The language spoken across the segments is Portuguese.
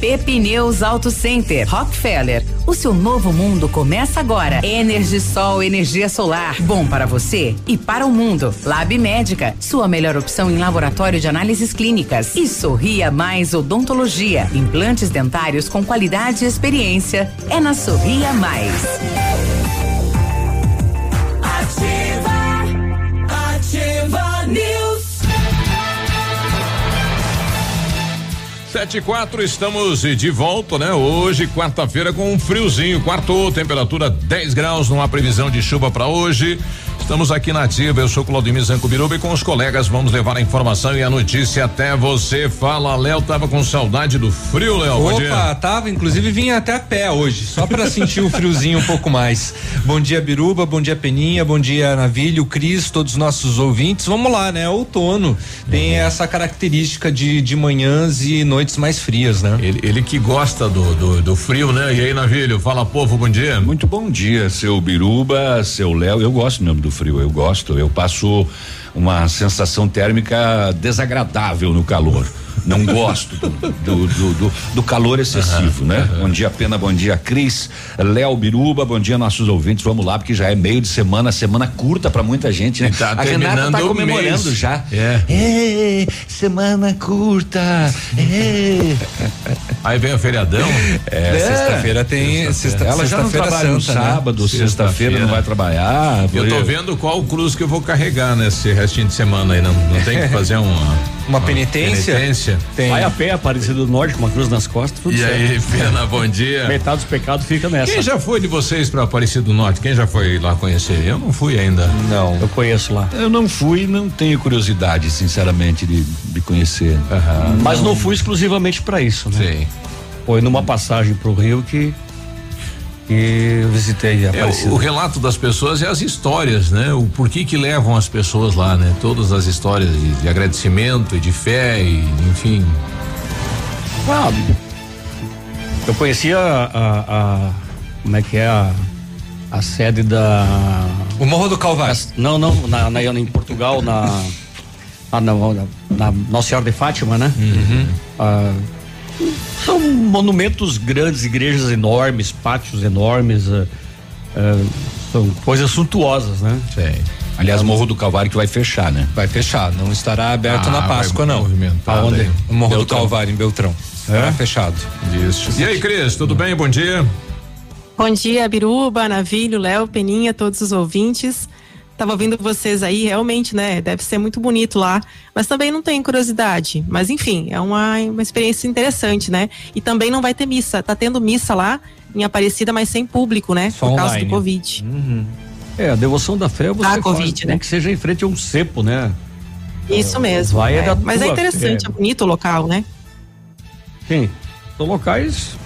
Pepineus Auto Center. Rockefeller. O seu novo mundo começa agora. Energisol, energia solar. Bom para você e para o mundo. Lab Médica. Sua melhor opção em laboratório de análises clínicas. E Sorria Mais Odontologia. Implantes dentários com qualidade e experiência. É na Sorria Mais. Sete e quatro, estamos de volta, né? Hoje, quarta-feira, com um friozinho. Quarto, temperatura 10 graus, não há previsão de chuva para hoje. Estamos aqui na ativa, eu sou Claudemir Zancubiruba e com os colegas vamos levar a informação e a notícia até você. Fala, Léo, tava com saudade do frio, Léo? Opa, tava, inclusive vinha até a pé hoje, só para sentir o friozinho um pouco mais. Bom dia, Biruba, bom dia, Peninha, bom dia, Navilho, Cris, todos os nossos ouvintes. Vamos lá, né? Outono tem uhum. essa característica de, de manhãs e noites mais frias, né? Ele, ele que gosta do, do, do, frio, né? E aí, Navilho, fala, povo, bom dia. Muito bom dia, seu Biruba, seu Léo, eu gosto mesmo do frio, eu gosto. Eu passo uma sensação térmica desagradável no calor. Não gosto do, do, do, do, calor excessivo, né? Bom dia, Pena, bom dia, Cris, Léo Biruba, bom dia, nossos ouvintes. Vamos lá, porque já é meio de semana, semana curta para muita gente, né? Tá a Renata tá comemorando mês. já. É. Ei, semana curta. Ei. Aí vem o feriadão. É, é. sexta-feira tem. Sexta, ela já não trabalha no né? sábado, sexta-feira não vai trabalhar. Eu tô vendo qual cruz que eu vou carregar nesse restinho de semana aí. Não, não tem que fazer uma. Uma, uma penitência? penitência. Tem. Vai a pé, Aparecido do Norte, com uma cruz nas costas, tudo E certo. aí, Pena, bom dia. Metade dos pecados fica nessa. Quem já foi de vocês para Aparecido do Norte? Quem já foi lá conhecer? Eu não fui ainda. Não. Eu conheço lá. Eu não fui, não tenho curiosidade, sinceramente, de, de conhecer. Uhum. Mas não. não fui exclusivamente para isso, né? Sim. Foi numa passagem pro Rio que que eu visitei a é, o, o, relato das pessoas é as histórias, né? O porquê que levam as pessoas lá, né? Todas as histórias de, de agradecimento e de fé e enfim. Ah, eu conhecia a, a, a, como é que é a, a sede da o Morro do Calvário. não, não, na, na, em Portugal na na, na, na Nossa Senhora de Fátima, né? Uhum. Ah, são monumentos grandes, igrejas enormes, pátios enormes, uh, uh, são coisas suntuosas, né? Sim. Aliás, Morro do Calvário que vai fechar, né? Vai fechar, não estará aberto ah, na Páscoa, não. Aonde? O Morro Beltrão. do Calvário, em Beltrão. Estará é? fechado. Isso. E aí, Cris, tudo bem? Bom dia. Bom dia, Biruba, Navilho, Léo, Peninha, todos os ouvintes. Tava ouvindo vocês aí, realmente, né? Deve ser muito bonito lá, mas também não tem curiosidade. Mas enfim, é uma, uma experiência interessante, né? E também não vai ter missa. Tá tendo missa lá em Aparecida, mas sem público, né? Só Por online. causa do Covid. Uhum. É, a devoção da fé você ah, faz, COVID, né? que seja em frente a um cepo, né? Isso mesmo. Vai é. É mas é interessante, fé. é bonito o local, né? Sim. São locais.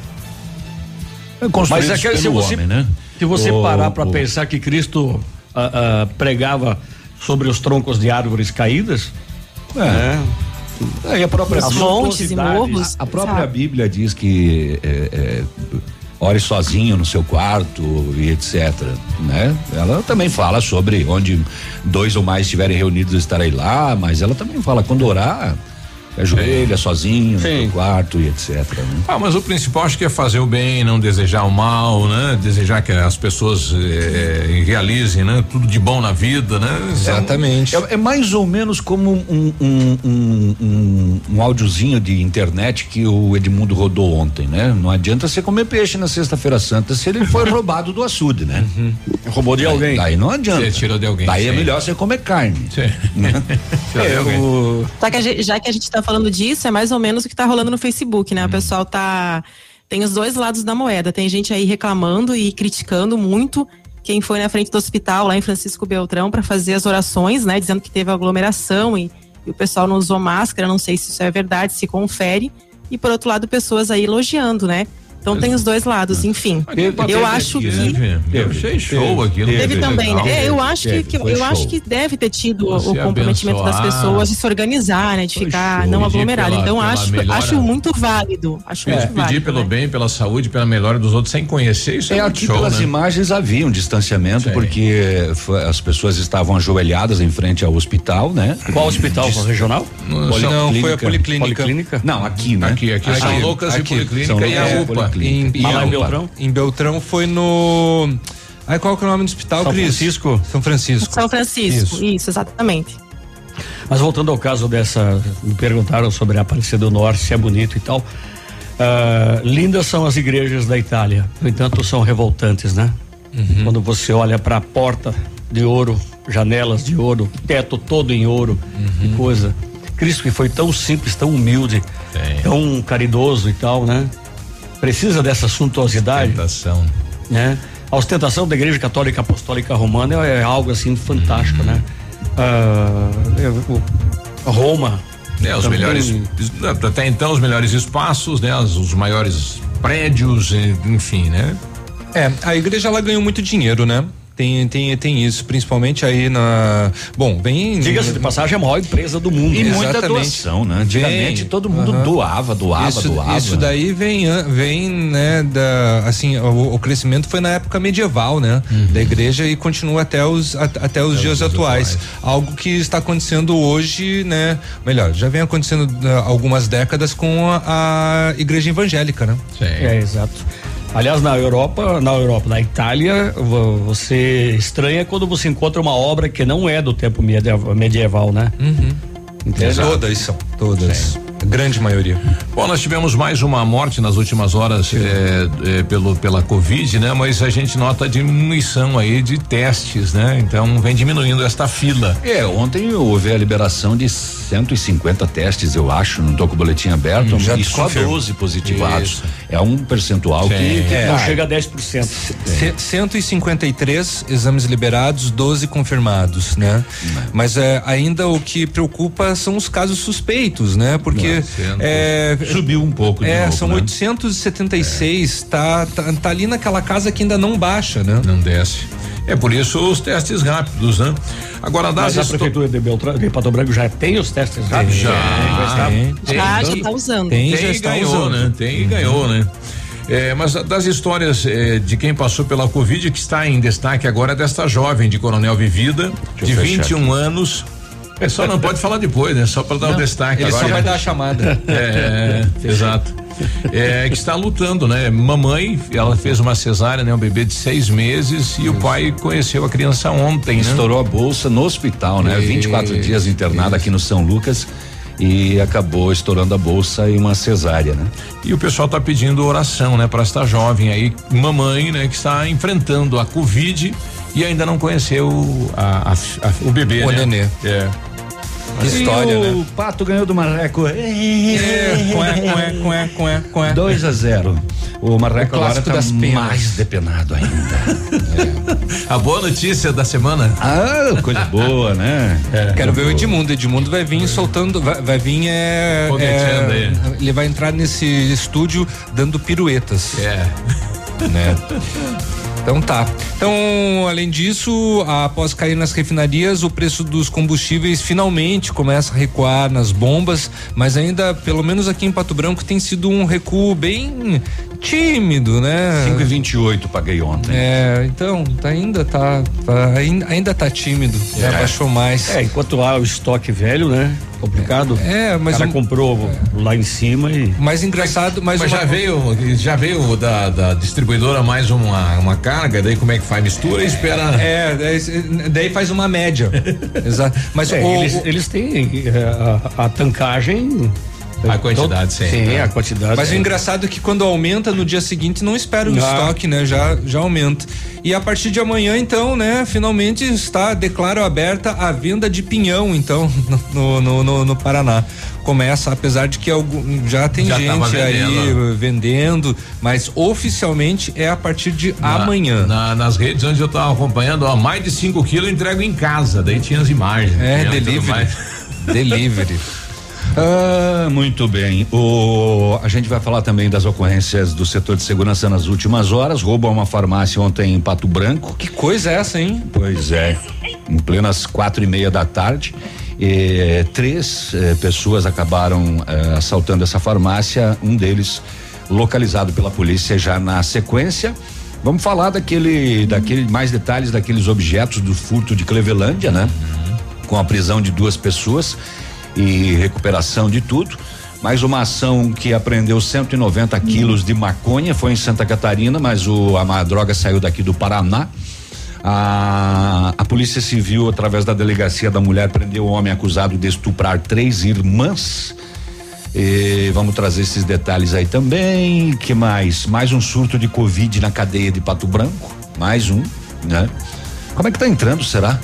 É mas é que se você, homem, né? se você o, parar para pensar que Cristo uh, pregava sobre os troncos de árvores caídas. É. é. E a própria montes e morros. A, a própria sabe? Bíblia diz que é, é, ore sozinho no seu quarto e etc. Né? Ela também fala sobre onde dois ou mais estiverem reunidos estarei lá, mas ela também fala quando orar ajoelha sozinho Sim. no quarto e etc. Né? Ah, mas o principal acho que é fazer o bem, não desejar o mal, né? Desejar que as pessoas é, realizem, né? Tudo de bom na vida, né? Exatamente. É, é mais ou menos como um, um, um, um, um áudiozinho de internet que o Edmundo rodou ontem, né? Não adianta você comer peixe na sexta-feira santa se ele foi roubado do açude, né? Uhum. Roubou de daí, alguém. Daí não adianta. Você tirou de alguém. Daí sim. é melhor você comer carne. Sim. Né? é, o... Só que gente, já que a gente tá falando disso, é mais ou menos o que está rolando no Facebook, né? Hum. O pessoal tá. Tem os dois lados da moeda. Tem gente aí reclamando e criticando muito quem foi na frente do hospital lá em Francisco Beltrão para fazer as orações, né? Dizendo que teve aglomeração e, e, o pessoal não usou máscara. Não sei se isso é verdade, se confere. e por outro lado pessoas aí elogiando, né? Então tem os dois lados, enfim. eu acho que teve, achei show aquilo. Teve, teve também, né? É, eu acho que, que eu acho que deve ter tido o comprometimento das pessoas de se organizar, né, de ficar show. não aglomerado. Pela, então pela acho acho muito válido. Acho é, muito pedir válido, pelo né? bem, pela saúde, pela melhora dos outros sem conhecer, isso é, é aqui show, pelas né? imagens havia um distanciamento Sim. porque as pessoas estavam ajoelhadas em frente ao hospital, né? Qual hospital? Diz, regional? Não, foi a policlínica. policlínica. Não, aqui, né? Aqui, aqui, São Lucas e Policlínica e a UPA. Em, em, em Beltrão? Em Beltrão foi no. Aí qual que é o nome do hospital, São Cris? Francisco. São Francisco. São Francisco, isso, isso exatamente. Mas voltando ao caso dessa, me perguntaram sobre a Aparecida do Norte, se é bonito e tal. Uh, lindas são as igrejas da Itália, no entanto são revoltantes, né? Uhum. Quando você olha para a porta de ouro, janelas de ouro, teto todo em ouro, uhum. coisa. Cristo que foi tão simples, tão humilde, Sim. tão caridoso e tal, né? Precisa dessa suntuosidade. Ostentação. Né? A ostentação da Igreja Católica Apostólica Romana é, é algo assim fantástico, uhum. né? Uh, Roma. É, os melhores, até então os melhores espaços, né? Os, os maiores prédios, enfim, né? É, a igreja ela ganhou muito dinheiro, né? Tem, tem, tem isso, principalmente aí na. Bom, vem. Diga-se de passagem, é a maior empresa do mundo. E né? muita doação, né? Antigamente vem, todo mundo uh -huh. doava, doava, isso, doava. Isso daí vem, vem, né, da. Assim, o, o crescimento foi na época medieval, né? Uhum. Da igreja e continua até os, a, até os até dias os atuais. atuais. Algo que está acontecendo hoje, né? Melhor, já vem acontecendo há algumas décadas com a, a igreja evangélica, né? Sim. É, exato. Aliás, na Europa, na Europa, na Itália, você estranha quando você encontra uma obra que não é do tempo medieval, né? Uhum. Todas são, todas. Sim grande maioria. Bom, nós tivemos mais uma morte nas últimas horas é, é, pelo, pela Covid, né? Mas a gente nota a diminuição aí de testes, né? Então vem diminuindo esta fila. É, ontem houve a liberação de 150 testes, eu acho, não tô com o boletim aberto, hum, e só 12 positivados. Isso. É um percentual Sim. que, é, não chega a 10%. É. 153 exames liberados, 12 confirmados, né? Mas é, ainda o que preocupa são os casos suspeitos, né? Porque é, subiu um pouco. é, novo, são né? 876, é. tá, tá, tá ali naquela casa que ainda não baixa, né? Não desce. É por isso os testes rápidos, né? Agora das Mas a prefeitura de, Beltrão, de Pato Branco já tem os testes rápidos? Já, já, tem, tem, já, já está usando. Tem, tem já está ganhou, usando. né? Tem e ganhou, né? É, mas das histórias é, de quem passou pela Covid, que está em destaque agora é desta jovem de Coronel Vivida, Deixa de 21 anos, é, só não pode falar depois, né? Só para dar o um destaque. Ele agora. só vai dar a chamada. É, exato. É, que está lutando, né? Mamãe, ela fez uma cesárea, né? Um bebê de seis meses e o pai conheceu a criança ontem, né? Estourou a bolsa no hospital, né? Isso. 24 dias internada aqui no São Lucas e acabou estourando a bolsa e uma cesárea, né? E o pessoal está pedindo oração, né, para esta jovem aí, mamãe, né, que está enfrentando a Covid e ainda não conheceu a, a, a, o bebê, o né? nenê. É. Que história, né? O Pato ganhou do Marreco. É, cué, cué, cué, cué, 2 a 0. O Marreco o agora tá mais depenado ainda. é. A boa notícia da semana. Ah, coisa boa, né? É. Quero ver o Edmundo. Edmundo vai vir soltando, vai, vai vir é, é ele vai entrar nesse estúdio dando piruetas. É. Né? Então tá. Então, além disso, após cair nas refinarias, o preço dos combustíveis finalmente começa a recuar nas bombas, mas ainda, pelo menos aqui em Pato Branco, tem sido um recuo bem tímido, né? 5,28 paguei ontem. É, então, tá, ainda tá, tá ainda, ainda tá tímido, é. já baixou mais. É, enquanto há o estoque velho, né? Complicado. É, mas o cara um, comprou é. lá em cima e. Mais engraçado, mas, mas uma... já veio, já veio da, da distribuidora mais uma, uma carga, daí como é que faz? Mistura e espera. É, daí, daí faz uma média. Exato. Mas é, o, eles, eles têm é, a, a tancagem a quantidade, sim. Sim, né? a quantidade. Mas é. o engraçado é que quando aumenta no dia seguinte, não espera o ah. estoque, né? Já, já aumenta. E a partir de amanhã, então, né? Finalmente está, declaro aberta a venda de pinhão, então, no, no, no, no Paraná. Começa, apesar de que algum, já tem já gente aí vendendo, mas oficialmente é a partir de na, amanhã. Na, nas redes onde eu estava acompanhando, ó, mais de 5 quilos eu entrego em casa, daí tinha as imagens. É, delivery. Delivery. Ah, muito bem. O, a gente vai falar também das ocorrências do setor de segurança nas últimas horas. Roubo a uma farmácia ontem em Pato Branco. Que coisa é essa, hein? Pois é. Em plenas quatro e meia da tarde. E, três eh, pessoas acabaram eh, assaltando essa farmácia, um deles localizado pela polícia já na sequência. Vamos falar daquele, daquele mais detalhes daqueles objetos do furto de Clevelândia, né? Com a prisão de duas pessoas e recuperação de tudo. Mais uma ação que apreendeu 190 quilos de maconha, foi em Santa Catarina, mas o, a, a droga saiu daqui do Paraná. A, a Polícia Civil, através da delegacia da mulher, prendeu o homem acusado de estuprar três irmãs. E vamos trazer esses detalhes aí também. Que mais? Mais um surto de Covid na cadeia de Pato Branco. Mais um, né? Como é que tá entrando, será?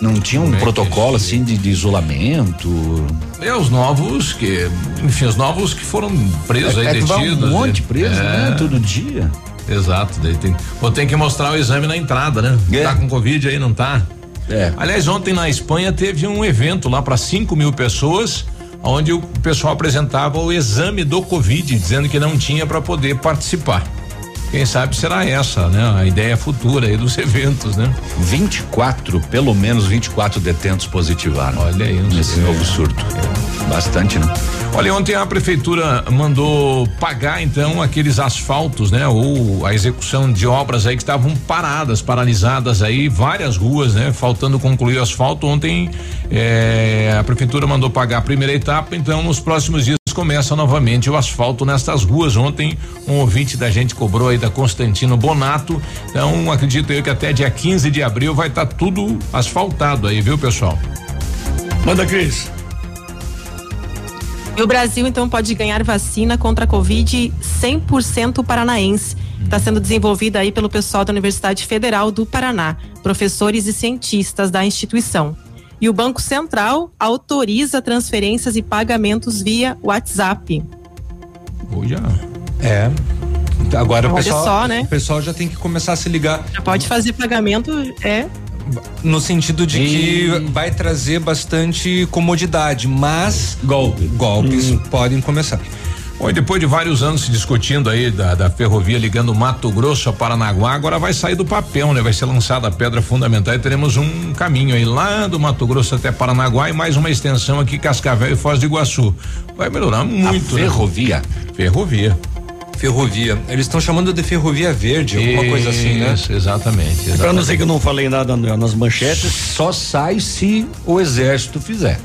Não tinha um é protocolo assim de, de isolamento? É, os novos que, enfim, os novos que foram presos aí, é que vai detidos. um monte né? preso, É, né? Todo dia. Exato, daí tem, ou tem que mostrar o exame na entrada, né? É. Tá com Covid aí, não tá? É. Aliás, ontem na Espanha teve um evento lá para 5 mil pessoas, onde o pessoal apresentava o exame do Covid, dizendo que não tinha para poder participar. Quem sabe será essa, né? A ideia futura aí dos eventos, né? 24, pelo menos 24 detentos positivaram. Olha aí, não nesse sei. novo surto. Bastante, né? Olha, ontem a prefeitura mandou pagar então aqueles asfaltos, né? Ou a execução de obras aí que estavam paradas, paralisadas aí, várias ruas, né? Faltando concluir o asfalto. Ontem eh, a prefeitura mandou pagar a primeira etapa, então nos próximos dias começa novamente o asfalto nestas ruas. Ontem um ouvinte da gente cobrou aí da Constantino Bonato. Então acredito eu que até dia 15 de abril vai estar tudo asfaltado aí, viu, pessoal? Manda, Cris. E o Brasil, então, pode ganhar vacina contra a Covid 100% paranaense. Está sendo desenvolvida aí pelo pessoal da Universidade Federal do Paraná, professores e cientistas da instituição. E o Banco Central autoriza transferências e pagamentos via WhatsApp. Já. É. Agora o Olha pessoal, só, né? o pessoal já tem que começar a se ligar Já pode fazer pagamento, é. no sentido de que vai trazer bastante comodidade, mas Golpe. golpes podem começar. Bom, e depois de vários anos se discutindo aí da, da ferrovia ligando Mato Grosso a Paranaguá, agora vai sair do papel, né? Vai ser lançada a pedra fundamental e teremos um caminho aí lá do Mato Grosso até Paranaguá e mais uma extensão aqui Cascavel e Foz do Iguaçu. Vai melhorar muito. a né? ferrovia. Ferrovia. Ferrovia. Eles estão chamando de ferrovia verde, alguma coisa assim, né? Isso, exatamente. Pra não exatamente. dizer que eu não falei nada na- nas manchetes. Só sai se o exército fizer.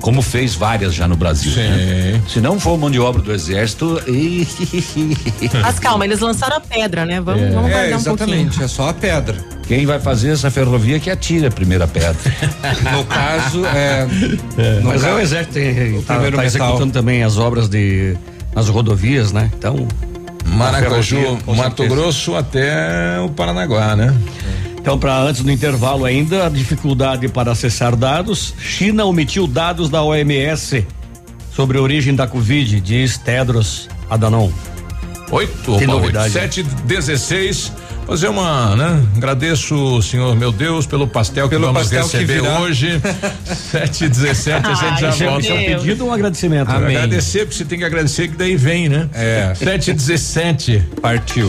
Como fez várias já no Brasil. né? Se não for mão de obra do exército, e Mas calma, eles lançaram a pedra, né? Vamos, vamos É, guardar um pouquinho. exatamente, é só a pedra. quem vai fazer essa ferrovia que atira a primeira pedra. No caso, é. no Mas é ca- o exército está primeiro metal. executando também as obras de nas rodovias, né? Então, Maracaju, Mato certeza. Grosso até o Paranaguá, né? Então para antes do intervalo ainda, a dificuldade para acessar dados. China omitiu dados da OMS sobre a origem da Covid, diz Tedros Adhanom. Oito, opa, oito, novidade. sete, dezesseis. Fazer uma, né? Agradeço, senhor meu Deus, pelo pastel que Pelo vamos pastel que receber virá. hoje. sete, dezessete, a gente já volta. Isso é um pedido ou um agradecimento? Amém. Agradecer, porque você tem que agradecer que daí vem, né? É. Sete, dezessete. Partiu.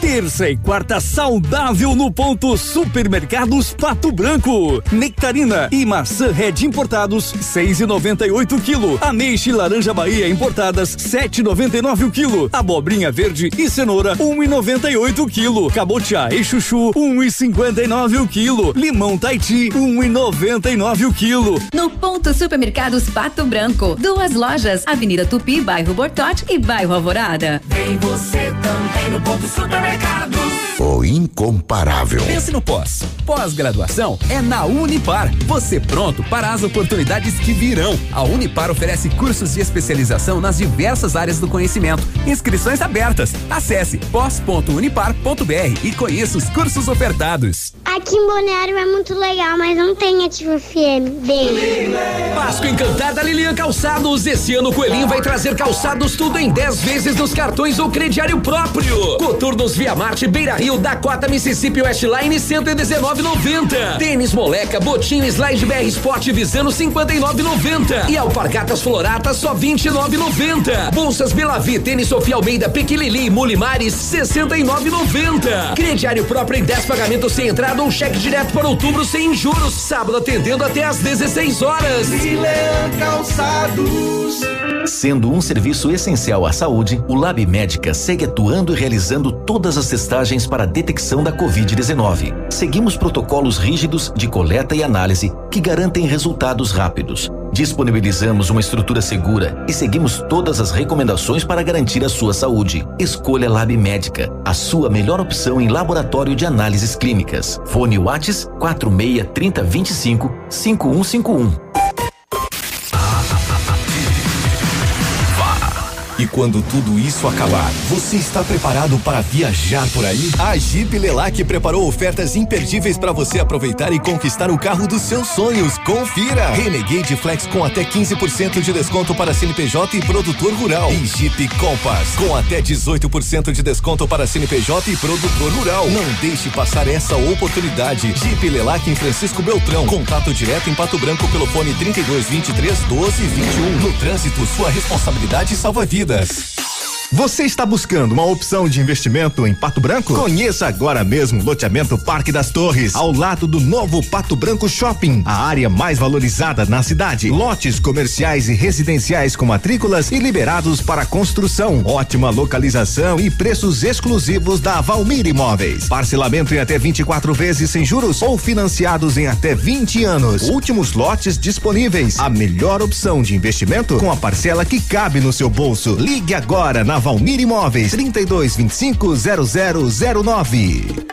Terça e quarta saudável no ponto Supermercados Pato Branco. Nectarina e maçã Red importados 6,98 quilo. Ameixa e laranja Bahia importadas 7,99 o quilo. Abobrinha verde e cenoura 1,98 quilo. Cabotiá e chuchu 1,59 o quilo. Limão Taiti 1,99 o quilo. No ponto Supermercados Pato Branco. Duas lojas, Avenida Tupi, bairro Bortote e bairro Alvorada. Tem você também no ponto supermercados. Supermercado. O incomparável. Pense no pós. Pós-graduação é na Unipar. Você pronto para as oportunidades que virão. A Unipar oferece cursos de especialização nas diversas áreas do conhecimento. Inscrições abertas. Acesse pós.unipar.br e conheça os cursos ofertados. Aqui em Balneário é muito legal, mas não tem ativo FM. Beijo. Páscoa Encantada Lilian Calçados. Esse ano o Coelhinho vai trazer calçados tudo em 10 vezes nos cartões ou crediário próprio. Coturnos Via Marte, Beira Rio, Dakota, Mississippi Westline 119,90. Tênis Moleca, Botinho Slide BR Sport Visano 59,90. E Alpargatas Floratas só 29,90. Bolsas Belavi, Tênis Sofia Almeida, Pequilili, Mulimares 69,90. Crediário próprio em 10 pagamentos sem entrada ou cheque direto para outubro sem juros. Sábado atendendo até às 16 horas. Milan Calçados. Sendo um serviço essencial à saúde, o Lab Médica segue atuando e realizando todas as testagens para a detecção da Covid-19. Seguimos protocolos rígidos de coleta e análise que garantem resultados rápidos. Disponibilizamos uma estrutura segura e seguimos todas as recomendações para garantir a sua saúde. Escolha Lab Médica, a sua melhor opção em laboratório de análises clínicas. Fone Whats 46 30 25 5151. E quando tudo isso acabar, você está preparado para viajar por aí? A Jeep Lelac preparou ofertas imperdíveis para você aproveitar e conquistar o carro dos seus sonhos. Confira! Renegade Flex com até 15% de desconto para CNPJ e produtor rural. E Jeep Compass com até 18% de desconto para CNPJ e produtor rural. Não deixe passar essa oportunidade. Jeep Lelac em Francisco Beltrão. Contato direto em Pato Branco pelo fone 32 23 12 21. No trânsito, sua responsabilidade salva vidas. vida. Você está buscando uma opção de investimento em Pato Branco? Conheça agora mesmo o loteamento Parque das Torres, ao lado do novo Pato Branco Shopping, a área mais valorizada na cidade. Lotes comerciais e residenciais com matrículas e liberados para construção. Ótima localização e preços exclusivos da Valmir Imóveis. Parcelamento em até 24 vezes sem juros ou financiados em até 20 anos. Últimos lotes disponíveis. A melhor opção de investimento com a parcela que cabe no seu bolso. Ligue agora na Valmir Imóveis, 32 25 0009.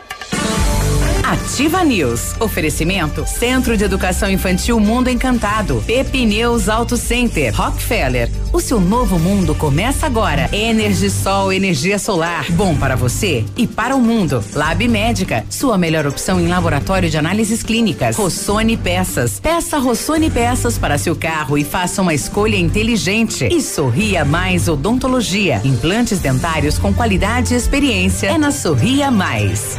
Ativa News. Oferecimento Centro de Educação Infantil Mundo Encantado. Pepineus Auto Center. Rockefeller. O seu novo mundo começa agora. Energisol, energia solar. Bom para você e para o mundo. Lab Médica. Sua melhor opção em laboratório de análises clínicas. Rossoni Peças. Peça Rossoni Peças para seu carro e faça uma escolha inteligente. E Sorria Mais Odontologia. Implantes dentários com qualidade e experiência. É na Sorria Mais.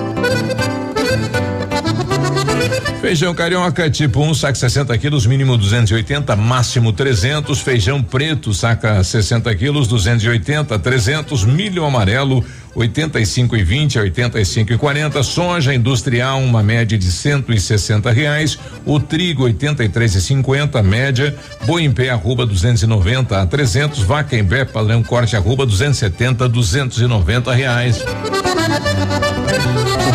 Feijão carioca tipo 1, um, saca 60 quilos, mínimo 280, máximo 300. Feijão preto, saca 60 quilos, 280, 300. Milho amarelo, 85 e 20 a 85 e 40. Soja industrial, uma média de 160 reais. O trigo, 83 e 50, média. Boi em pé, arroba 290 a 300. Vaca em pé, padrão corte, arroba 270 290 reais.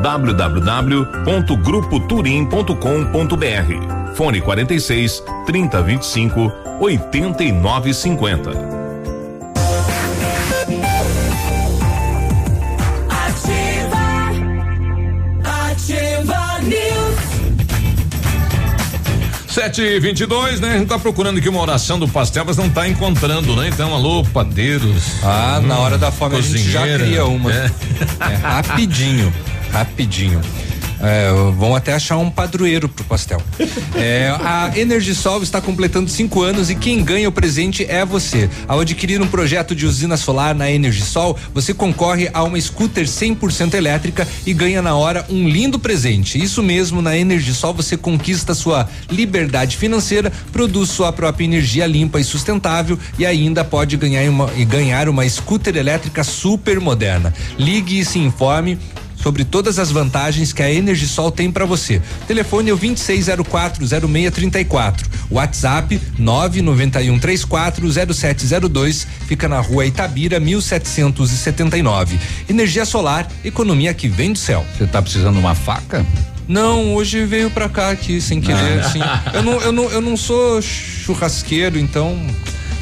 www.grupoturim.com.br. Fone 46 3025 8950. Sete e vinte e dois, né? A gente tá procurando aqui uma oração do pastel, mas não tá encontrando, né? Então, alô, padeiros. Ah, hum, na hora da fome a gente já cria uma. É. É, rapidinho, rapidinho. É, vão até achar um padroeiro pro pastel. É, a Energisol está completando cinco anos e quem ganha o presente é você. Ao adquirir um projeto de usina solar na Energisol, você concorre a uma scooter 100% elétrica e ganha na hora um lindo presente. Isso mesmo, na Energisol você conquista sua liberdade financeira, produz sua própria energia limpa e sustentável e ainda pode ganhar uma, ganhar uma scooter elétrica super moderna. Ligue e se informe sobre todas as vantagens que a Energisol tem para você. Telefone é o 26040634. WhatsApp 991340702. Fica na rua Itabira 1779. Energia solar, economia que vem do céu. Você tá precisando de uma faca? Não, hoje veio pra cá aqui sem querer, Ah. assim. Eu não, eu não, eu não sou churrasqueiro, então.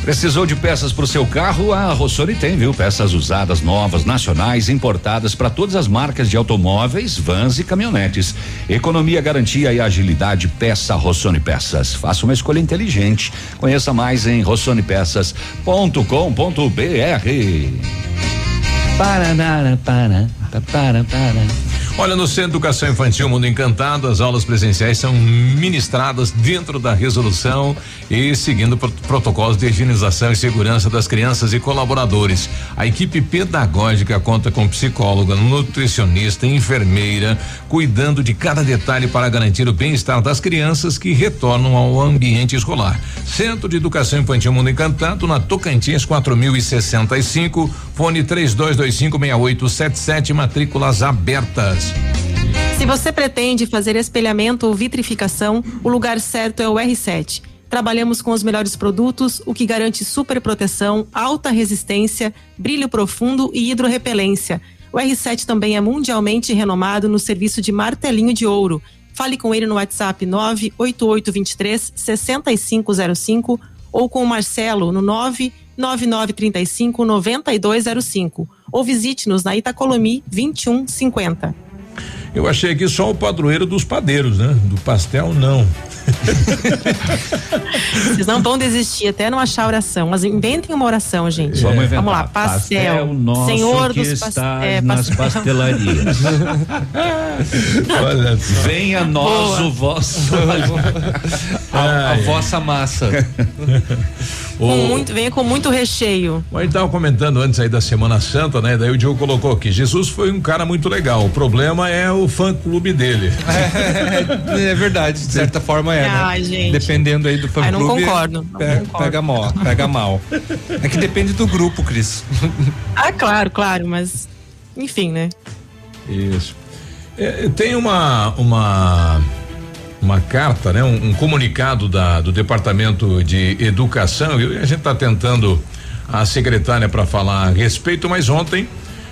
Precisou de peças para o seu carro? A Rossoni tem, viu? Peças usadas, novas, nacionais, importadas para todas as marcas de automóveis, vans e caminhonetes. Economia, garantia e agilidade. Peça Rossoni Peças. Faça uma escolha inteligente. Conheça mais em rossonpeças.com.br. Para, para, para, para. Olha, no Centro de Educação Infantil Mundo Encantado, as aulas presenciais são ministradas dentro da resolução e seguindo pro- protocolos de higienização e segurança das crianças e colaboradores. A equipe pedagógica conta com psicóloga, nutricionista, enfermeira, cuidando de cada detalhe para garantir o bem-estar das crianças que retornam ao ambiente escolar. Centro de Educação Infantil Mundo Encantado, na Tocantins 4065, fone 32256877, matrículas abertas. Se você pretende fazer espelhamento ou vitrificação, o lugar certo é o R7. Trabalhamos com os melhores produtos, o que garante super proteção, alta resistência, brilho profundo e hidrorrepelência. O R7 também é mundialmente renomado no serviço de martelinho de ouro. Fale com ele no WhatsApp 98823 6505 ou com o Marcelo no 99935 9205 ou visite-nos na Itacolomi 2150. Eu achei aqui só o padroeiro dos padeiros, né? Do pastel, não. Vocês não vão desistir até não achar a oração. Mas inventem uma oração, gente. Vamos inventar. Vamos lá, pastel. Pastel nosso Senhor que dos está pastéis. nas pastelarias. Olha só. Venha nós Boa. o vosso. A, a vossa massa. Com muito, venha com muito recheio. Mas estava comentando antes aí da Semana Santa, né? Daí o Diogo colocou que Jesus foi um cara muito legal. O problema é o fã clube dele. É, verdade, de certa forma é, Ai, né? gente. Dependendo aí do fã Ai, não clube, concordo, não pe- concordo. Pega mal, pega mal. É que depende do grupo, Cris. Ah, claro, claro, mas enfim, né? Isso. É, tem uma uma uma carta, né? Um, um comunicado da, do Departamento de Educação e a gente está tentando a secretária para falar a respeito, mas ontem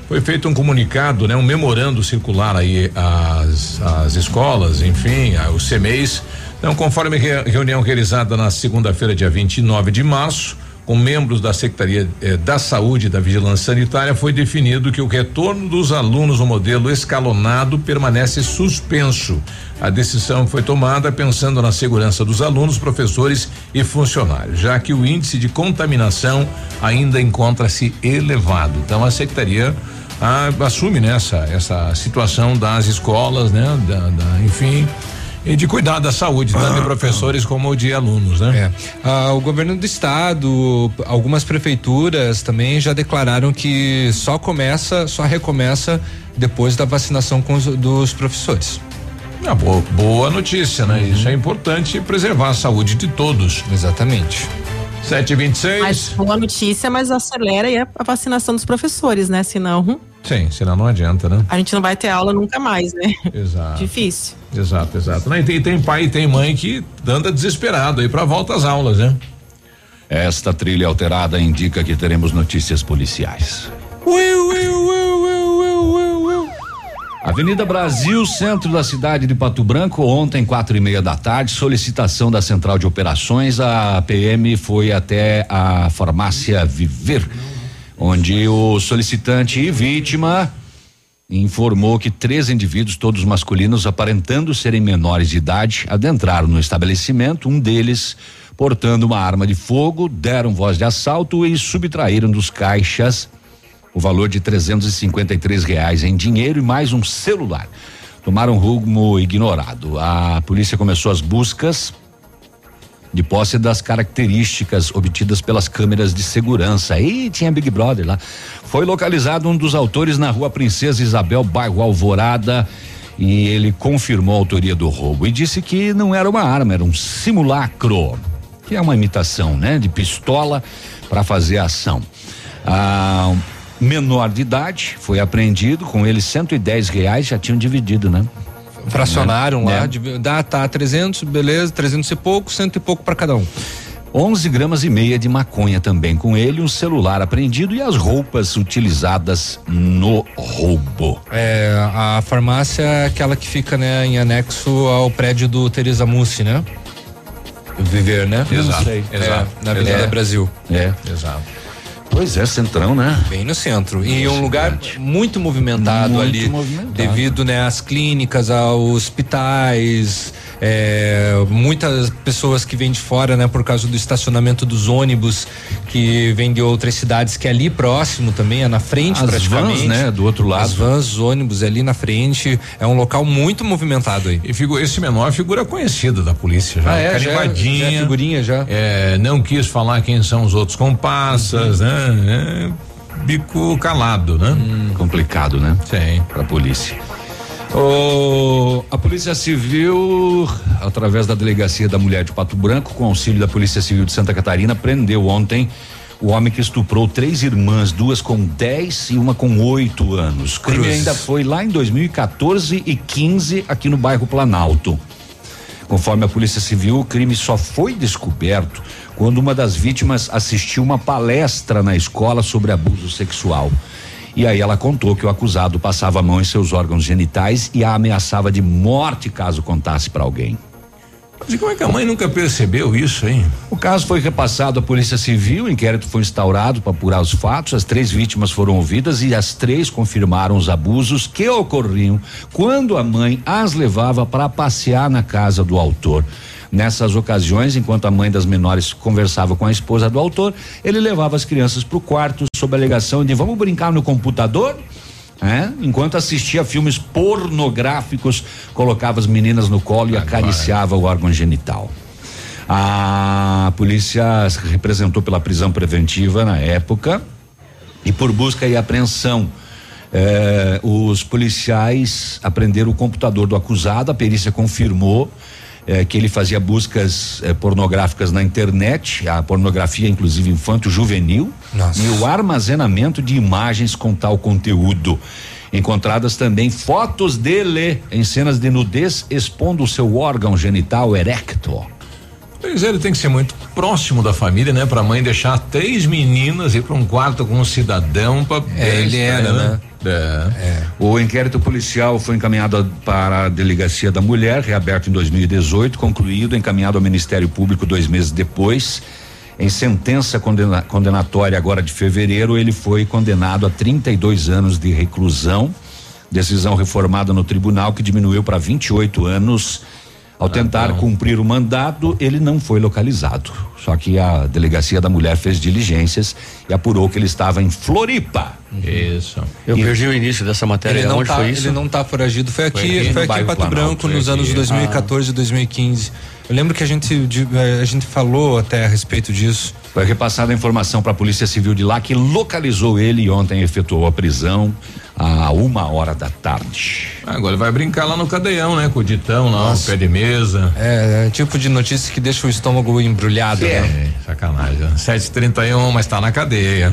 foi feito um comunicado, né? Um memorando circular aí às, às escolas, enfim, aos CMEs. Então, conforme re- reunião realizada na segunda-feira, dia 29 de março, com membros da Secretaria eh, da Saúde e da Vigilância Sanitária, foi definido que o retorno dos alunos no modelo escalonado permanece suspenso. A decisão foi tomada pensando na segurança dos alunos, professores e funcionários, já que o índice de contaminação ainda encontra-se elevado. Então, a Secretaria ah, assume né, essa, essa situação das escolas, né, da, da- enfim. E de cuidar da saúde, tanto de professores como de alunos, né? É. Ah, o governo do estado, algumas prefeituras também já declararam que só começa, só recomeça depois da vacinação com os, dos professores. Ah, boa, boa notícia, né? Isso é importante preservar a saúde de todos. Exatamente. 726. Mas boa notícia, mas acelera aí a, a vacinação dos professores, né? Senão hum, Sim, senão não adianta, né? a gente não vai ter aula nunca mais, né? Exato. Difícil. Exato, exato. E tem, tem pai e tem mãe que anda desesperado aí pra volta às aulas, né? Esta trilha alterada indica que teremos notícias policiais. Avenida Brasil, centro da cidade de Pato Branco, ontem, quatro e meia da tarde, solicitação da Central de Operações, a PM foi até a farmácia Viver, onde o solicitante e vítima informou que três indivíduos, todos masculinos, aparentando serem menores de idade, adentraram no estabelecimento, um deles portando uma arma de fogo, deram voz de assalto e subtraíram dos caixas o valor de 353 reais em dinheiro e mais um celular. tomaram rumo ignorado. A polícia começou as buscas de posse das características obtidas pelas câmeras de segurança. Aí tinha Big Brother lá. Foi localizado um dos autores na rua Princesa Isabel, bairro Alvorada, e ele confirmou a autoria do roubo e disse que não era uma arma, era um simulacro, que é uma imitação, né, de pistola para fazer ação. Ah, menor de idade foi apreendido com ele 110 reais já tinham dividido, né? Fracionaram Né? lá, de, dá, tá 300, beleza, 300 e pouco, cento e pouco para cada um. 11 gramas e meia de maconha também com ele, um celular apreendido e as roupas utilizadas no roubo. É, a farmácia é aquela que fica, né, em anexo ao prédio do Teresa Mussi, né? Viver, né? Exato, Não sei. exato, É, na Avenida exato. Brasil. É. Exato. Pois é, centrão, né? Bem no centro. E um lugar muito movimentado Muito ali. movimentado. Devido, né, às clínicas, aos hospitais, é, muitas pessoas que vêm de fora, né, por causa do estacionamento dos ônibus, que vêm de outras cidades, que é ali próximo também, é na frente As praticamente. vans, né, do outro lado. As vans, os ônibus é ali na frente. É um local muito movimentado aí. E figu- esse menor é figura conhecida da polícia já. Ah, é? Já- Carimbadinha. já é figurinha já. É, não quis falar quem são os outros comparsas, né? É, bico calado, né? Complicado, né? Sim. Pra polícia. A Polícia Civil, através da Delegacia da Mulher de Pato Branco, com auxílio da Polícia Civil de Santa Catarina, prendeu ontem o homem que estuprou três irmãs, duas com 10 e uma com 8 anos. O crime ainda foi lá em 2014 e 15 aqui no bairro Planalto. Conforme a Polícia Civil, o crime só foi descoberto quando uma das vítimas assistiu uma palestra na escola sobre abuso sexual. E aí ela contou que o acusado passava a mão em seus órgãos genitais e a ameaçava de morte caso contasse para alguém. Mas como é que a mãe nunca percebeu isso, hein? O caso foi repassado à Polícia Civil, o inquérito foi instaurado para apurar os fatos. As três vítimas foram ouvidas e as três confirmaram os abusos que ocorriam quando a mãe as levava para passear na casa do autor. Nessas ocasiões, enquanto a mãe das menores conversava com a esposa do autor, ele levava as crianças para o quarto sob a alegação de vamos brincar no computador? É? Enquanto assistia filmes pornográficos, colocava as meninas no colo e acariciava o órgão genital. A polícia se representou pela prisão preventiva na época e por busca e apreensão. eh, os policiais apreenderam o computador do acusado, a perícia confirmou eh, que ele fazia buscas eh, pornográficas na internet, a pornografia inclusive infanto-juvenil, Nossa. e o armazenamento de imagens com tal conteúdo. Encontradas também fotos dele em cenas de nudez expondo o seu órgão genital erecto. Pois é, ele tem que ser muito próximo da família, né? Pra mãe deixar três meninas ir pra um quarto com um cidadão pra. É, ele era, né? É. O inquérito policial foi encaminhado para a Delegacia da Mulher, reaberto em 2018, concluído, encaminhado ao Ministério Público dois meses depois. Em sentença condena- condenatória agora de fevereiro, ele foi condenado a 32 anos de reclusão. Decisão reformada no tribunal que diminuiu para 28 anos. Ao tentar cumprir o mandato, ele não foi localizado. Só que a delegacia da mulher fez diligências e apurou que ele estava em Floripa. Isso. Eu E- perdi o início dessa matéria. Ele não, Onde tá, foi isso? ele não tá foragido. Foi aqui, aqui foi aqui, em Pato Planalto, Branco foi nos aqui. anos 2014 e 2015. Eu lembro que a gente eh, a gente falou até a respeito disso. Foi repassada a informação para a Polícia Civil de lá que localizou ele e ontem efetuou a prisão a uma hora da tarde. Agora ele vai brincar lá no cadeião, né? Com o ditão lá, o pé de mesa. É, é tipo de notícia que deixa o estômago embrulhado, né? É, sacanagem. 7h31, mas tá na cadeia.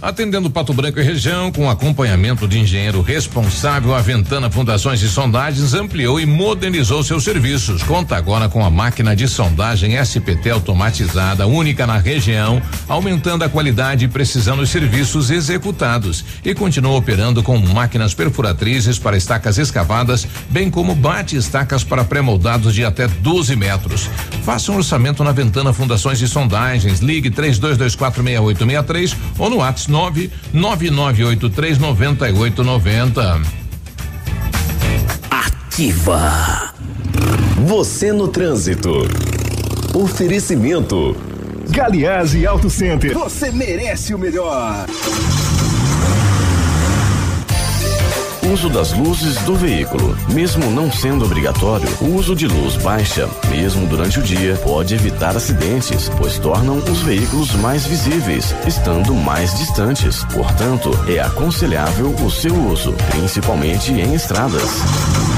Atendendo Pato Branco e região, com acompanhamento de engenheiro responsável, a Ventana Fundações e Sondagens ampliou e modernizou seus serviços. Conta agora com a máquina de sondagem SPT automatizada, única na região, aumentando a qualidade e precisão dos serviços executados. E continua operando com máquinas perfuratrizes para estacas escavadas, bem como bate-estacas para pré-moldados de até 12 metros. Faça um orçamento na Ventana Fundações e Sondagens. Ligue 32246863 ou no WhatsApp 999839890. Ativa. Você no trânsito. Oferecimento. Galiase Auto Center. Você merece o melhor. Uso das luzes do veículo. Mesmo não sendo obrigatório, o uso de luz baixa, mesmo durante o dia, pode evitar acidentes, pois tornam os veículos mais visíveis, estando mais distantes. Portanto, é aconselhável o seu uso, principalmente em estradas.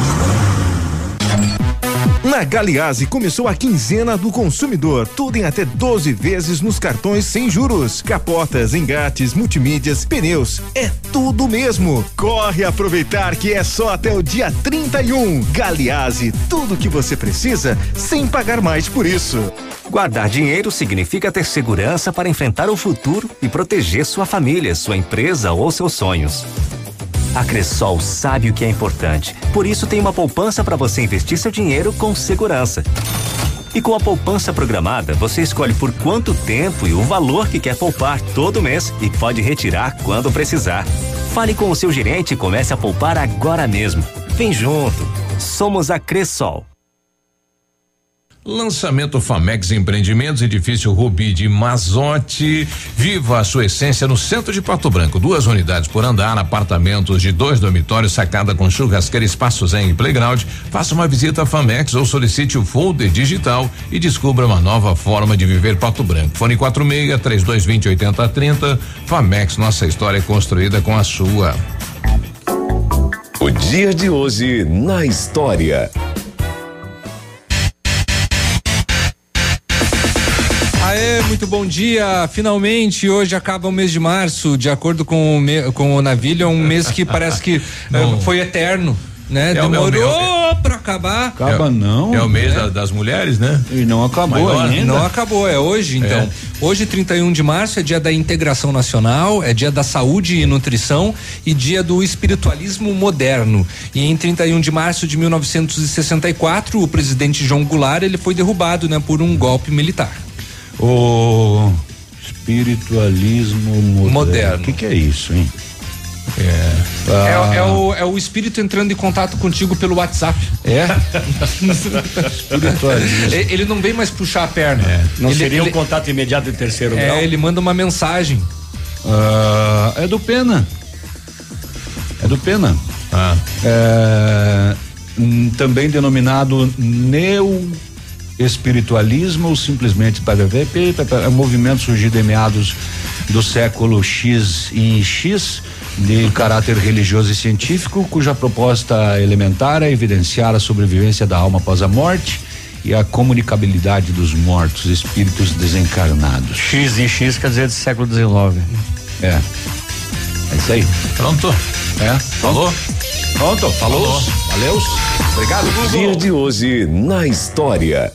Na Galiase começou a quinzena do consumidor, tudo em até 12 vezes nos cartões sem juros. Capotas, engates, multimídias, pneus, é tudo mesmo. Corre aproveitar que é só até o dia 31. Galiase, tudo que você precisa sem pagar mais por isso. Guardar dinheiro significa ter segurança para enfrentar o futuro e proteger sua família, sua empresa ou seus sonhos. A Cressol sabe o que é importante, por isso tem uma poupança para você investir seu dinheiro com segurança. E com a poupança programada, você escolhe por quanto tempo e o valor que quer poupar todo mês e pode retirar quando precisar. Fale com o seu gerente e comece a poupar agora mesmo. Vem junto. Somos a Cressol. Lançamento Famex Empreendimentos, edifício Rubi de Mazote. Viva a sua essência no centro de Pato Branco. Duas unidades por andar, apartamentos de dois dormitórios, sacada com churrasqueira, espaços em playground. Faça uma visita à Famex ou solicite o folder digital e descubra uma nova forma de viver Pato Branco. Fone 46 3220 8030. Famex, nossa história é construída com a sua. O dia de hoje na história. Aê, muito bom dia. Finalmente, hoje acaba o mês de março. De acordo com o, me, com o Navilho, é um mês que parece que eh, foi eterno. Né? É o meu- Demorou pra acabar. Acaba É- não. é o mês da- das mulheres, né? E não acabou Maior, ainda. Não acabou, é hoje então. É. Hoje, 31 de março, é dia da integração nacional, é dia da saúde e nutrição e dia do espiritualismo moderno. E em 31 de março de 1964, o presidente João Goulart ele foi derrubado né, por um golpe militar. O espiritualismo moderno. Moderno. O que, que é isso, hein? É. Ah. É, é o, é o espírito entrando em contato contigo pelo WhatsApp. É? Espiritualismo. Ele não vem mais puxar a perna. Não Ele- seria um ele- contato imediato de terceiro grau? É, ele manda uma mensagem. Ah, é do Pena. É do Pena. Ah. É, também denominado neo espiritualismo ou simplesmente para ver? É um movimento surgido em meados do século X e X de caráter religioso e científico cuja proposta elementar é evidenciar a sobrevivência da alma após a morte e a comunicabilidade dos mortos espíritos desencarnados. X e X quer dizer do século XIX. é. É isso aí. Pronto? É? Falou? Pronto? Falou. Valeu. Obrigado. Dia de hoje na história.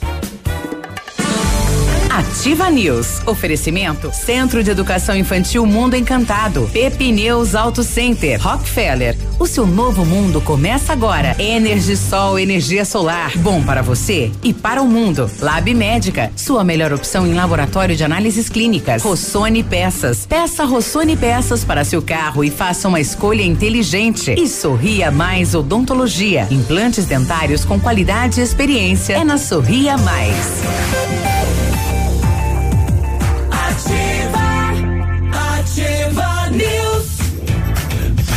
Ativa News. Oferecimento Centro de Educação Infantil Mundo Encantado. Pepineus Auto Center. Rockefeller. O seu novo mundo começa agora. Energisol, energia solar. Bom para você e para o mundo. Lab Médica. Sua melhor opção em laboratório de análises clínicas. Rossoni Peças. Peça Rossoni Peças para seu carro e faça uma escolha inteligente. E Sorria Mais Odontologia. Implantes dentários com qualidade e experiência. É na Sorria Mais.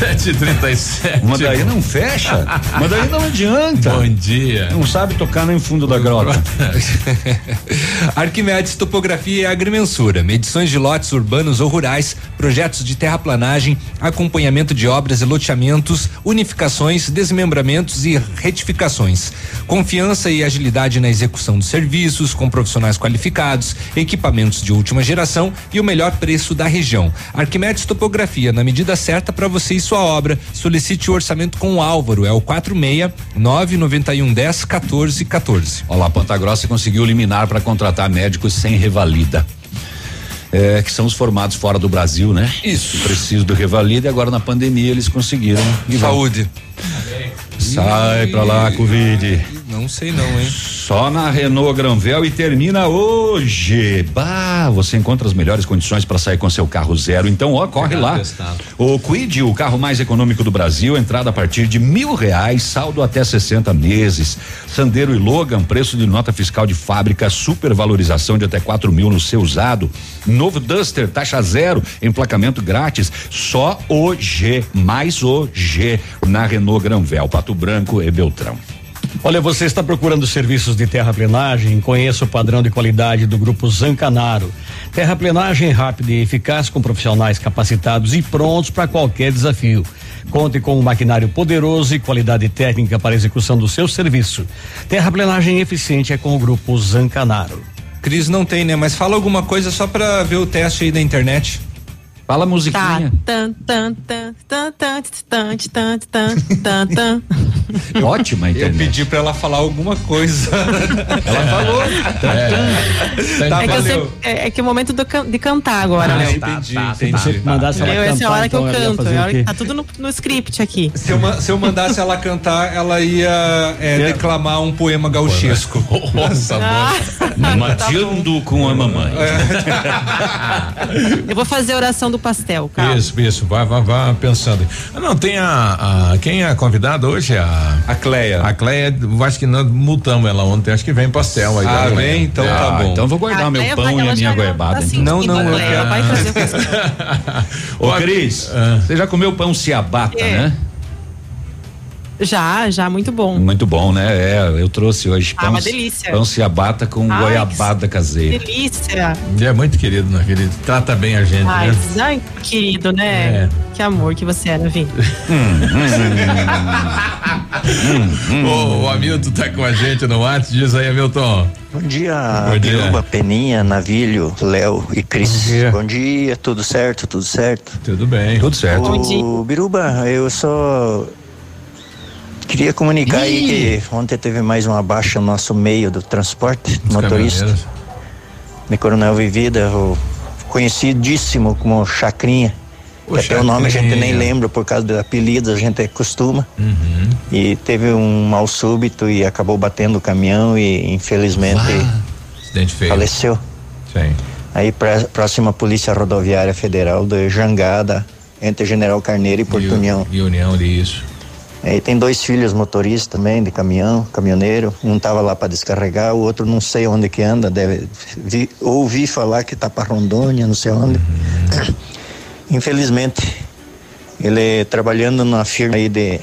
7h37. Mas daí não fecha. Mas daí não adianta. Bom dia. Não sabe tocar nem fundo da grota. Arquimedes Topografia e Agrimensura, medições de lotes urbanos ou rurais, projetos de terraplanagem, acompanhamento de obras e loteamentos, unificações, desmembramentos e retificações. Confiança e agilidade na execução dos serviços, com profissionais qualificados, equipamentos de última geração e o melhor preço da região. Arquimedes Topografia, na medida certa para você e sua obra. Solicite o orçamento com o Álvaro, é o 46 991 10 14 14. Olha lá, Ponta Grossa conseguiu liminar para contratar médicos sem revalida. É, que são os formados fora do Brasil, né? Isso. Preciso do revalida e agora na pandemia eles conseguiram. E. Saúde. Sai pra lá, Covid. Não sei não, hein? Só na Renault Granvel e termina hoje. Bah, você encontra as melhores condições para sair com seu carro zero. Então, ó, corre lá. O Quid, o carro mais econômico do Brasil, entrada a partir de mil reais, saldo até 60 meses. Sandero e Logan, preço de nota fiscal de fábrica, supervalorização de até 4 mil no seu usado. Novo Duster, taxa zero, emplacamento grátis. Só hoje, mais hoje, na Renault Granvel, Pato Branco e Beltrão. Olha, você está procurando serviços de terraplenagem? Conheça o padrão de qualidade do Grupo Zancanaro. Terraplenagem rápida e eficaz com profissionais capacitados e prontos para qualquer desafio. Conte com um maquinário poderoso e qualidade técnica para execução do seu serviço. Terraplenagem eficiente é com o Grupo Zancanaro. Cris não tem, né? Mas fala alguma coisa só pra ver o teste aí da internet. Fala Tá. musiquinha. Tan, tan, tan, tan, tan, tan, tan, tan, tan, tan. Ótima a Eu internet. pedi pra ela falar alguma coisa. Ela falou. Tá, É que, eu valeu. sempre- é, é que é o momento do can- de cantar agora, Ah, Léo. entendi, tá, entendi. tá. Se mandasse ela Eu, essa é a hora que eu cantar, então ia canto. É a hora que tá tudo no, no script aqui. Se eu, se eu mandasse ela cantar, ela ia é, declamar um poema gauchesco. Nossa, Ah, Mateando com a mamãe. eu vou fazer a oração do pastel, calma. Isso, isso, vai, vai, vai pensando. Ah, não, tem a, a- Quem é a convidada hoje? A, A Cleia. a Cleia, acho que nós multamos ela ontem, acho que vem pastel aí. Ah, vem? Então É. tá bom. Então eu vou guardar A meu Cleia pão vai- e a minha goiabada. tá então. Não, não, eu quero- vai o. Ô, Cris, você já comeu pão ciabatta, É. né? Já, já, muito bom. Muito bom, né? É, eu trouxe hoje Ah, pão, uma delícia. pão ciabatta com Ai, goiabada caseira. Delícia. É muito querido, né? Ele trata bem a gente, Ai, né? ai, querido, né? É. Que amor que você era, Vim. O, o Hamilton tá com a gente no WhatsApp, diz aí, Hamilton. Bom dia, Bom dia. Biruba, Peninha, Navilho, Léo e Cris. Bom dia. tudo certo, tudo certo? Tudo bem. Tudo certo. Bom dia. Ô, Biruba, eu só queria comunicar aí que ontem teve mais uma baixa no nosso meio do transporte, Os motorista. De Coronel Vivida, o conhecidíssimo como Chacrinha. Que até o nome a gente nem lembra por causa do apelido, a gente acostuma. Uhum. E teve um mal súbito e acabou batendo o caminhão e infelizmente feio. faleceu. Sim. Aí pra, próxima Polícia Rodoviária Federal de Jangada, entre General Carneiro e Porto E o- União. E União, isso. Aí tem dois filhos motoristas também de caminhão, caminhoneiro. Um tava lá para descarregar, o outro não sei onde que anda, deve vi, ouvi falar que tá para Rondônia, não sei onde. Infelizmente, ele trabalhando numa firma aí de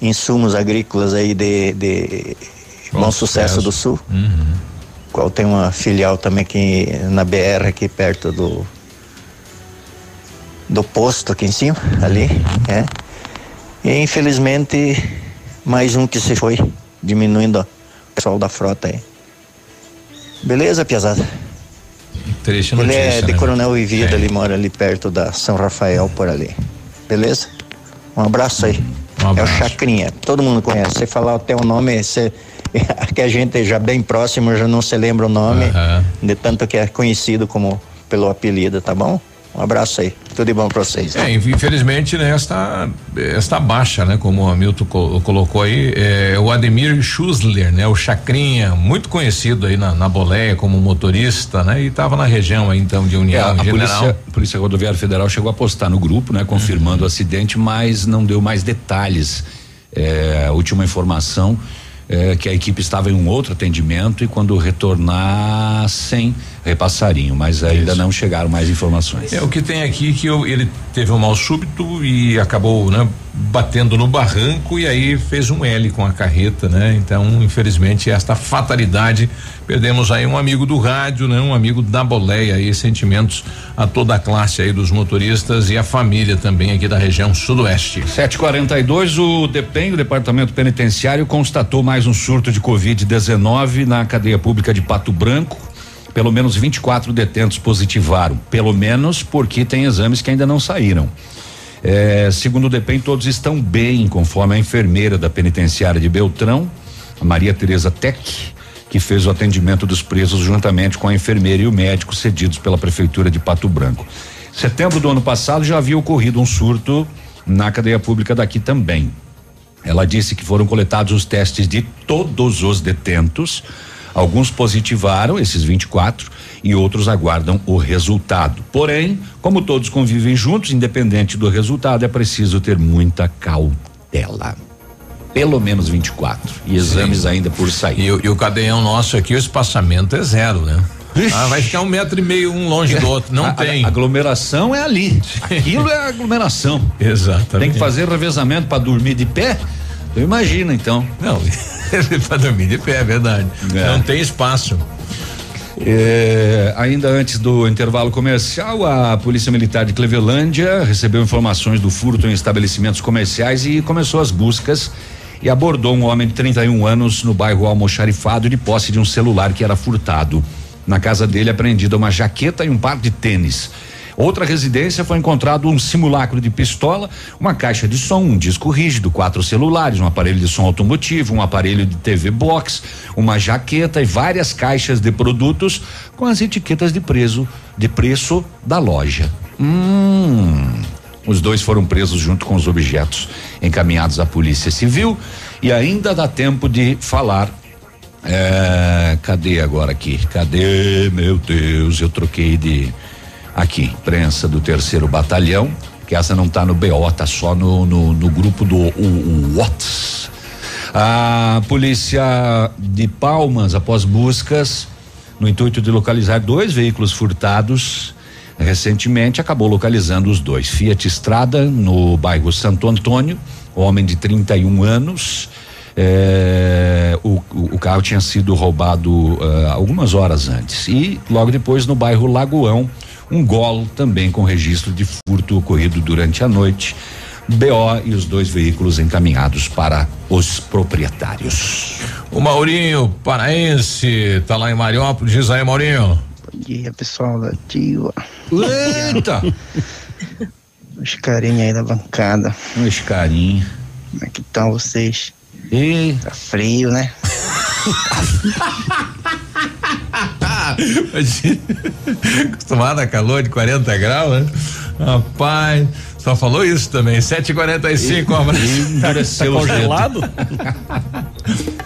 insumos agrícolas aí de, de Bom Bom, Sucesso, Sucesso. do Sul Uhum. qual tem uma filial também aqui na BR, aqui perto do do posto aqui em cima, ali, é. E infelizmente mais um que se foi, diminuindo o pessoal da frota aí. Beleza, Piazada? Triste Ele notícia, é de né? Coronel Vivida, É. ele mora ali perto da São Rafael por ali. Beleza? Um abraço aí. Um É o abraço. Chacrinha, todo mundo conhece. Você falar até o nome, você, que a gente já bem próximo já não se lembra o nome, Aham. de tanto que é conhecido como pelo apelido, tá bom? Um abraço aí, tudo de bom pra vocês. É, infelizmente, né, esta, esta baixa, né, como o Hamilton co- colocou aí, é o Ademir Schussler, né, o Chacrinha, muito conhecido aí na, na boleia como motorista, né, e estava na região aí então de É, União a General. polícia, polícia Rodoviária Federal chegou a postar no grupo, né, confirmando o acidente, mas não deu mais detalhes. É, a última informação é que a equipe estava em um outro atendimento e quando retornassem repassariam, mas ainda Isso. não chegaram mais informações. É o que tem aqui que eu, ele teve um mal súbito e acabou, né, batendo no barranco e aí fez um L com a carreta, né? Então, infelizmente, esta fatalidade perdemos aí um amigo do rádio, né? Um amigo da boleia aí, sentimentos a toda a classe aí dos motoristas e a família também aqui da região sudoeste. 742 o DEPEN, o Departamento Penitenciário constatou mais um surto de covid-19 na cadeia pública de Pato Branco. Pelo menos 24 detentos positivaram, pelo menos porque tem exames que ainda não saíram. É, segundo o DEPEN, todos estão bem, conforme a enfermeira da penitenciária de Beltrão, Maria Tereza Tec, que fez o atendimento dos presos juntamente com a enfermeira e o médico cedidos pela prefeitura de Pato Branco. Setembro do ano passado já havia ocorrido um surto na cadeia pública daqui também. Ela disse que foram coletados os testes de todos os detentos. Alguns positivaram, esses 24, e outros aguardam o resultado. Porém, como todos convivem juntos, independente do resultado, é preciso ter muita cautela pelo menos 24 e exames Sim. ainda por sair. E, e, o cadeião nosso aqui, o espaçamento é zero, né? Ah, vai ficar um metro e meio um longe do outro. Não a, tem. A aglomeração é ali. Aquilo é aglomeração. Exatamente. Tem que fazer revezamento para dormir de pé. Tu imagina então. Não, para dormir de pé, é verdade. É. Não tem espaço. É, ainda antes do intervalo comercial, a Polícia Militar de Clevelândia recebeu informações do furto em estabelecimentos comerciais e começou as buscas e abordou um homem de 31 anos no bairro Almoxarifado de posse de um celular que era furtado. Na casa dele apreendida uma jaqueta e um par de tênis. Outra residência foi encontrado um simulacro de pistola, uma caixa de som, um disco rígido, quatro celulares, um aparelho de som automotivo, um aparelho de TV box, uma jaqueta e várias caixas de produtos com as etiquetas de preço de preço da loja. Hum. Os dois foram presos junto com os objetos encaminhados à Polícia Civil e ainda dá tempo de falar. É, cadê agora aqui? Cadê? Meu Deus, eu troquei de aqui, prensa do terceiro batalhão, que essa não está no BO, tá só no, no, no grupo do o, o Whats. A polícia de Palmas, após buscas, no intuito de localizar dois veículos furtados recentemente acabou localizando os dois. Fiat Estrada, no bairro Santo Antônio, homem de 31 anos. É, o, o, carro tinha sido roubado uh, algumas horas antes. E logo depois, no bairro Lagoão, um golo também com registro de furto ocorrido durante a noite. BO e os dois veículos encaminhados para os proprietários. O Maurinho Paraense tá lá em Mariópolis, diz aí, Maurinho. Bom dia, pessoal da Ativa. Eita! Os carinhos aí da bancada. Os carinhos. Como é que estão vocês? E... Tá frio, né? Acostumado a calor de 40 graus, né? Rapaz, só falou isso também. 7h45, um abraço. Tá, tá congelado?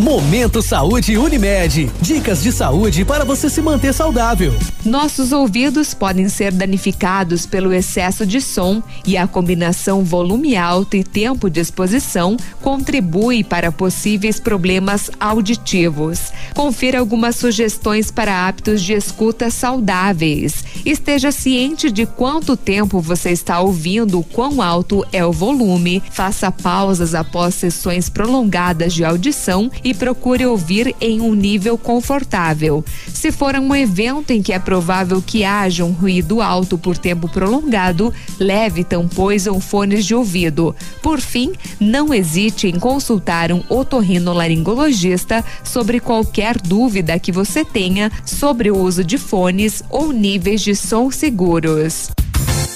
Momento Saúde Unimed. Dicas de saúde para você se manter saudável. Nossos ouvidos podem ser danificados pelo excesso de som e a combinação volume alto e tempo de exposição contribui para possíveis problemas auditivos. Confira algumas sugestões para hábitos de escuta saudáveis. Esteja ciente de quanto tempo você está ouvindo, quão alto é o volume. Faça pausas após sessões prolongadas de audição e procure ouvir em um nível confortável. Se for um evento em que é provável que haja um ruído alto por tempo prolongado, leve tampões ou fones de ouvido. Por fim, não hesite em consultar um otorrinolaringologista sobre qualquer dúvida que você tenha sobre o uso de fones ou níveis de som seguros.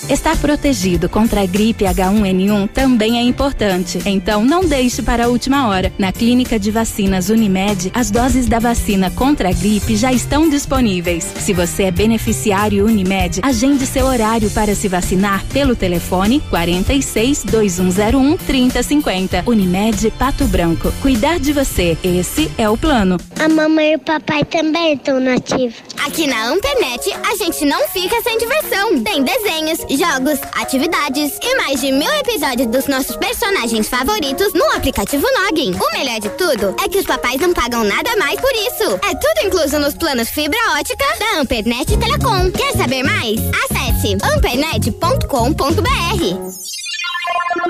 Estar protegido contra a gripe H1N1 também é importante. Então não deixe para a última hora. Na Clínica de Vacinas Unimed, as doses da vacina contra a gripe já estão disponíveis. Se você é beneficiário Unimed, agende seu horário para se vacinar pelo telefone 46 2101 3050. Unimed Pato Branco. Cuidar de você, esse é o plano. A mamãe e o papai também estão nativos. Aqui na Ampernet, a gente não fica sem diversão. Tem desenhos, jogos, atividades e mais de mil episódios dos nossos personagens favoritos no aplicativo Noggin. O melhor de tudo é que os papais não pagam nada mais por isso. É tudo incluso nos planos fibra ótica da Ampernet Telecom. Quer saber mais? Acesse ampernet.com.br.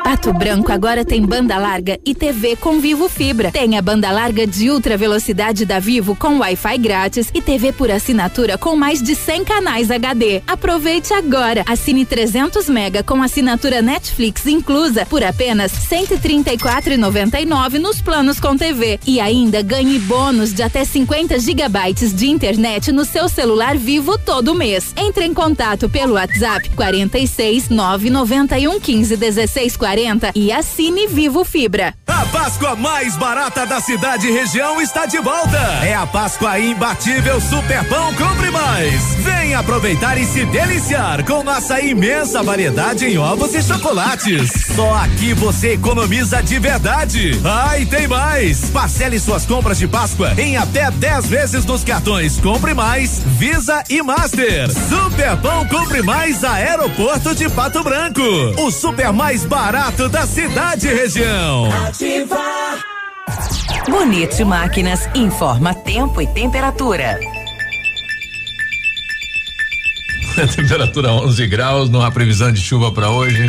Pato Branco agora tem banda larga e TV com Vivo Fibra. Tem a banda larga de ultra velocidade da Vivo com Wi-Fi grátis e TV por assinatura com mais de 100 canais HD. Aproveite agora. Assine 300 mega com assinatura Netflix inclusa por apenas 134,99 nos planos com TV e ainda ganhe bônus de até 50 gigabytes de internet no seu celular Vivo todo mês. Entre em contato pelo WhatsApp 46 991 15 16 40 e assine Vivo Fibra. A Páscoa mais barata da cidade e região está de volta. É a Páscoa imbatível Super Pão Compre Mais. Vem aproveitar e se deliciar com nossa imensa variedade em ovos e chocolates. Só aqui você economiza de verdade. Ah, e tem mais. Parcele suas compras de Páscoa em até 10 vezes nos cartões Compre Mais, Visa e Master. Super Pão Compre Mais Aeroporto de Pato Branco. O super mais barato da cidade e região. Bonito Máquinas informa tempo e temperatura. Temperatura 11 graus, não há previsão de chuva para hoje.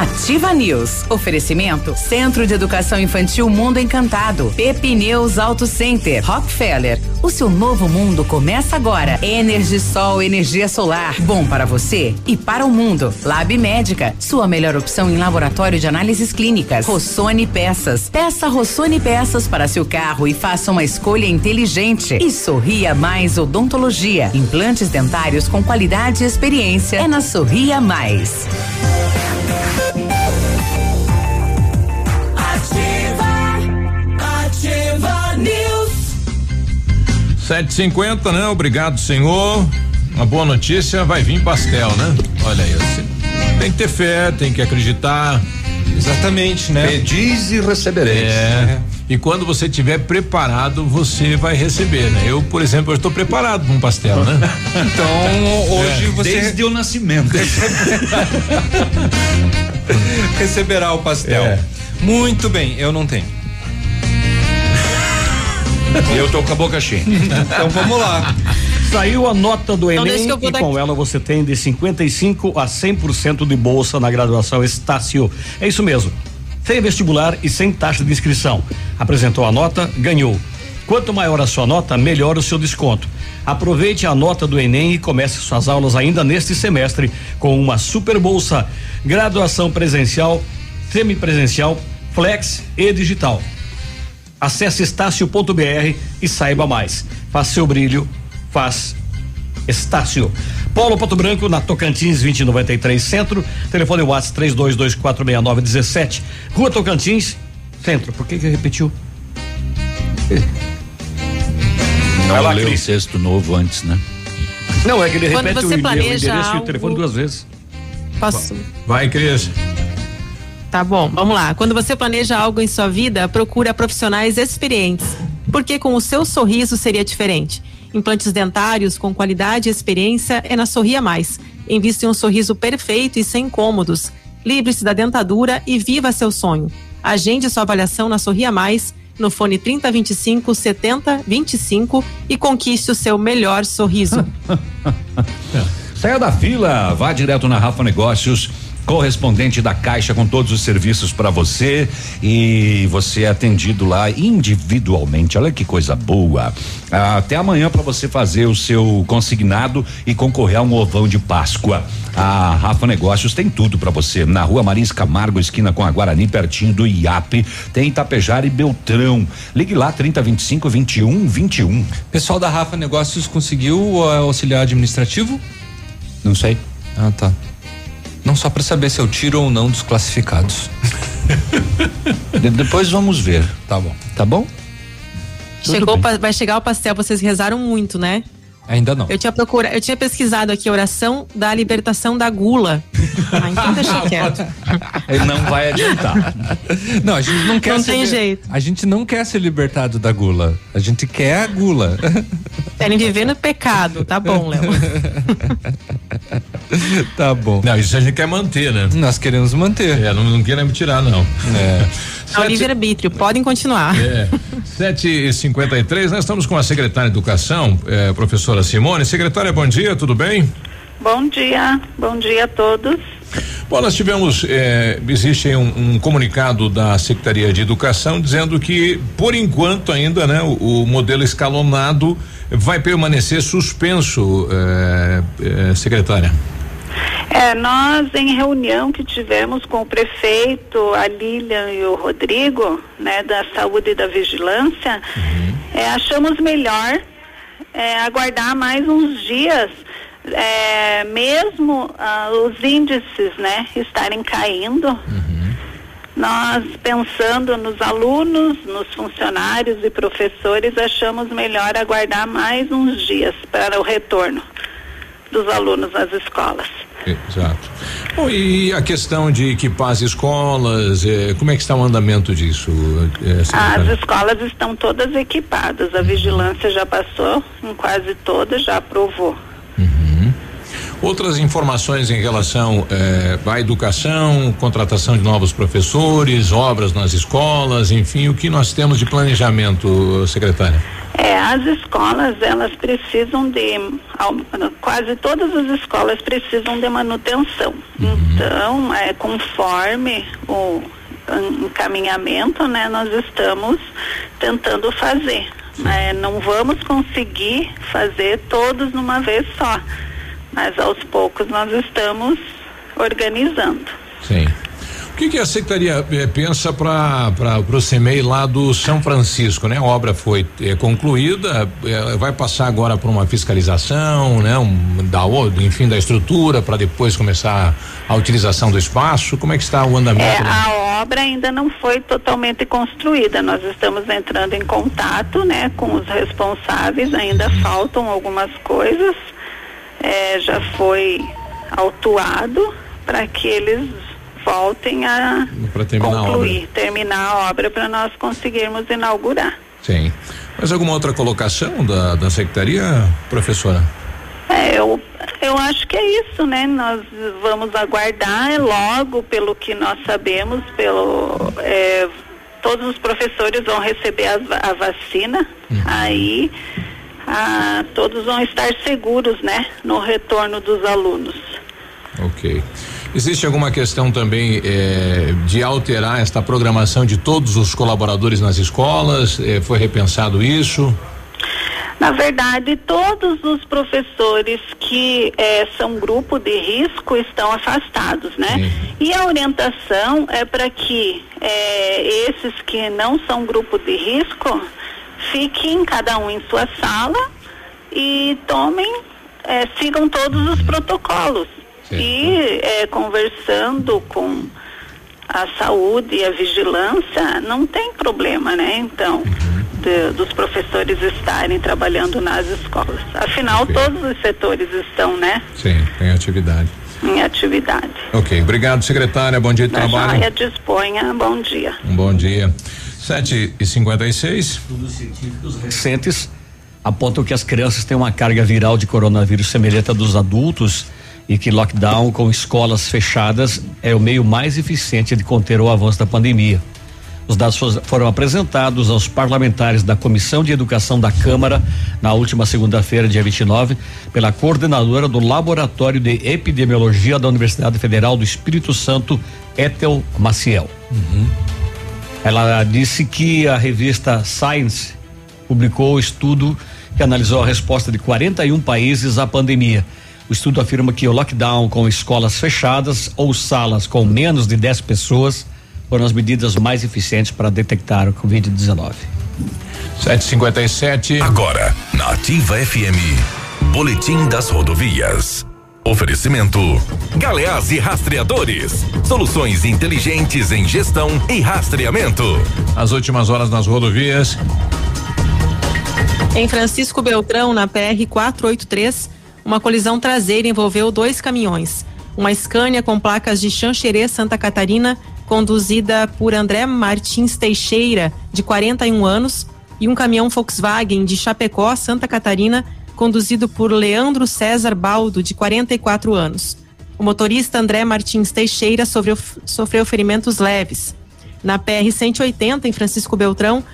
Ativa News. Oferecimento Centro de Educação Infantil Mundo Encantado. Pepineus Auto Center. Rockefeller. O seu novo mundo começa agora. Energisol, energia solar. Bom para você e para o mundo. Lab Médica. Sua melhor opção em laboratório de análises clínicas. Rossoni Peças. Peça Rossoni Peças para seu carro e faça uma escolha inteligente. E Sorria Mais Odontologia. Implantes dentários com qualidade e experiência. É na Sorria Mais. 750, né? Obrigado, senhor. Uma boa notícia, vai vir pastel, né? Olha aí, assim. Tem que ter fé, tem que acreditar. Exatamente, né? Pedis e recebereis. É. E quando você estiver preparado, você vai receber, né? Eu, por exemplo, eu estou preparado para um pastel, né? Então, hoje É. você Desde o nascimento. receberá o pastel. É. Muito bem, eu não tenho. E eu tô com a boca cheia. Então vamos lá. Saiu a nota do Então, Enem e com ela você tem de 55 a 100% de bolsa na graduação Estácio. É isso mesmo. Sem vestibular e sem taxa de inscrição. Apresentou a nota, ganhou. Quanto maior a sua nota, melhor o seu desconto. Aproveite a nota do Enem e comece suas aulas ainda neste semestre com uma super bolsa. Graduação presencial, semipresencial, flex e digital. Acesse estácio.br e saiba mais. Faz seu brilho, faz Estácio. Polo Pato Branco, na Tocantins 2093 Centro. Telefone WhatsApp 32246917. Rua Tocantins, Centro. Por que que repetiu? Não Vai lá, leu o sexto novo antes, né? Não, é que ele Quando repete o, você e-mail, o planeja endereço e o algo- telefone duas vezes. Posso? Vai, Cris. Tá bom, vamos lá. Quando você planeja algo em sua vida, procura profissionais experientes. Porque com o seu sorriso seria diferente. Implantes dentários com qualidade e experiência é na Sorria Mais. Invista em um sorriso perfeito e sem incômodos. Livre-se da dentadura e viva seu sonho. Agende sua avaliação na Sorria Mais no fone 3025 7025 e conquiste o seu melhor sorriso. Saia da fila, vá direto na Rafa Negócios correspondente da Caixa com todos os serviços para você e você é atendido lá individualmente. Olha que coisa boa. Ah, até amanhã para você fazer o seu consignado e concorrer a um ovão de Páscoa. A Rafa Negócios tem tudo para você. Na rua Marins Camargo, esquina com a Guarani, pertinho do IAP. Tem Itapejara e Beltrão. Ligue lá, 3025 21 21. Pessoal da Rafa Negócios conseguiu o uh, auxiliar administrativo? Não sei. Ah, tá. Não só para saber se eu tiro ou não dos classificados. De- depois vamos ver. Tá bom. Tá bom? Chegou, vai chegar o pastel, vocês rezaram muito, né? Ainda não. Eu tinha procurado, eu tinha pesquisado aqui a oração da libertação da gula. Ah, então deixa quieto. Não vai adiantar. Não, a gente não quer Não ser tem jeito. A gente não quer ser libertado da gula. A gente quer a gula. Querem viver no pecado, tá bom, Léo. tá bom. Não, isso a gente quer manter, né? Nós queremos manter. É, não, não queremos tirar, não. É. É o livre-arbítrio, podem continuar. É. 7 e 53 nós estamos com a secretária de Educação, eh, professora Simone. Secretária, bom dia, tudo bem? Bom dia, bom dia a todos. Bom, nós tivemos, eh, existe um, um comunicado da Secretaria de Educação dizendo que, por enquanto ainda, né, o, o modelo escalonado vai permanecer suspenso, eh, eh, secretária. É, nós em reunião que tivemos com o prefeito, a Lilian e o Rodrigo, né, da saúde e da vigilância, é, achamos melhor é, aguardar mais uns dias, é, mesmo ah, os índices, né, estarem caindo. Nós pensando nos alunos, nos funcionários e professores, achamos melhor aguardar mais uns dias para o retorno dos alunos às escolas. Exato. Bom, e a questão de equipar as escolas, eh, como é que está o andamento disso, eh, As escolas estão todas equipadas, a vigilância já passou em quase todas, já aprovou. Outras informações em relação eh, à educação, contratação de novos professores, obras nas escolas, enfim, o que nós temos de planejamento, secretária? É, as escolas, elas precisam de, quase todas as escolas precisam de manutenção. Então, é, conforme o en- encaminhamento, né, nós estamos tentando fazer. É, não vamos conseguir fazer todos numa vez só, mas aos poucos nós estamos organizando. Sim. O que, que a secretaria eh, pensa para o CEMEI lá do São Francisco, né? A obra foi eh, concluída, eh, vai passar agora por uma fiscalização, né? Um, da, enfim, da estrutura para depois começar a utilização do espaço. Como é que está o andamento? É, a obra ainda não foi totalmente construída. Nós estamos entrando em contato, né, com os responsáveis. Ainda faltam algumas coisas. É, já foi autuado para que eles voltem a terminar a obra. concluir, terminar a obra para nós conseguirmos inaugurar. Sim. Mas alguma outra colocação da, da secretaria, professora? É, eu, eu acho que é isso, né? Nós vamos aguardar logo, pelo que nós sabemos, pelo é, todos os professores vão receber va- a, vacina, aí ah, todos vão estar seguros, né? No retorno dos alunos. Ok. Existe alguma questão também eh, de alterar esta programação de todos os colaboradores nas escolas? Eh, foi repensado isso? Na verdade, todos os professores que eh, são grupo de risco estão afastados, né? E a orientação é para que eh, esses que não são grupo de risco fiquem cada um em sua sala e tomem, eh, sigam todos os protocolos. E eh, conversando com a saúde e a vigilância, não tem problema, né? Então, de- dos professores estarem trabalhando nas escolas. Afinal, todos os setores estão, né, Sim, tem atividade. em atividade. Ok, obrigado, secretária. Bom dia de trabalho. joia disponha, bom dia. Um bom dia. Sete e cinquenta e seis. Estudos científicos recentes apontam que as crianças têm uma carga viral de coronavírus semelhante à dos adultos e que lockdown com escolas fechadas é o meio mais eficiente de conter o avanço da pandemia. Os dados foram apresentados aos parlamentares da Comissão de Educação da Câmara na última segunda-feira, dia 29, pela coordenadora do Laboratório de Epidemiologia da Universidade Federal do Espírito Santo, Ethel Maciel. Ela disse que a revista Science publicou o estudo que analisou a resposta de 41 países à pandemia. O estudo afirma que o lockdown com escolas fechadas ou salas com menos de 10 pessoas foram as medidas mais eficientes para detectar o Covid-19. 757. Agora, na Ativa FM, Boletim das Rodovias. Oferecimento: Galeás e Rastreadores. Soluções inteligentes em gestão e rastreamento. As últimas horas nas rodovias. Em Francisco Beltrão, na PR 483, uma colisão traseira envolveu dois caminhões. Uma Scania com placas de Xanxerê, Santa Catarina, conduzida por André Martins Teixeira, de 41 anos, e um caminhão Volkswagen de Chapecó, Santa Catarina, conduzido por Leandro César Baldo, de 44 anos. O motorista André Martins Teixeira sofreu, sofreu ferimentos leves. Na PR 180, em Francisco Beltrão,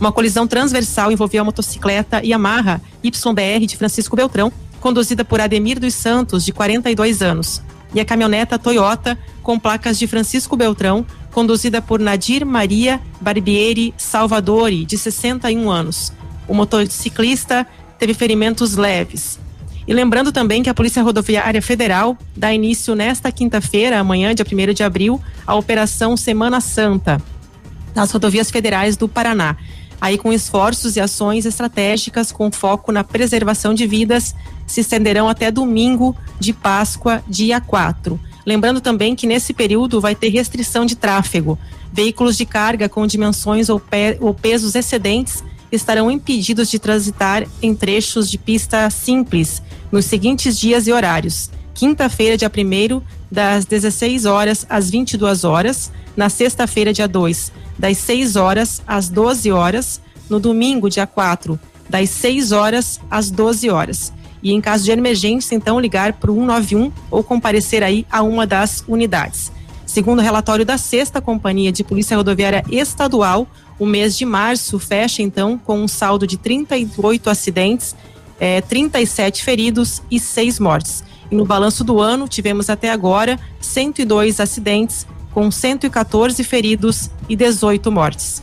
uma colisão transversal envolveu a motocicleta Yamaha YBR de Francisco Beltrão, conduzida por Ademir dos Santos, de 42 anos, e a caminhoneta Toyota com placas de Francisco Beltrão, conduzida por Nadir Maria Barbieri Salvadori, de 61 anos. O motociclista teve ferimentos leves. E lembrando também que a Polícia Rodoviária Federal dá início nesta quinta-feira, amanhã, dia 1 de abril, à Operação Semana Santa nas rodovias federais do Paraná. Aí, com esforços e ações estratégicas com foco na preservação de vidas, se estenderão até domingo de Páscoa, dia 4. Lembrando também que nesse período vai ter restrição de tráfego. Veículos de carga com dimensões ou, ou pesos excedentes estarão impedidos de transitar em trechos de pista simples nos seguintes dias e horários. Quinta-feira, dia 1 das 16 horas às 22 horas. Na sexta-feira, dia 2, das 6 horas às 12 horas. No domingo, dia 4, das 6 horas às 12 horas. E em caso de emergência, então, ligar para o 191 ou comparecer aí a uma das unidades. Segundo o relatório da sexta Companhia de Polícia Rodoviária Estadual, o mês de março fecha então com um saldo de 38 acidentes, eh, 37 feridos e 6 mortes. E no balanço do ano, tivemos até agora 102 acidentes, com 114 feridos e 18 mortes.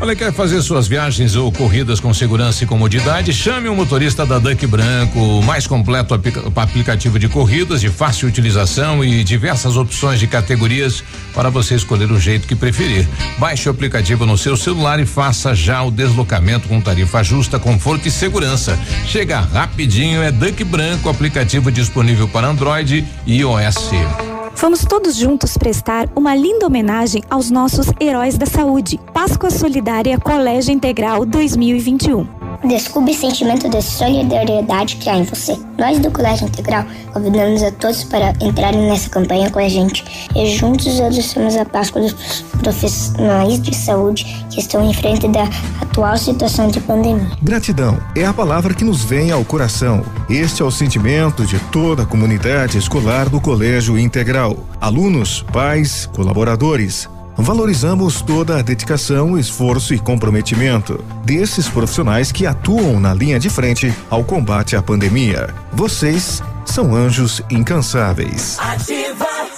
Olha, quer fazer suas viagens ou corridas com segurança e comodidade? Chame o motorista da Duck Branco, o mais completo aplica- aplicativo de corridas, de fácil utilização e diversas opções de categorias para você escolher o jeito que preferir. Baixe o aplicativo no seu celular e faça já o deslocamento com tarifa justa, conforto e segurança. Chega rapidinho, é Duck Branco, aplicativo disponível para Android e iOS. Vamos todos juntos prestar uma linda homenagem aos nossos heróis da saúde. Páscoa Solidária Colégio Integral 2021. Descubra o sentimento de solidariedade que há em você. Nós do Colégio Integral convidamos a todos para entrarem nessa campanha com a gente e juntos adoçamos a Páscoa dos profissionais de saúde que estão em frente da atual atual situação de pandemia. Gratidão é a palavra que nos vem ao coração. Este é o sentimento de toda a comunidade escolar do Colégio Integral. Alunos, pais, colaboradores. Valorizamos toda a dedicação, esforço e comprometimento desses profissionais que atuam na linha de frente ao combate à pandemia. Vocês são anjos incansáveis. Ativa.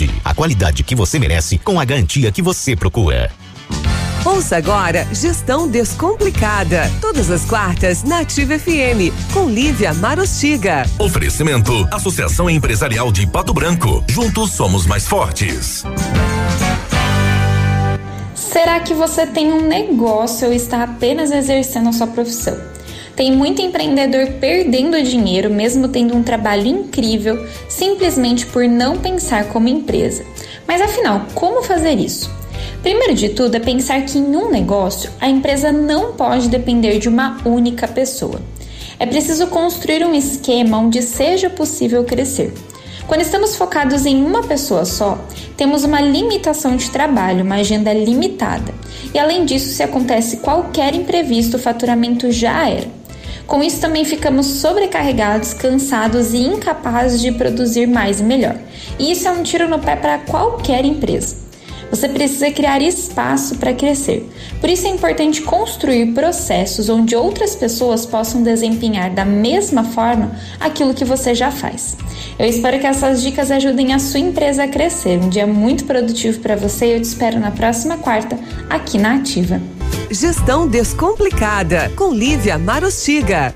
a qualidade que você merece com a garantia que você procura. Ouça agora Gestão Descomplicada. Todas as quartas na Ativa FM, com Lívia Marostiga. Oferecimento: Associação Empresarial de Pato Branco. Juntos somos mais fortes. Será que você tem um negócio ou está apenas exercendo a sua profissão? Tem muito empreendedor perdendo dinheiro, mesmo tendo um trabalho incrível, simplesmente por não pensar como empresa. Mas afinal, como fazer isso? Primeiro de tudo é pensar que em um negócio a empresa não pode depender de uma única pessoa. É preciso construir um esquema onde seja possível crescer. Quando estamos focados em uma pessoa só, temos uma limitação de trabalho, uma agenda limitada. E além disso, se acontece qualquer imprevisto, o faturamento já era. Com isso, também ficamos sobrecarregados, cansados e incapazes de produzir mais e melhor. E isso é um tiro no pé para qualquer empresa. Você precisa criar espaço para crescer. Por isso é importante construir processos onde outras pessoas possam desempenhar da mesma forma aquilo que você já faz. Eu espero que essas dicas ajudem a sua empresa a crescer. Um dia muito produtivo para você e eu te espero na próxima quarta aqui na Ativa. Gestão Descomplicada, com Lívia Marostiga.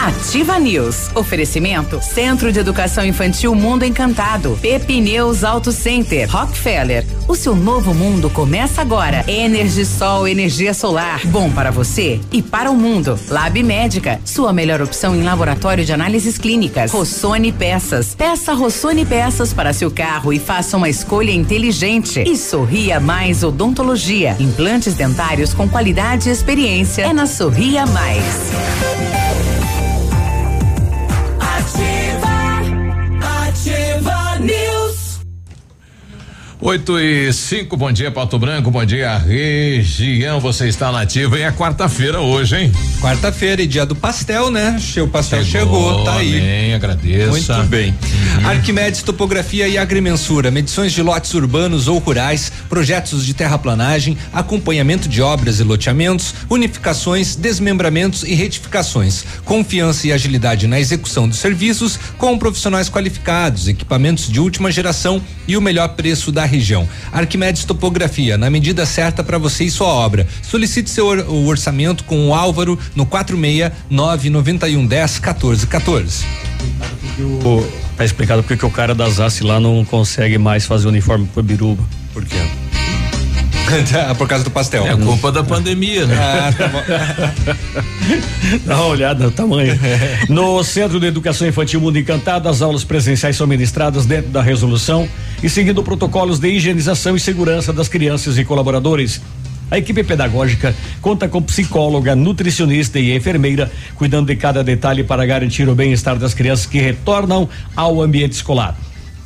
Ativa News. Oferecimento Centro de Educação Infantil Mundo Encantado. Pepineus Auto Center. Rockefeller. O seu novo mundo começa agora. Energisol energia solar. Bom para você e para o mundo. Lab Médica. Sua melhor opção em laboratório de análises clínicas. Rossoni Peças. Peça Rossoni Peças para seu carro e faça uma escolha inteligente. E Sorria Mais Odontologia. Implantes dentários com qualidade e experiência. É na Sorria Mais. 8 e 5, bom dia, Pato Branco, bom dia, região. Você está nativa e é quarta-feira hoje, hein? Quarta-feira e dia do pastel, né? O pastel chegou, Chegou, tá aí. amém, agradeça. Muito bem. Arquimedes Topografia e Agrimensura, medições de lotes urbanos ou rurais, projetos de terraplanagem, acompanhamento de obras e loteamentos, unificações, desmembramentos e retificações. Confiança e agilidade na execução dos serviços com profissionais qualificados, equipamentos de última geração e o melhor preço da região. Arquimedes Topografia, na medida certa para você e sua obra. Solicite seu or- o orçamento com o Álvaro no 46 991 10 14 14. O, tá explicado porque que o cara das ACE lá não consegue mais fazer uniforme pro Biruba. Por quê? Por causa do pastel. É culpa da pandemia, né? Ah, tá bom. Dá uma olhada no tamanho. No Centro de Educação Infantil Mundo Encantado, as aulas presenciais são ministradas dentro da resolução e seguindo protocolos de higienização e segurança das crianças e colaboradores. A equipe pedagógica conta com psicóloga, nutricionista e enfermeira, cuidando de cada detalhe para garantir o bem-estar das crianças que retornam ao ambiente escolar.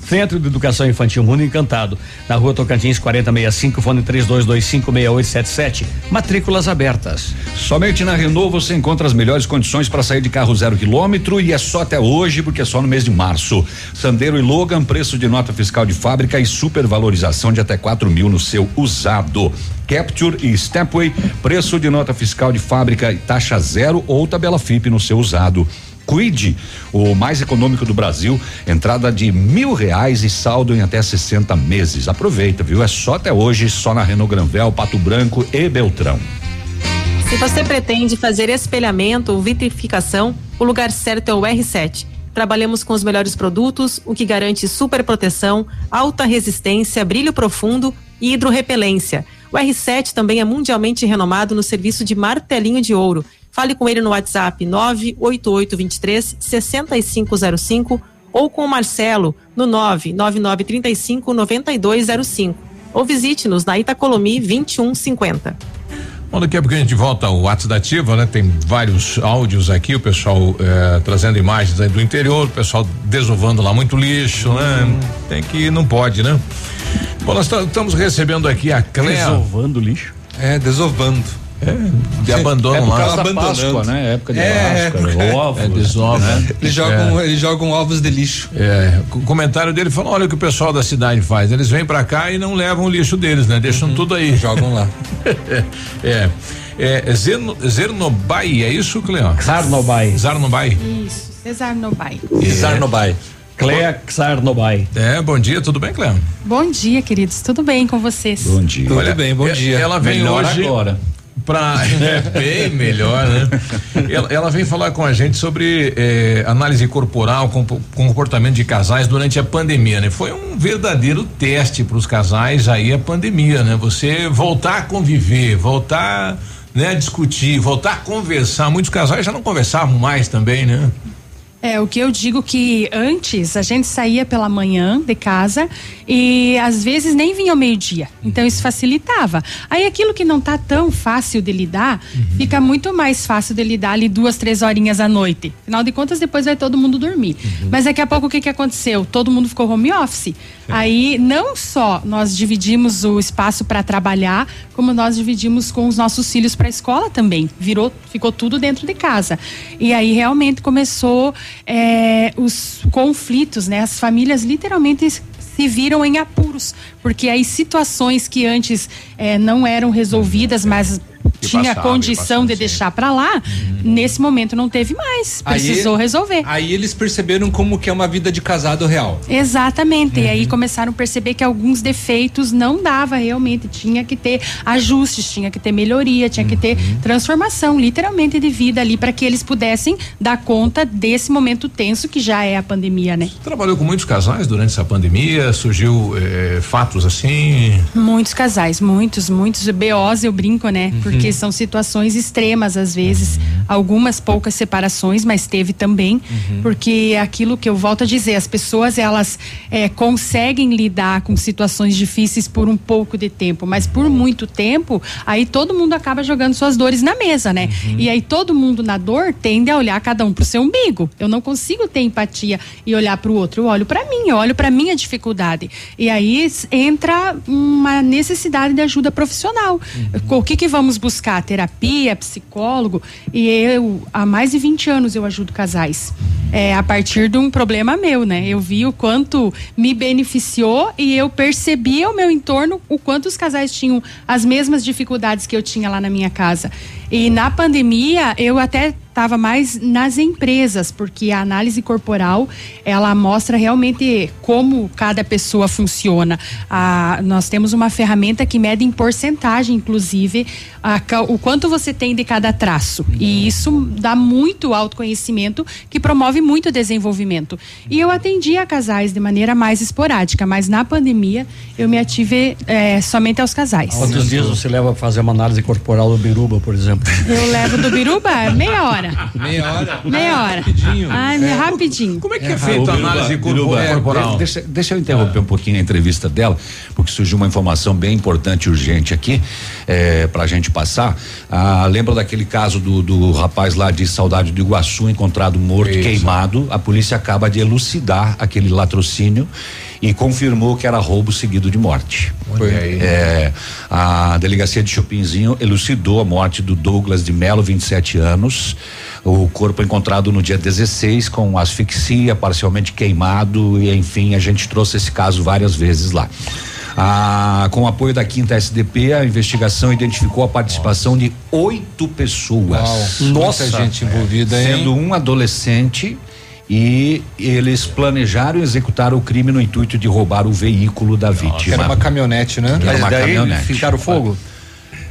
Centro de Educação Infantil Mundo Encantado, na rua Tocantins 4065, fone 32256877. Matrículas abertas. Somente na Renault você encontra as melhores condições para sair de carro zero quilômetro e é só até hoje, porque é só no mês de março. Sandero e Logan, preço de nota fiscal de fábrica e supervalorização de até 4 mil no seu usado. Capture e Stepway, preço de nota fiscal de fábrica e taxa zero ou tabela FIP no seu usado. Cuide, o mais econômico do Brasil, entrada de mil reais e saldo em até 60 meses. Aproveita, viu? É só até hoje, só na Renault Granvel, Pato Branco e Beltrão. Se você pretende fazer espelhamento ou vitrificação, o lugar certo é o R7. Trabalhamos com os melhores produtos, o que garante super proteção, alta resistência, brilho profundo e hidrorrepelência. O R7 também é mundialmente renomado no serviço de martelinho de ouro. Fale com ele no WhatsApp 98823 6505 ou com o Marcelo no 99935 9205. Ou visite-nos na Itacolomi 2150. Bom, daqui a pouco a gente volta ao WhatsApp da Ativa, né? Tem vários áudios aqui, o pessoal eh, trazendo imagens aí do interior, o pessoal desovando lá muito lixo, hum. né? Tem que, não pode, né? Bom, nós estamos recebendo aqui a Cléa. Desovando lixo? É, desovando. É, de abandono é por lá. causa da Páscoa, né? Época de É, Páscoa, é, ovos. É, desova. né? Eles jogam, eles jogam ovos de lixo. É, o comentário dele falou: olha o que o pessoal da cidade faz. Eles vêm pra cá e não levam o lixo deles, né? Deixam tudo aí. Jogam lá. é. É, Zerno, Zernobai, é isso, Cleão? Zarnobai. Zarnobai. Isso, Cesar Nobai. Zarnobai. Clea Xarnobai. É, bom dia, tudo bem, Cleão? Bom dia, queridos. Tudo bem com vocês? Bom dia. Tudo Olha, bem, bom dia. Ela vem Melhor hoje agora. Pra. É bem melhor, né? Ela, ela vem falar com a gente sobre eh, análise corporal, compo- comportamento de casais durante a pandemia, né? Foi um verdadeiro teste para os casais aí a pandemia, né? Você voltar a conviver, voltar né, a discutir, voltar a conversar. Muitos casais já não conversavam mais também, né? É, o que eu digo que antes a gente saía pela manhã de casa e às vezes nem vinha ao meio-dia. Então isso facilitava. Aí aquilo que não tá tão fácil de lidar, fica muito mais fácil de lidar ali duas, três horinhas à noite. Afinal de contas, depois vai todo mundo dormir. Mas daqui a pouco o que que aconteceu? Todo mundo ficou home office. Aí não só nós dividimos o espaço para trabalhar, como nós dividimos com os nossos filhos para a escola também. Virou, ficou tudo dentro de casa. E aí realmente começou é, os conflitos, né? As famílias literalmente se viram em apuros, porque aí situações que antes é, não eram resolvidas, mas Que tinha passava, condição de deixar para lá, nesse momento não teve mais, precisou Aí- resolver. Aí eles perceberam como que é uma vida de casado real. Exatamente. E Uhum. aí começaram a perceber que alguns defeitos não dava realmente. Tinha que ter ajustes, tinha que ter melhoria, tinha que Uhum. ter transformação, literalmente, de vida ali, para que eles pudessem dar conta desse momento tenso que já é a pandemia, né? Trabalhou com muitos casais durante essa pandemia, surgiu eh, fatos assim. Muitos casais, muitos, muitos BOs, eu brinco, né? Uhum. São situações extremas, às vezes, algumas poucas separações, mas teve também, Uhum. porque é aquilo que eu volto a dizer, as pessoas, elas eh, conseguem lidar com situações difíceis por um pouco de tempo, mas por muito tempo, aí todo mundo acaba jogando suas dores na mesa, né? Uhum. E aí todo mundo na dor tende a olhar cada um pro seu umbigo. Eu não consigo ter empatia e olhar pro outro, eu olho para mim, eu olho para minha dificuldade. E aí entra uma necessidade de ajuda profissional. O que que vamos buscar? Terapia, psicólogo? E eu, há mais de 20 anos eu ajudo casais. É, a partir de um problema meu, né? Eu vi o quanto me beneficiou e eu percebi ao meu entorno o quanto os casais tinham as mesmas dificuldades que eu tinha lá na minha casa. E na pandemia, eu até estava mais nas empresas, porque a análise corporal ela mostra realmente como cada pessoa funciona. Ah, nós temos uma ferramenta que mede em porcentagem, inclusive, a o quanto você tem de cada traço. E isso dá muito autoconhecimento, que promove muito desenvolvimento. E eu atendia casais de maneira mais esporádica, mas na pandemia eu me ative eh, somente aos casais. Quantos dias você leva pra fazer uma análise corporal do Biruba, por exemplo? Eu levo do Biruba meia hora. Meia hora. Meia hora. Rapidinho. Ai, É. rapidinho. Como é que Ô, Biruba, Biruba, corporal? é, deixa, deixa eu interromper um pouquinho a entrevista dela, porque porque surgiu uma informação bem importante e urgente aqui é, para a gente passar. Ah, lembra daquele caso do, do rapaz lá de Saudade do Iguaçu encontrado morto, Isso. queimado? A polícia acaba de elucidar aquele latrocínio e confirmou que era roubo seguido de morte. É, a delegacia de Chopinzinho elucidou a morte do Douglas de Melo, 27 anos. O corpo encontrado no dia 16 com asfixia, parcialmente queimado e enfim, a gente trouxe esse caso várias vezes lá. Ah, com o apoio da quinta SDP, a investigação identificou a participação de oito pessoas. Uau, muita gente envolvida, hein? Sendo um adolescente e eles planejaram e executaram o crime no intuito de roubar o veículo da vítima. Era uma caminhonete, né? Era uma caminhonete. Fincaram fogo?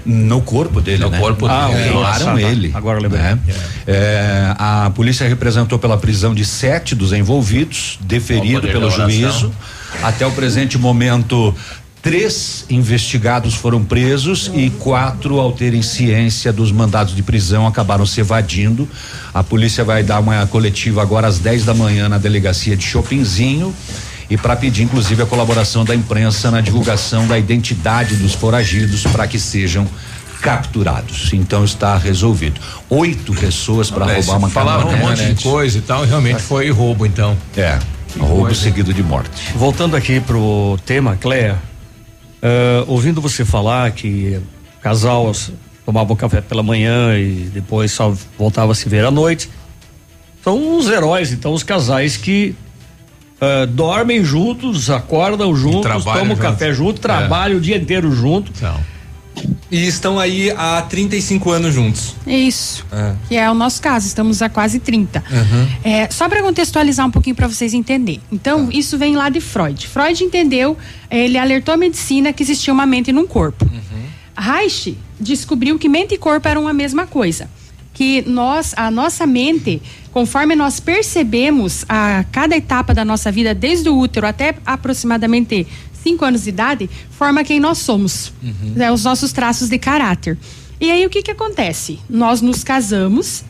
No corpo dele, No né? corpo ah, dele. Queimaram Nossa, tá. ele. Agora eu lembrei. né? É, a polícia representou pela prisão de sete dos envolvidos, deferido pelo juízo. Até o presente momento, três investigados foram presos e quatro, ao terem ciência dos mandados de prisão, acabaram se evadindo. A polícia vai dar uma coletiva agora às 10 da manhã na delegacia de Chopinzinho e para pedir inclusive a colaboração da imprensa na divulgação da identidade dos foragidos para que sejam capturados. Então está resolvido. Oito pessoas para roubar uma Falaram um monte de coisa e tal, realmente foi roubo, então. É, roubo coisa. seguido de morte. Voltando aqui pro tema, Cléia, eh, ouvindo você falar que casal tomava um café pela manhã e depois só voltava a se ver à noite, são os heróis, então, os casais que eh, dormem juntos, acordam juntos, tomam junto. café junto, trabalham o dia inteiro junto. E estão aí há 35 anos juntos. Isso. É. Que é o nosso caso, estamos há quase 30. Uhum. É, só para contextualizar um pouquinho para vocês entenderem. Então, isso vem lá de Freud. Freud entendeu, ele alertou a medicina que existia uma mente num corpo. Reich descobriu que mente e corpo eram a mesma coisa. Que nós, a nossa mente, conforme nós percebemos a cada etapa da nossa vida, desde o útero até aproximadamente 5 anos de idade, forma quem nós somos. Né, os nossos traços de caráter. E aí o que que acontece? Nós nos casamos.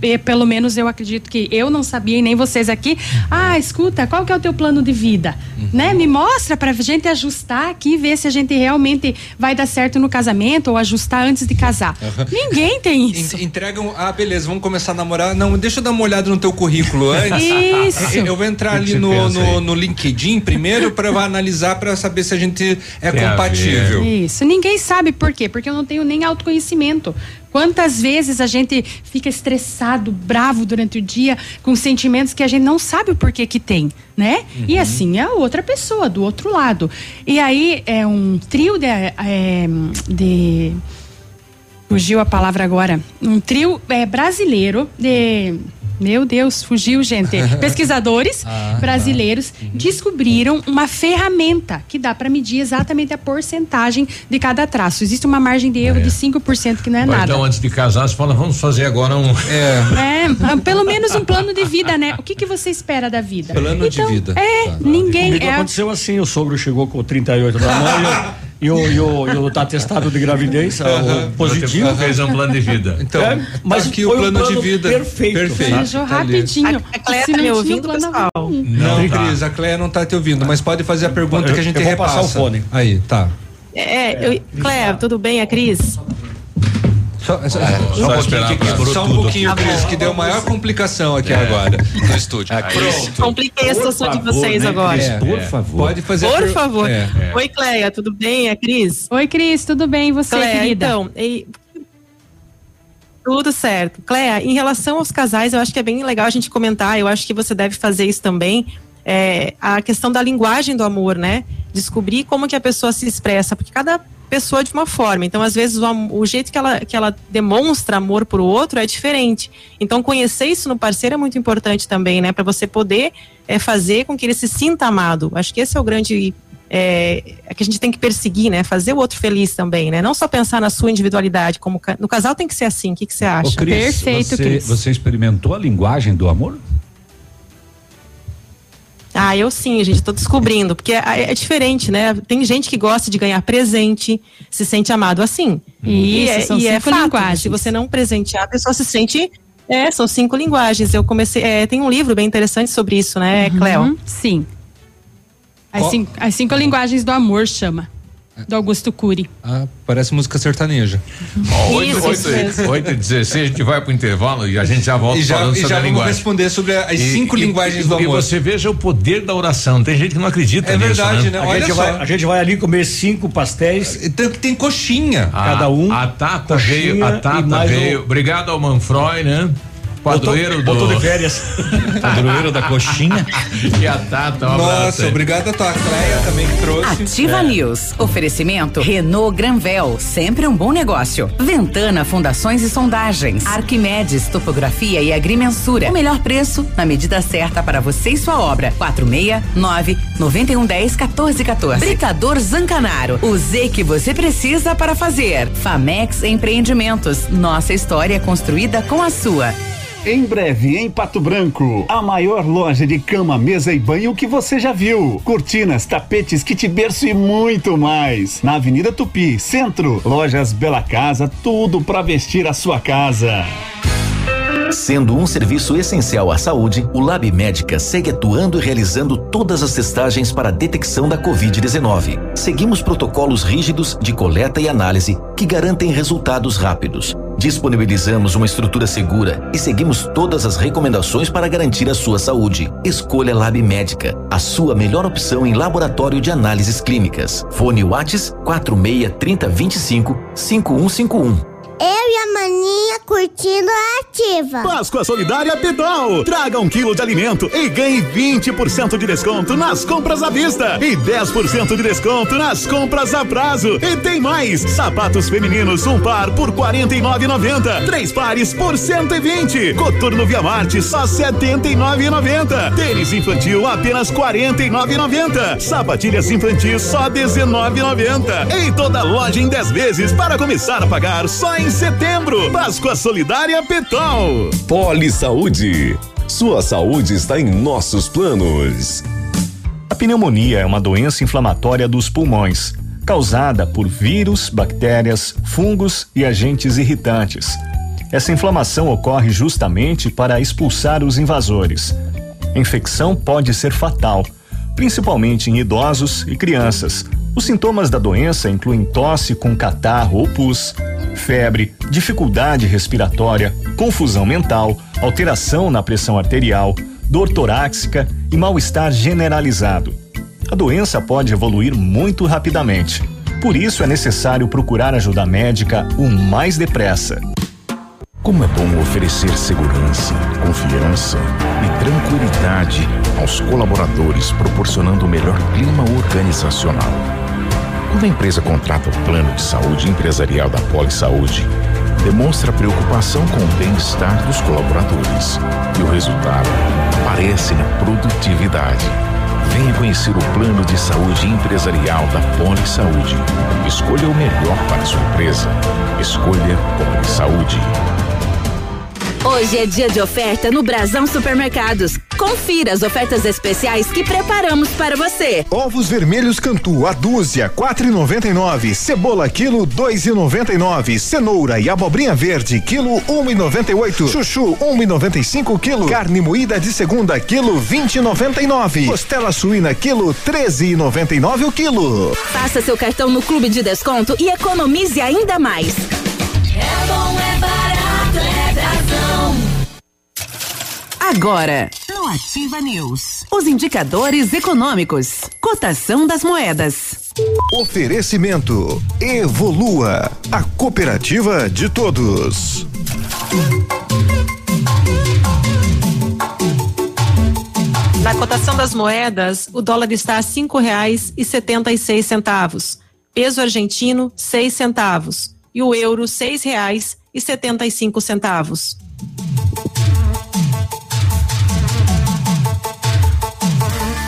E pelo menos eu acredito que eu não sabia e nem vocês aqui. Ah, escuta, qual que é o teu plano de vida? Né? Me mostra pra gente ajustar aqui e ver se a gente realmente vai dar certo no casamento ou ajustar antes de casar. Ninguém tem isso. En- Entregam, ah, beleza, vamos começar a namorar. Não, deixa eu dar uma olhada no teu currículo antes. Isso. Eu, vou entrar ali no, no, no LinkedIn primeiro para analisar para saber se a gente é Tem a compatível. Isso, ninguém sabe por quê, porque eu não tenho nem autoconhecimento. Quantas vezes a gente fica estressado, bravo durante o dia, com sentimentos que a gente não sabe o porquê que tem, né? E assim é a outra pessoa, do outro lado. E aí é um trio de. é, de fugiu a palavra agora. Um trio é, brasileiro de. Meu Deus, fugiu, gente. Pesquisadores Ah, brasileiros descobriram uma ferramenta que dá para medir exatamente a porcentagem de cada traço. Existe uma margem de erro de 5% que não é Mas nada. então, antes de casar, você fala, vamos fazer agora um. É. É, pelo menos um plano de vida, né? O que, que você espera da vida? Plano de vida. É, Tá. ninguém. Comigo É, aconteceu assim, o sogro chegou com 38 da mão e o, e o, e o atestado de gravidez, o positivo. Fez um plano de vida. Então, É, mas mas aqui foi o um plano, plano de vida perfeito. perfeito. planejou Tá rapidinho. A Cleia Se tá não me ouvindo, plano pessoal? Não, Não tá. Cris, a Cleia não tá te ouvindo, mas pode fazer a pergunta Eu- que a gente eu vou repassa. passar o fone. Aí, tá. É, eu, Cleia, tudo bem? A Cris? Só, só, Só um pouquinho, aqui, só um pouquinho, Cris, que deu maior complicação aqui agora no estúdio. Pronto. Compliquei a situação de vocês né, agora. Cris? É, Por é. favor. Pode fazer Por per- favor. É. Oi, Cleia, tudo bem? É Cris? Oi, Cris, tudo bem? E você, Cleia, querida? então, e- tudo certo. Cleia, em relação aos casais, eu acho que é bem legal a gente comentar, eu acho que você deve fazer isso também, é, a questão da linguagem do amor, né? Descobrir como que a pessoa se expressa, porque cada pessoa de uma forma, então às vezes o, o jeito que ela, que ela demonstra amor pro outro é diferente. Então conhecer isso no parceiro é muito importante também, né? Para você poder é, fazer com que ele se sinta amado. Acho que esse é o grande é, é que a gente tem que perseguir, né? Fazer o outro feliz também, né? Não só pensar na sua individualidade, como ca- no casal tem que ser assim. O que, que você Ô, acha? Cris, Perfeito, você, Cris. você experimentou a linguagem do amor? Ah, eu sim, gente, tô descobrindo, porque é, é diferente, né? Tem gente que gosta de ganhar presente, se sente amado assim. E, Isso, é, são e é cinco fato, linguagens. se você não presentear, a pessoa se sente. É, são cinco linguagens. Eu comecei. É, tem um livro bem interessante sobre isso, né, Cleo? Uhum, Sim. As, cinco, as cinco linguagens do amor chama. Do Augusto Cury. Ah, parece música sertaneja. Ó, Isso, 8, isso mesmo. 8 e 16, a gente vai pro intervalo e a gente já volta E já- falando e sobre já a vamos linguagem. responder sobre as cinco linguagens e, do E amor. você veja o poder da oração. Tem gente que não acredita É nisso, verdade, né? A Olha gente, só. vai, a gente vai ali comer cinco pastéis. Tem, tem coxinha. Cada um. A Tata veio, a e Tata veio. um- Obrigado ao Manfroy, né? Padroeiro do. Botou de férias. Padroeiro da coxinha. e a Tata, um abraço Nossa, aí. obrigado a tua Cleia também que trouxe. Ativa É. News. Oferecimento Renault Granvel, sempre um bom negócio. Ventana Fundações e Sondagens. Arquimedes Topografia e Agrimensura. O melhor preço na medida certa para você e sua obra. 469 9110 1414. Britador Zancanaro. O Z que você precisa para fazer. Famex Empreendimentos. Nossa história construída com a sua. Em breve, em Pato Branco, a maior loja de cama, mesa e banho que você já viu. Cortinas, tapetes, kit berço e muito mais. Na Avenida Tupi, Centro. Lojas Bela Casa, tudo para vestir a sua casa. Sendo um serviço essencial à saúde, o Lab Médica segue atuando e realizando todas as testagens para a detecção da Covid-19. Seguimos protocolos rígidos de coleta e análise que garantem resultados rápidos. Disponibilizamos uma estrutura segura e seguimos todas as recomendações para garantir a sua saúde. Escolha Lab Médica, a sua melhor opção em laboratório de análises clínicas. Fone Whats 46 30 25 5151. Eu e a maninha curtindo a ativa. Páscoa Solidária Pitol. Traga um quilo de alimento e ganhe 20% de desconto nas compras à vista e 10% de desconto nas compras a prazo. E tem mais: sapatos femininos, um par por R$ 49,90. Três pares por 120. Coturno Via Marte, só R$ 79,90. Tênis infantil, apenas R$ 49,90. Sapatilhas infantis, só R$ 19,90. Em toda loja em 10 vezes para começar a pagar só em setembro. Páscoa Solidária Pitol. Poli Saúde. Sua saúde está em nossos planos. A pneumonia é uma doença inflamatória dos pulmões, causada por vírus, bactérias, fungos e agentes irritantes. Essa inflamação ocorre justamente para expulsar os invasores. A infecção pode ser fatal, principalmente em idosos e crianças. Os sintomas da doença incluem tosse com catarro ou pus, febre, dificuldade respiratória, confusão mental, alteração na pressão arterial, dor torácica e mal-estar generalizado. A doença pode evoluir muito rapidamente. Por isso é necessário procurar ajuda médica o mais depressa. Como é bom oferecer segurança, confiança e tranquilidade aos colaboradores, proporcionando o melhor clima organizacional. Quando a empresa contrata o plano de saúde empresarial da Poli Saúde, demonstra preocupação com o bem-estar dos colaboradores. E o resultado aparece na produtividade. Venha conhecer o plano de saúde empresarial da Poli Saúde. Escolha o melhor para a sua empresa. Escolha Poli Saúde. Hoje é dia de oferta no Brasão Supermercados. Confira as ofertas especiais que preparamos para você. Ovos vermelhos Cantu, a dúzia, quatro e noventa e nove. Cebola, quilo, dois e noventa e nove. Cenoura e abobrinha verde, quilo, um e noventa e oito. Chuchu, um e noventa e cinco quilo. Carne moída de segunda, quilo, vinte e noventa e nove. Costela suína, quilo, treze e noventa e nove o quilo. Faça seu cartão no Clube de Desconto e economize ainda mais. É bom, é barato, Agora, no Ativa News, os indicadores econômicos, cotação das moedas. Oferecimento Evolua, a cooperativa de todos. Na cotação das moedas, o dólar está a cinco reais e setenta e seis centavos. Peso argentino, seis centavos. E o euro, seis reais e setenta e cinco centavos.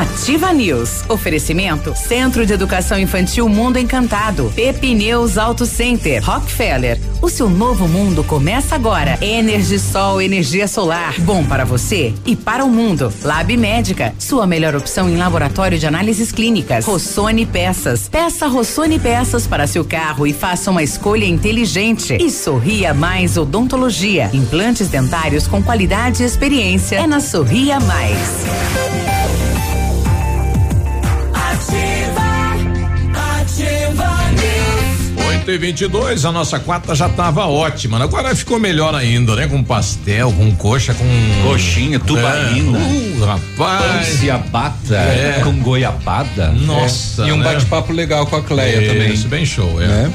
Ativa News. Oferecimento Centro de Educação Infantil Mundo Encantado. Pepineus Auto Center. Rockefeller. O seu novo mundo começa agora. Energisol, energia solar. Bom para você e para o mundo. Lab Médica. Sua melhor opção em laboratório de análises clínicas. Rossoni Peças. Peça Rossoni Peças para seu carro e faça uma escolha inteligente. E Sorria Mais Odontologia. Implantes dentários com qualidade e experiência. É na Sorria Mais. E 22 a nossa quarta já tava ótima. né? Agora ficou melhor ainda, né? Com pastel, com coxa, com. Coxinha, tubaína. É. Uh, rapaz. Pão ciabatta É. com goiabada. Nossa. E um né? bate-papo legal com a Cleia Isso, também. bem show, é. Né?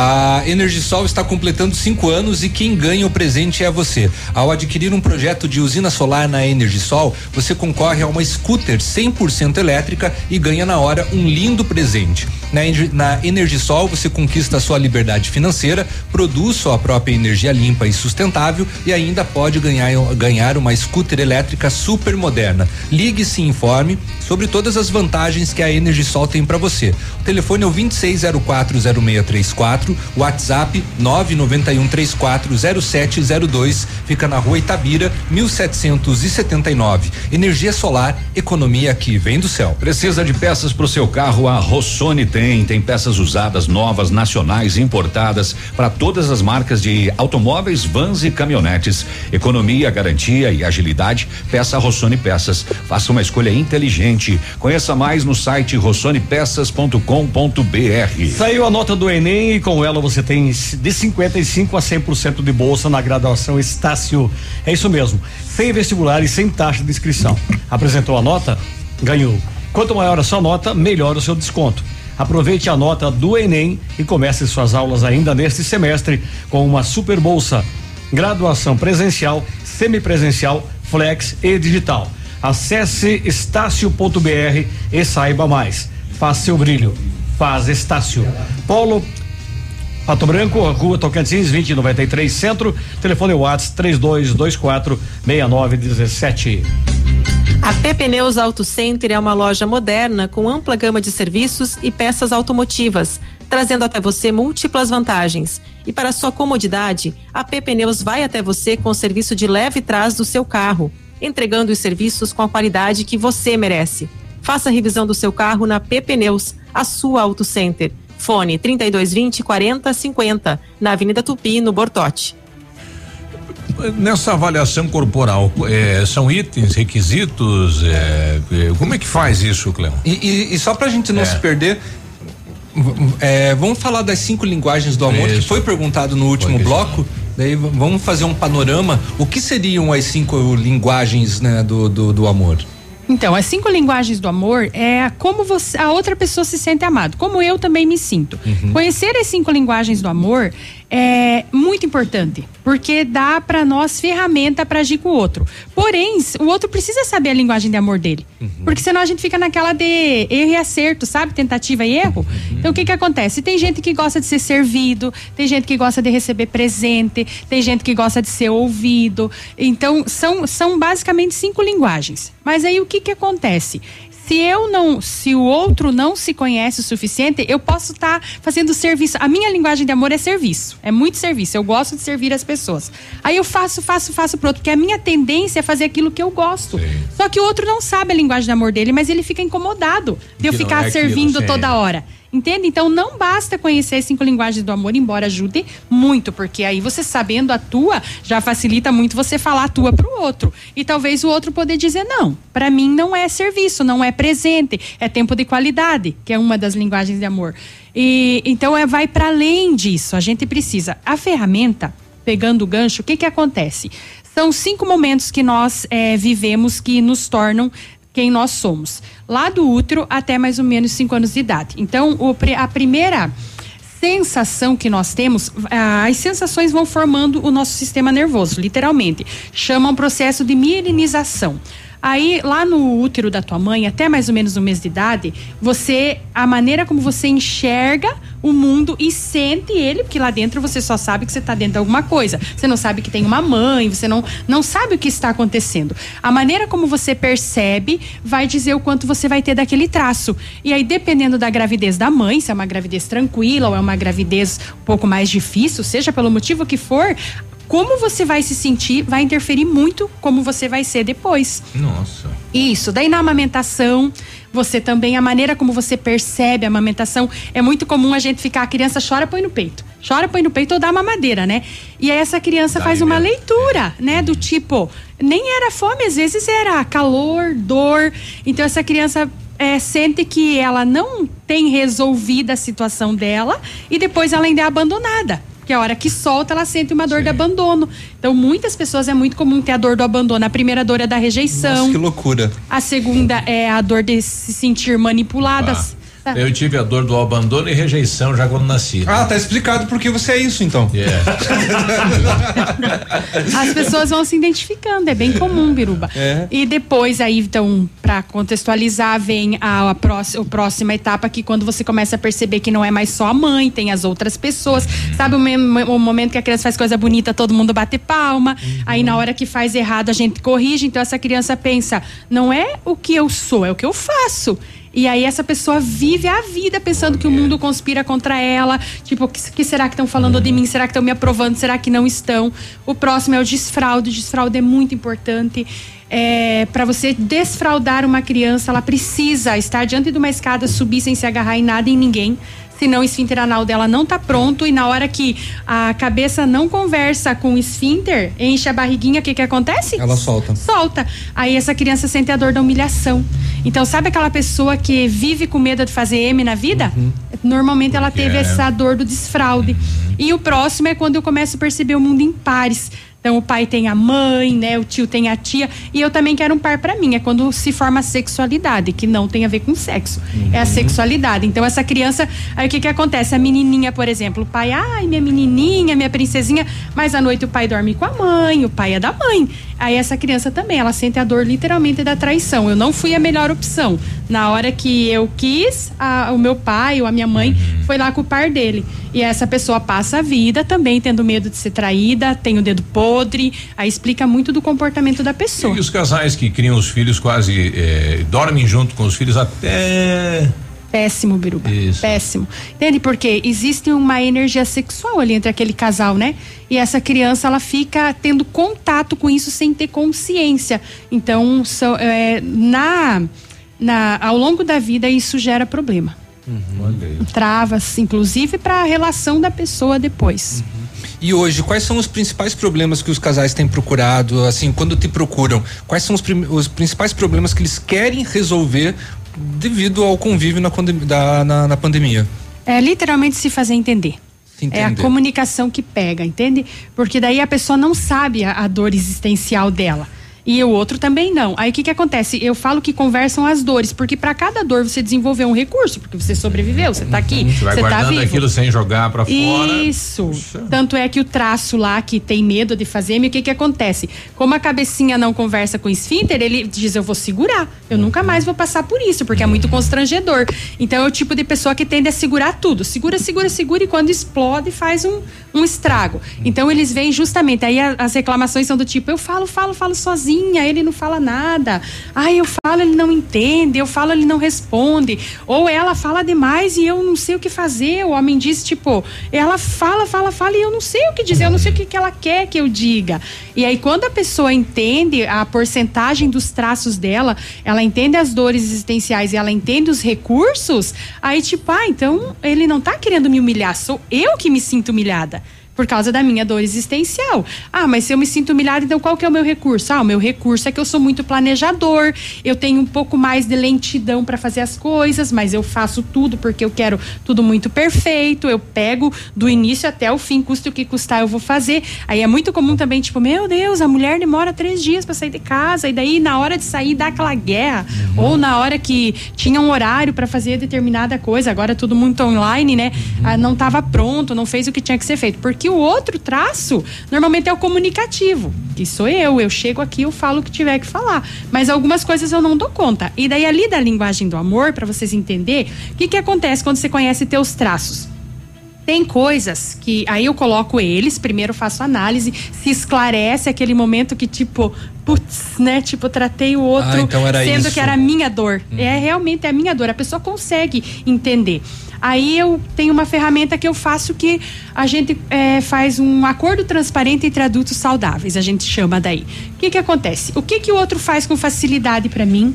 A Energisol está completando cinco anos e quem ganha o presente é você. Ao adquirir um projeto de usina solar na Energisol, você concorre a uma scooter 100% elétrica e ganha na hora um lindo presente. Na, na Energisol você conquista sua liberdade financeira, produz sua própria energia limpa e sustentável e ainda pode ganhar, ganhar uma scooter elétrica super moderna. Ligue e se informe sobre todas as vantagens que a Energisol tem para você. O telefone é o 26040634, WhatsApp 991340702, fica na rua Itabira, 1779. Energia solar, economia que vem do céu. Precisa de peças para o seu carro? A Rossoni tem. Tem peças usadas, novas, nacionais e importadas para todas as marcas de automóveis, vans e caminhonetes. Economia, garantia e agilidade. Peça a Rossoni Peças. Faça uma escolha inteligente. Conheça mais no site rossonepeças.com.br. Saiu a nota do Enem e com ela você tem de 55 a 100% de bolsa na graduação Estácio. É isso mesmo, sem vestibular e sem taxa de inscrição. Apresentou a nota? Ganhou. Quanto maior a sua nota, melhor o seu desconto. Aproveite a nota do Enem e comece suas aulas ainda neste semestre com uma super bolsa. Graduação presencial, semipresencial, flex e digital. Acesse estácio.br e saiba mais. Faça seu brilho. Faz Estácio. Polo Pato Branco, Rua Tocantins, 2093 Centro. Telefone WhatsApp 3224 6917. A PP Neus Auto Center é uma loja moderna com ampla gama de serviços e peças automotivas, trazendo até você múltiplas vantagens. E para sua comodidade, a PP Neus vai até você com o serviço de leve trás do seu carro, entregando os serviços com a qualidade que você merece. Faça a revisão do seu carro na PP Neus, a sua Auto Center. Fone 3220 4050, na Avenida Tupi, no Bortote. Nessa avaliação corporal, eh, são itens, requisitos, eh, eh, como é que faz isso, Cleo? E, e, e só pra gente não É. se perder, é, vamos falar das cinco linguagens do amor, que Isso. foi perguntado no último bloco. Daí vamos fazer um panorama. O que seriam as cinco linguagens né, do, do, do amor? Então, as cinco linguagens do amor é como você, a outra pessoa se sente amado, como eu também me sinto. Uhum. Conhecer as cinco linguagens do amor é muito importante, porque dá para nós ferramenta para agir com o outro. Porém, o outro precisa saber a linguagem de amor dele, Uhum. porque senão a gente fica naquela de erro e acerto, sabe? Tentativa e erro. Uhum. Então, o que que acontece? Tem gente que gosta de ser servido, tem gente que gosta de receber presente, tem gente que gosta de ser ouvido. Então, são, são basicamente cinco linguagens. Mas aí o que que acontece? Se eu não, se o outro não se conhece o suficiente, eu posso estar fazendo serviço. A minha linguagem de amor é serviço, é muito serviço. Eu gosto de servir as pessoas. Aí eu faço, faço, faço pro outro, porque a minha tendência é fazer aquilo que eu gosto. Só que o outro não sabe a linguagem de amor dele, mas ele fica incomodado de eu Que ficar é aquilo, servindo sim. toda hora. Entende? Então não basta conhecer as cinco linguagens do amor, embora ajude muito, porque aí você sabendo a tua, já facilita muito você falar a tua pro outro. E talvez o outro poder dizer: não, para mim não é serviço, não é presente, é tempo de qualidade, que é uma das linguagens de amor. E então é, vai para além disso. A gente precisa. A ferramenta, pegando o gancho, o que que acontece? São cinco momentos que nós eh, vivemos que nos tornam quem nós somos. Lá do útero até mais ou menos 5 anos de idade. Então, o a primeira sensação que nós temos, as sensações vão formando o nosso sistema nervoso, literalmente. Chama um processo de mielinização. Aí, lá no útero da tua mãe, até mais ou menos um mês de idade, você, a maneira como você enxerga o mundo e sente ele, porque lá dentro você só sabe que você está dentro de alguma coisa. Você não sabe que tem uma mãe, você não, não sabe o que está acontecendo. A maneira como você percebe vai dizer o quanto você vai ter daquele traço. E aí, dependendo da gravidez da mãe, se é uma gravidez tranquila ou é uma gravidez um pouco mais difícil, seja pelo motivo que for, como você vai se sentir vai interferir muito como você vai ser depois. Nossa. Isso. Daí na amamentação, você também, a maneira como você percebe a amamentação, é muito comum a gente ficar, a criança chora, põe no peito. Chora, põe no peito ou dá mamadeira, né? E aí essa criança faz uma leitura, né? Do tipo, nem era fome, às vezes era calor, dor. Então essa criança é, sente que ela não tem resolvida a situação dela e depois ela ainda é abandonada. Que a hora que solta, ela sente uma dor de abandono. Então, muitas pessoas é muito comum ter a dor do abandono. A primeira dor é da rejeição. Nossa, que loucura. A segunda é a dor de se sentir manipulada. Ah, Eu tive a dor do abandono e rejeição já quando nasci. Ah, tá explicado porque você é isso, então. As pessoas vão se identificando, é bem comum, Biruba. É. E depois aí, então, para contextualizar, vem a, a, próxima, a próxima etapa que quando você começa a perceber que não é mais só a mãe, tem as outras pessoas. Sabe o, o momento que a criança faz coisa bonita, todo mundo bate palma. Aí na hora que faz errado, a gente corrige. Então essa criança pensa, não é o que eu sou, é o que eu faço. E aí essa pessoa vive a vida pensando que o mundo conspira contra ela. Tipo, o que, que será que estão falando de mim? Será que estão me aprovando? Será que não estão? O próximo é o desfraude. O desfraude é muito importante. É, para você desfraudar uma criança, ela precisa estar diante de uma escada, subir sem se agarrar em nada e em ninguém. Senão o esfíncter anal dela não tá pronto e na hora que a cabeça não conversa com o esfíncter, enche a barriguinha, o que que acontece? Ela solta. solta. Aí essa criança sente a dor da humilhação. Então, sabe aquela pessoa que vive com medo de fazer M na vida? Normalmente ela teve é. essa dor do desfraude. E o próximo é quando eu começo a perceber o mundo em pares. Então o pai tem a mãe, né? O tio tem a tia. E eu também quero um par pra mim. É quando se forma a sexualidade, que não tem a ver com sexo. É a sexualidade. Então essa criança, aí o que que acontece? A menininha, por exemplo, o pai, ai, minha menininha, minha princesinha, mas à noite o pai dorme com a mãe, o pai é da mãe. Aí essa criança também, ela sente a dor literalmente da traição. Eu não fui a melhor opção. Na hora que eu quis, a- o meu pai ou a minha mãe foi lá com o par dele. E essa pessoa passa a vida também tendo medo de ser traída, tem o dedo podre. Aí explica muito do comportamento da pessoa. E os casais que criam os filhos quase eh, dormem junto com os filhos até. Péssimo, Biruba. Isso. Péssimo. Entende? Porque existe uma energia sexual ali entre aquele casal, né? E essa criança, ela fica tendo contato com isso sem ter consciência. Então, são, é, na, na, ao longo da vida, isso gera problema. Travas, inclusive, para a relação da pessoa depois. E hoje, quais são os principais problemas que os casais têm procurado? Assim, quando te procuram, quais são os, os principais problemas que eles querem resolver devido ao convívio na, da- na- na pandemia? É literalmente se fazer entender. Se É a entender. comunicação que pega, entende? Porque daí a pessoa não sabe a, a dor existencial dela. E o outro também não. Aí o que que acontece? Eu falo que conversam as dores, porque para cada dor você desenvolveu um recurso, porque você sobreviveu, você tá aqui, Você vai você tá guardando vivo. aquilo sem jogar pra fora. Isso. Tanto é que o traço lá que tem medo de fazer, o que que acontece? Como a cabecinha não conversa com o esfíncter, ele diz: Eu vou segurar. Eu nunca mais vou passar por isso, porque é muito constrangedor. Então é o tipo de pessoa que tende a segurar tudo. Segura, segura, segura e quando explode faz um, um estrago. Então eles vêm justamente. Aí as reclamações são do tipo: Eu falo, falo, falo ele não fala nada. Ai, eu falo, ele não entende. Eu falo, ele não responde. Ou ela fala demais e eu não sei o que fazer. O homem diz, tipo, ela fala, fala, fala e eu não sei o que dizer, eu não sei o que, que ela quer que eu diga. E aí, quando a pessoa entende a porcentagem dos traços dela, ela entende as dores existenciais e ela entende os recursos, aí, tipo, ah, então ele não tá querendo me humilhar, sou eu que me sinto humilhada por causa da minha dor existencial. Ah, mas se eu me sinto humilhada, então qual que é o meu recurso? Ah, o meu recurso é que eu sou muito planejador, eu tenho um pouco mais de lentidão para fazer as coisas, mas eu faço tudo porque eu quero tudo muito perfeito, eu pego do início até o fim, custe o que custar, eu vou fazer. Aí é muito comum também, tipo, meu Deus, a mulher demora três dias para sair de casa, e daí na hora de sair dá aquela guerra, ou na hora que tinha um horário para fazer determinada coisa, agora tudo muito online, né? Ah, não estava pronto, não fez o que tinha que ser feito. Porque o outro traço normalmente é o comunicativo, que sou eu. Eu chego aqui, eu falo o que tiver que falar. Mas algumas coisas eu não dou conta. E daí, ali da linguagem do amor, para vocês entenderem, o que, que acontece quando você conhece teus traços? Tem coisas que aí eu coloco eles, primeiro faço análise, se esclarece aquele momento que tipo, putz, né, tipo, tratei o outro Ah, então sendo isso. que era a minha dor. É realmente a minha dor, a pessoa consegue entender. Aí eu tenho uma ferramenta que eu faço que a gente é, faz um acordo transparente entre adultos saudáveis, a gente chama daí. O que que acontece? O que que o outro faz com facilidade para mim?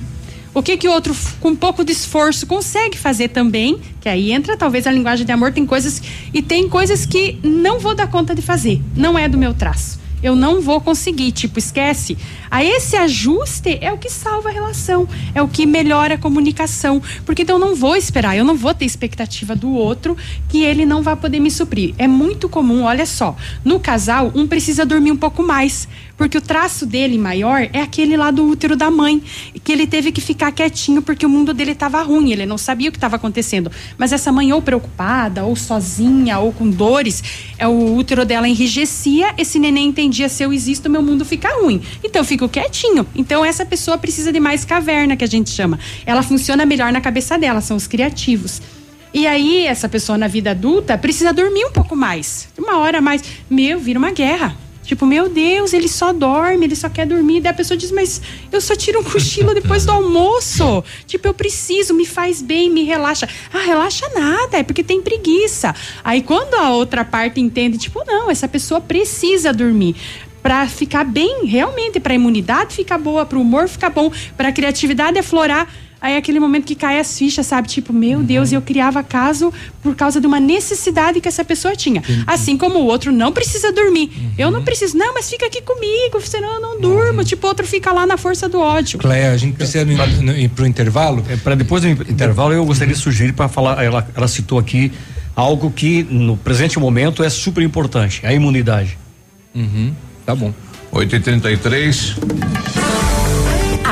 O que que o outro, com pouco de esforço, consegue fazer também? Que aí entra talvez a linguagem de amor, tem coisas. E tem coisas que não vou dar conta de fazer. Não é do meu traço. Eu não vou conseguir, tipo, esquece. A esse ajuste é o que salva a relação, é o que melhora a comunicação. Porque então eu não vou esperar, eu não vou ter expectativa do outro que ele não vai poder me suprir. É muito comum, olha só, no casal, um precisa dormir um pouco mais. Porque o traço dele maior é aquele lá do útero da mãe, que ele teve que ficar quietinho porque o mundo dele estava ruim, ele não sabia o que estava acontecendo. Mas essa mãe ou preocupada, ou sozinha, ou com dores, é o útero dela enrijecia, esse neném entendia se eu existo, meu mundo fica ruim. Então eu fico quietinho. Então essa pessoa precisa de mais caverna, que a gente chama. Ela funciona melhor na cabeça dela, são os criativos. E aí, essa pessoa na vida adulta precisa dormir um pouco mais. Uma hora a mais. Meu, vira uma guerra. Tipo, meu Deus, ele só dorme, ele só quer dormir. Daí a pessoa diz, mas eu só tiro um cochilo depois do almoço. Tipo, eu preciso, me faz bem, me relaxa. Ah, relaxa nada, é porque tem preguiça. Aí quando a outra parte entende, tipo, não, essa pessoa precisa dormir. Pra ficar bem, realmente, pra imunidade ficar boa, pro humor ficar bom, pra criatividade aflorar. Aí é aquele momento que cai as fichas, sabe? Tipo, meu Deus, eu criava caso por causa de uma necessidade que essa pessoa tinha. Assim como o outro não precisa dormir. Eu não preciso, não, mas fica aqui comigo, senão eu não durmo. Tipo, o outro fica lá na força do ódio. Cléia, a gente precisa ir, ir pro intervalo? É, para depois do in- intervalo, eu gostaria de sugerir para falar. Ela, ela citou aqui algo que no presente momento é super importante: a imunidade. Uhum, tá bom. 8h33.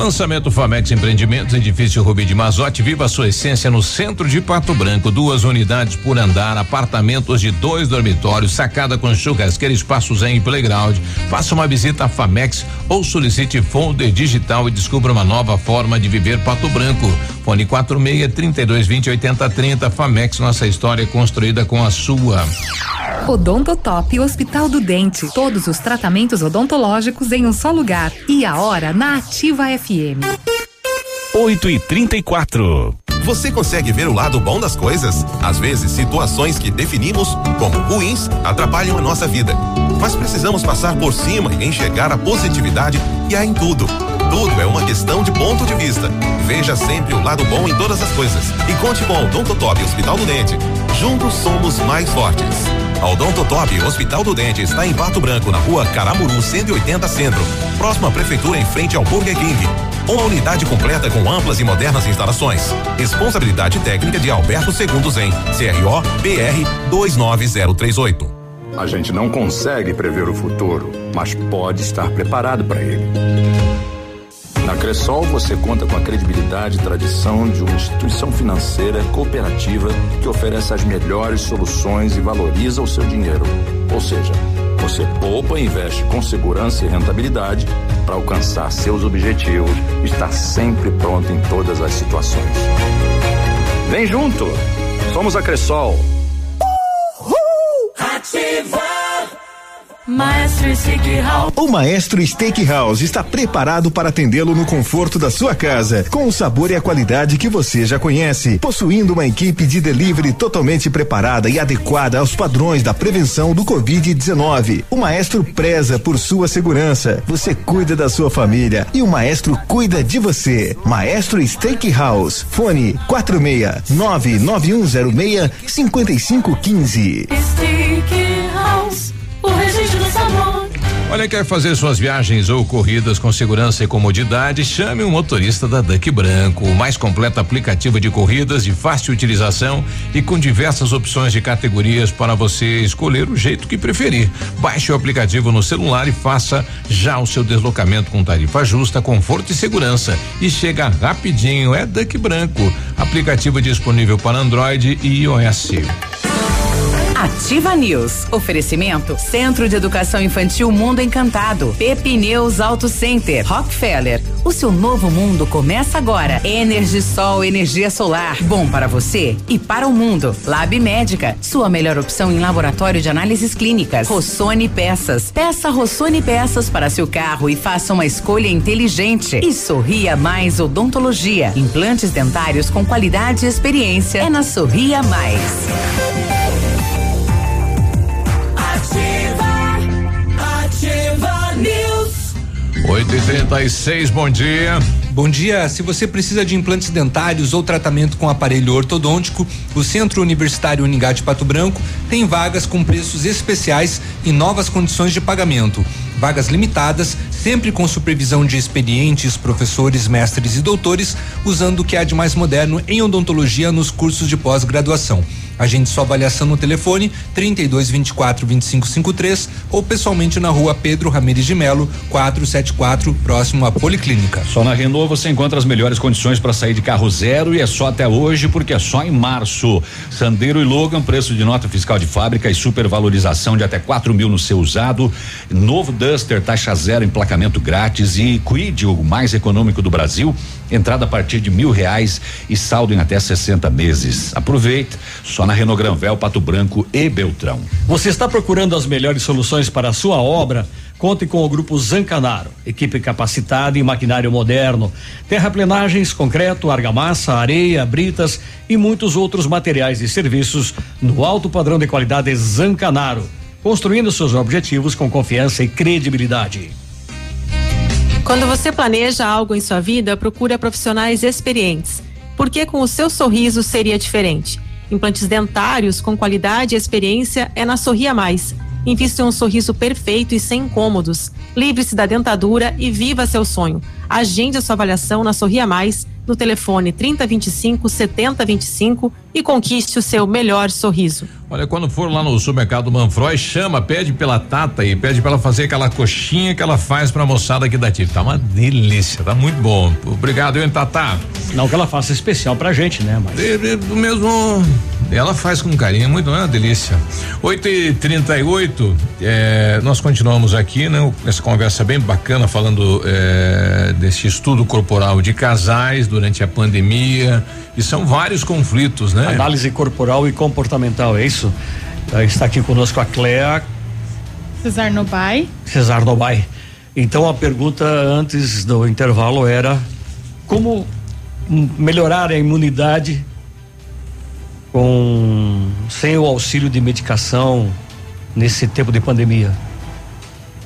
Lançamento Famex Empreendimentos, edifício Rubi de Mazote, viva a sua essência no centro de Pato Branco. Duas unidades por andar, apartamentos de dois dormitórios, sacada com churrasqueira, espaços em playground. Faça uma visita à Famex ou solicite folder digital e descubra uma nova forma de viver Pato Branco. Fone 46 32 20 80 30. Famex, nossa história é construída com a sua. Odontotop Hospital do Dente. Todos os tratamentos odontológicos em um só lugar. E a hora na Ativa FM. 8 e 34 Você consegue ver o lado bom das coisas? Às vezes, situações que definimos como ruins atrapalham a nossa vida. Mas precisamos passar por cima e enxergar a positividade que há em tudo. Tudo é uma questão de ponto de vista. Veja sempre o lado bom em todas as coisas. E conte com o Odontotop Hospital do Dente. Juntos somos mais fortes. A Odontotop Hospital do Dente está em Pato Branco, na rua Caramuru 180 Centro, próxima prefeitura em frente ao Burger King. Uma unidade completa com amplas e modernas instalações. Responsabilidade técnica de Alberto Segundos em CRO BR 29038. A gente não consegue prever o futuro, mas pode estar preparado para ele. Na Cressol você conta com a credibilidade e tradição de uma instituição financeira cooperativa que oferece as melhores soluções e valoriza o seu dinheiro. Ou seja, você poupa e investe com segurança e rentabilidade para alcançar seus objetivos estar sempre pronto em todas as situações. Vem junto! Somos a Cressol. Ativa. Maestro Steakhouse. O Maestro Steakhouse está preparado para atendê-lo no conforto da sua casa, com o sabor e a qualidade que você já conhece, possuindo uma equipe de delivery totalmente preparada e adequada aos padrões da prevenção do Covid-19. O Maestro preza por sua segurança, você cuida da sua família e o Maestro cuida de você. Maestro Steakhouse, fone 46 99106 5515. Steakhouse. O registro do sabor. Olha, quer fazer suas viagens ou corridas com segurança e comodidade? Chame um motorista da Duck Branco, o mais completo aplicativo de corridas de fácil utilização e com diversas opções de categorias para você escolher o jeito que preferir. Baixe o aplicativo no celular e faça já o seu deslocamento com tarifa justa, conforto e segurança. E chega rapidinho, é Duck Branco. Aplicativo disponível para Android e iOS. Ativa News. Oferecimento Centro de Educação Infantil Mundo Encantado. Pepineus Auto Center. Rockefeller. O seu novo mundo começa agora. Energisol, energia solar. Bom para você e para o mundo. Lab Médica. Sua melhor opção em laboratório de análises clínicas. Rossoni Peças. Peça Rossoni Peças para seu carro e faça uma escolha inteligente. E Sorria Mais Odontologia. Implantes dentários com qualidade e experiência. É na Sorria Mais. 8 e 36 bom dia. Bom dia. Se você precisa de implantes dentários ou tratamento com aparelho ortodôntico, o Centro Universitário Uningá Pato Branco tem vagas com preços especiais e novas condições de pagamento. Vagas limitadas, sempre com supervisão de experientes, professores, mestres e doutores, usando o que há de mais moderno em odontologia nos cursos de pós-graduação. Agende sua avaliação no telefone 32 24 25 53 ou pessoalmente na rua Pedro Ramires de Melo, 474, próximo à Policlínica. Só na Renault você encontra as melhores condições para sair de carro zero e é só até hoje porque é só em março. Sandero e Logan, preço de nota fiscal de fábrica e supervalorização de até 4 mil no seu usado. Novo Duster, taxa zero, emplacamento grátis e Quid, o mais econômico do Brasil. Entrada a partir de mil reais e saldo em até 60 meses. Aproveite, só na Renault Granvel, Pato Branco e Beltrão. Você está procurando as melhores soluções para a sua obra? Conte com o Grupo Zancanaro, equipe capacitada em maquinário moderno, terraplenagens, concreto, argamassa, areia, britas e muitos outros materiais e serviços no alto padrão de qualidade Zancanaro, construindo seus objetivos com confiança e credibilidade. Quando você planeja algo em sua vida, procura profissionais experientes. Porque com o seu sorriso seria diferente. Implantes dentários com qualidade e experiência é na Sorria Mais. Invista em um sorriso perfeito e sem incômodos. Livre-se da dentadura e viva seu sonho. Agende a sua avaliação na Sorria Mais no telefone 3025 7025 e conquiste o seu melhor sorriso. Olha, quando for lá no supermercado Manfroy, chama, pede pela Tata e pede pra ela fazer aquela coxinha que ela faz pra moçada aqui da TIF. Tá uma delícia, tá muito bom. Obrigado, hein, Tata? Não que ela faça especial pra gente, né? Mas Do mesmo. Ela faz com carinho, muito, é uma delícia. 8 e 38 é, nós continuamos aqui, né? Essa conversa bem bacana falando é, desse estudo corporal de casais durante a pandemia. E são vários conflitos, né? Análise corporal e comportamental, é isso? Está aqui conosco a Clea Cesar Nobai. Cesar Nobai. Então a pergunta antes do intervalo era como melhorar a imunidade com sem o auxílio de medicação nesse tempo de pandemia.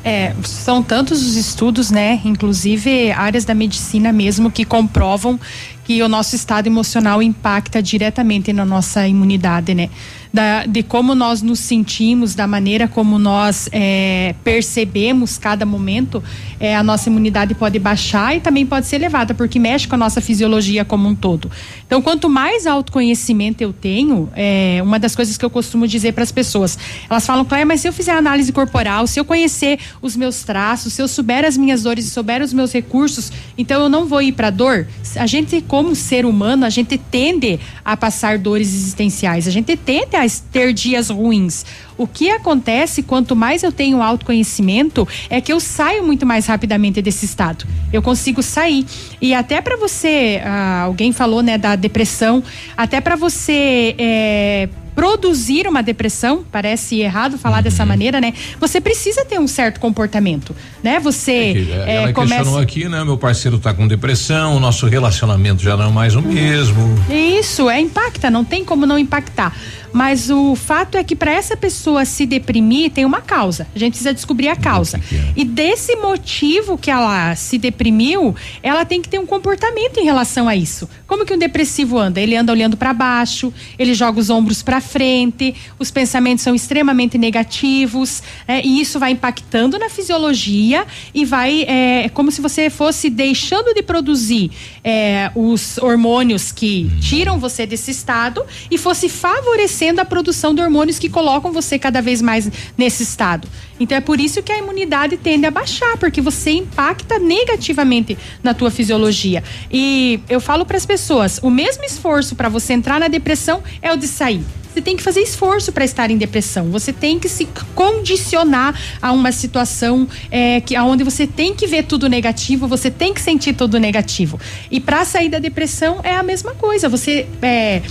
É, são tantos os estudos, né? Inclusive áreas da medicina mesmo que comprovam que o nosso estado emocional impacta diretamente na nossa imunidade, né? Da, de como nós nos sentimos, da maneira como nós é, percebemos cada momento, é, a nossa imunidade pode baixar e também pode ser elevada, porque mexe com a nossa fisiologia como um todo. Então, quanto mais autoconhecimento eu tenho, é, uma das coisas que eu costumo dizer para as pessoas, elas falam, Cléia, mas se eu fizer análise corporal, se eu conhecer os meus traços, se eu souber as minhas dores e souber os meus recursos, então eu não vou ir para dor. A gente, como ser humano, a gente tende a passar dores existenciais, a gente tende a ter dias ruins. O que acontece quanto mais eu tenho autoconhecimento é que eu saio muito mais rapidamente desse estado. Eu consigo sair. E até para você, ah, alguém falou né da depressão, até para você é, produzir uma depressão, parece errado falar dessa maneira, né? Você precisa ter um certo comportamento, né? Você é, Ela começa questionou aqui, né? Meu parceiro tá com depressão, o nosso relacionamento já não é mais o mesmo. Isso, é impacta, não tem como não impactar. Mas o fato é que para essa pessoa se deprimir tem uma causa. A gente precisa descobrir a causa. E desse motivo que ela se deprimiu, ela tem que ter um comportamento em relação a isso. Como que um depressivo anda? Ele anda olhando para baixo, ele joga os ombros para frente, os pensamentos são extremamente negativos, é, e isso vai impactando na fisiologia e vai é, é como se você fosse deixando de produzir é, os hormônios que tiram você desse estado e fosse favorecendo a produção de hormônios que colocam você cada vez mais nesse estado. Então é por isso que a imunidade tende a baixar, porque você impacta negativamente na tua fisiologia. E eu falo para as pessoas, o mesmo esforço para você entrar na depressão é o de sair. Você tem que fazer esforço para estar em depressão. Você tem que se condicionar a uma situação é, que aonde você tem que ver tudo negativo, você tem que sentir tudo negativo. E para sair da depressão é a mesma coisa. Você é,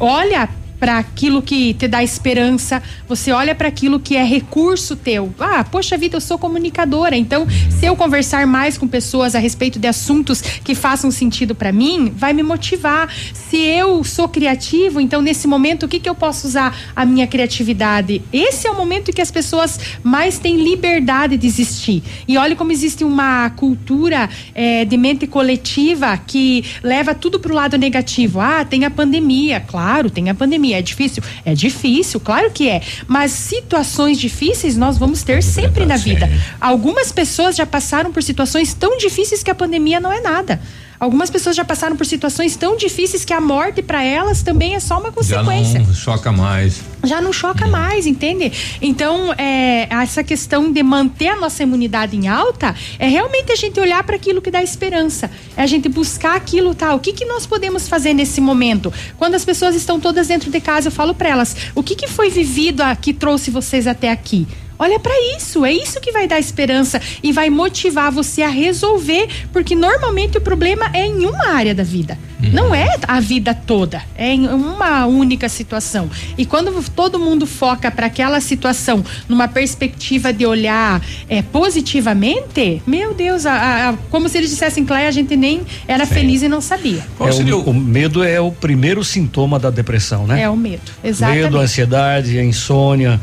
olha para aquilo que te dá esperança, você olha para aquilo que é recurso teu. Ah, poxa vida, eu sou comunicadora, então se eu conversar mais com pessoas a respeito de assuntos que façam sentido para mim, vai me motivar. Se eu sou criativo, então nesse momento o que que eu posso usar a minha criatividade? Esse é o momento em que as pessoas mais têm liberdade de existir. E olha como existe uma cultura é, de mente coletiva que leva tudo para o lado negativo. Ah, tem a pandemia, claro, tem a pandemia é difícil? É difícil, claro que é. Mas situações difíceis nós vamos ter sempre na vida. Algumas pessoas já passaram por situações tão difíceis que a pandemia não é nada. Algumas pessoas já passaram por situações tão difíceis que a morte para elas também é só uma consequência. Já não choca mais. Já não choca mais, entende? Então, é, essa questão de manter a nossa imunidade em alta é realmente a gente olhar para aquilo que dá esperança. É a gente buscar aquilo, tá? O que, que nós podemos fazer nesse momento? Quando as pessoas estão todas dentro de casa, eu falo para elas: o que, que foi vivido que trouxe vocês até aqui? Olha para isso, é isso que vai dar esperança e vai motivar você a resolver, porque normalmente o problema é em uma área da vida. Uhum. Não é a vida toda, é em uma única situação. E quando todo mundo foca para aquela situação numa perspectiva de olhar é, positivamente, meu Deus, a, a, como se eles dissessem, Cléia, a gente nem era Sim. feliz e não sabia. É, o, o, medo é o primeiro sintoma da depressão, né? É o medo, exatamente. Medo, ansiedade, a insônia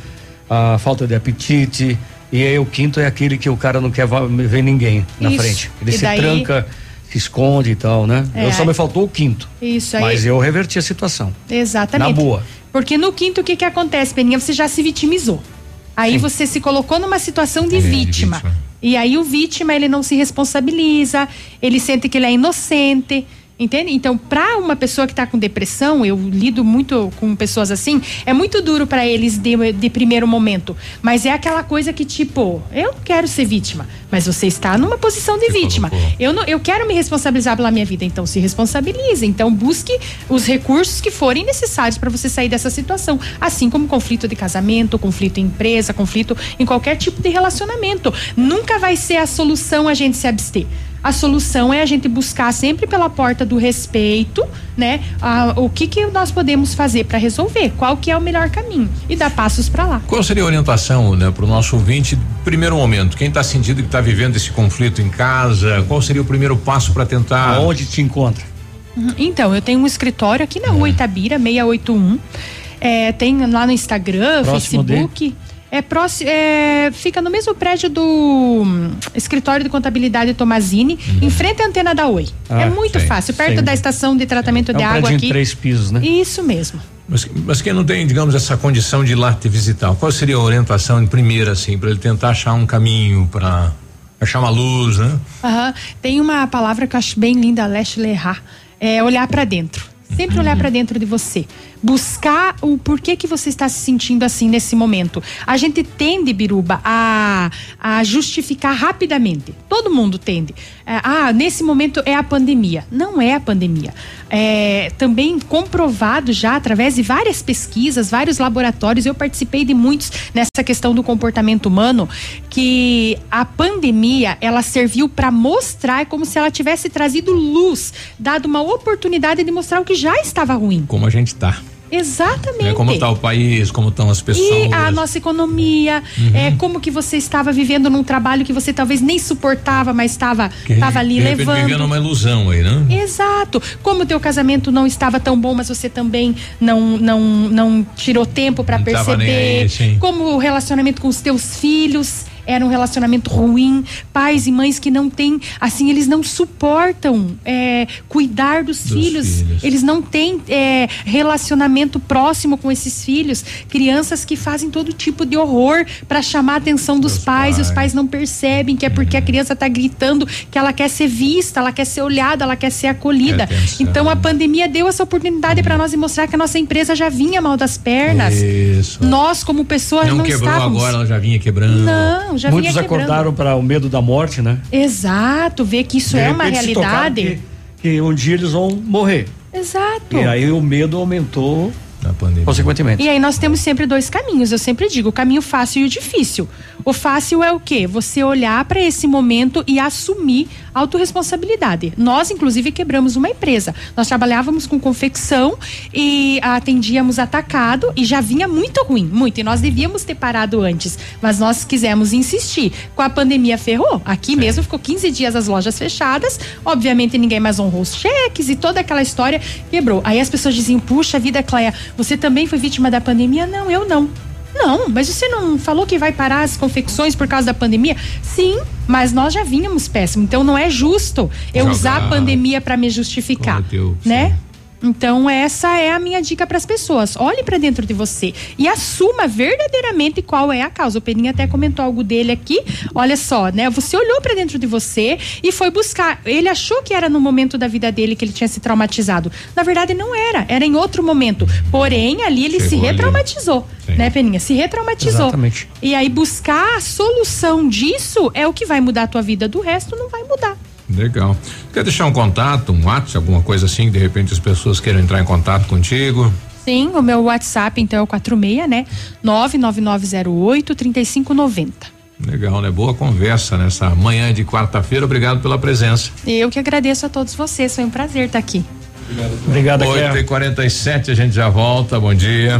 a falta de apetite. E aí o quinto é aquele que o cara não quer ver ninguém na Isso. frente. Ele e se daí... tranca, se esconde e tal, né? É, eu só me faltou o quinto. Isso aí. Mas eu reverti a situação. Exatamente. Na boa. Porque no quinto o que que acontece, Peninha? Você já se vitimizou. Aí Sim. você se colocou numa situação de, é, vítima. de vítima. E aí o vítima ele não se responsabiliza, ele sente que ele é inocente. Entende? Então, para uma pessoa que está com depressão, eu lido muito com pessoas assim, é muito duro para eles de, de primeiro momento. Mas é aquela coisa que, tipo, eu não quero ser vítima, mas você está numa posição de você vítima. Eu, não, eu quero me responsabilizar pela minha vida, então se responsabilize. Então, busque os recursos que forem necessários para você sair dessa situação. Assim como conflito de casamento, conflito em empresa, conflito em qualquer tipo de relacionamento. Nunca vai ser a solução a gente se abster a solução é a gente buscar sempre pela porta do respeito, né? A, o que que nós podemos fazer para resolver? Qual que é o melhor caminho e dar passos para lá. Qual seria a orientação, né, para o nosso ouvinte? Primeiro momento, quem está sentindo que está vivendo esse conflito em casa, qual seria o primeiro passo para tentar? Onde te encontra? Uhum. Então, eu tenho um escritório aqui na Rua Itabira 681. É, tem lá no Instagram, Próximo Facebook. De... É, próximo, é, fica no mesmo prédio do hum, escritório de contabilidade Tomazini, uhum. em frente à antena da Oi. Ah, é muito fácil, perto da estação de tratamento é de um água aqui. três pisos, né? Isso mesmo. Mas, mas quem não tem, digamos, essa condição de ir lá te visitar, qual seria a orientação em primeira, assim, para ele tentar achar um caminho para achar uma luz, né? Uhum. Tem uma palavra que eu acho bem linda, Leste Lerrar, é olhar para dentro. Sempre uhum. olhar para dentro de você buscar o porquê que você está se sentindo assim nesse momento. A gente tende, Biruba, a, a justificar rapidamente. Todo mundo tende. É, ah, nesse momento é a pandemia. Não é a pandemia. É, também comprovado já através de várias pesquisas, vários laboratórios, eu participei de muitos nessa questão do comportamento humano, que a pandemia ela serviu para mostrar como se ela tivesse trazido luz, dado uma oportunidade de mostrar o que já estava ruim. Como a gente está Exatamente. Né? Como está o país, como estão as pessoas. E a nossa economia, Uhum. é, como que você estava vivendo num trabalho que você talvez nem suportava, mas estava estava ali de levando. vivendo uma ilusão aí, né? Exato. Como o teu casamento não estava tão bom, mas você também não não não tirou tempo para tava perceber. aí, sim. Como o relacionamento com os teus filhos era um relacionamento ruim, pais e mães que não têm, assim, eles não suportam é, cuidar dos, Dos filhos. filhos. eles não têm é, relacionamento próximo com esses filhos, crianças que fazem todo tipo de horror para chamar a atenção dos, pais, e os pais não percebem que é porque a criança tá gritando que ela quer ser vista, ela quer ser olhada, ela quer ser acolhida. Então a pandemia deu essa oportunidade para nós de mostrar que a nossa empresa já vinha mal das pernas. Isso. Nós como pessoas Não, não, quebrou estávamos. agora, ela já vinha quebrando. Não, já Muitos vinha quebrando. acordaram para o medo da morte, né? Exato, ver que isso De é uma realidade. Que, que um dia eles vão morrer. Exato. E aí o medo aumentou na pandemia. consequentemente. E aí nós temos sempre dois caminhos. Eu sempre digo, o caminho fácil e o difícil. O fácil é o quê? Você olhar para esse momento e assumir autorresponsabilidade. Nós, inclusive, quebramos uma empresa. Nós trabalhávamos com confecção e atendíamos atacado e já vinha muito ruim, muito. E nós devíamos ter parado antes, mas nós quisemos insistir. Com a pandemia ferrou. Aqui mesmo ficou 15 dias as lojas fechadas. Obviamente ninguém mais honrou os cheques e toda aquela história quebrou. Aí as pessoas diziam: "Puxa vida, Cleia, você também foi vítima da pandemia?" Não, eu não. Não, mas você não falou que vai parar as confecções por causa da pandemia? Sim, mas nós já vínhamos péssimo. Então não é justo eu Jogar. usar a pandemia para me justificar, Cometeu, né? Então essa é a minha dica para as pessoas. Olhe para dentro de você e assuma verdadeiramente qual é a causa. O Peninha até comentou algo dele aqui. Olha só, né? Você olhou para dentro de você e foi buscar. Ele achou que era no momento da vida dele que ele tinha se traumatizado. Na verdade não era, era em outro momento. Porém ali ele se Chegou ali. retraumatizou, né, Peninha? Se retraumatizou. Exatamente. E aí buscar a solução disso é o que vai mudar a tua vida. Do resto não vai mudar. Legal. Quer deixar um contato, um WhatsApp, alguma coisa assim, que de repente as pessoas queiram entrar em contato contigo? Sim, o meu WhatsApp então é o 46, né? 99908 3590. Legal, né? Boa conversa nessa manhã de quarta-feira. Obrigado pela presença. Eu que agradeço a todos vocês, foi um prazer estar aqui. Obrigado, 8 e 47 a gente já volta. Bom dia.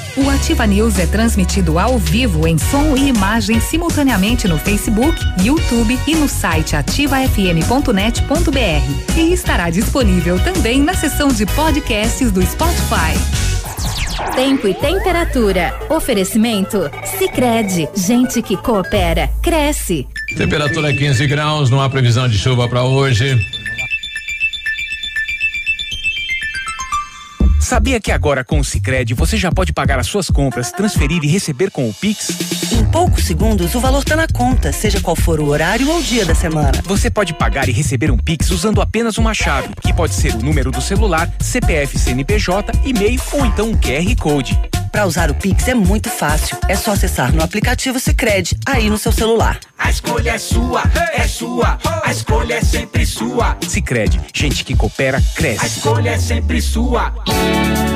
O Ativa News é transmitido ao vivo em som e imagem simultaneamente no Facebook, YouTube e no site ativafm.net.br. E estará disponível também na seção de podcasts do Spotify. Tempo e temperatura. Oferecimento? Sicredi Gente que coopera, cresce. Temperatura 15 graus, não há previsão de chuva para hoje. Sabia que agora com o Sicredi você já pode pagar as suas compras, transferir e receber com o Pix? Em poucos segundos, o valor tá na conta, seja qual for o horário ou o dia da semana. Você pode pagar e receber um Pix usando apenas uma chave, que pode ser o número do celular, CPF, CNPJ, e-mail ou então um QR Code. Para usar o Pix é muito fácil. É só acessar no aplicativo Sicredi aí no seu celular. A escolha é sua, é sua. A escolha é sempre sua. Sicredi, gente que coopera cresce. A escolha é sempre sua.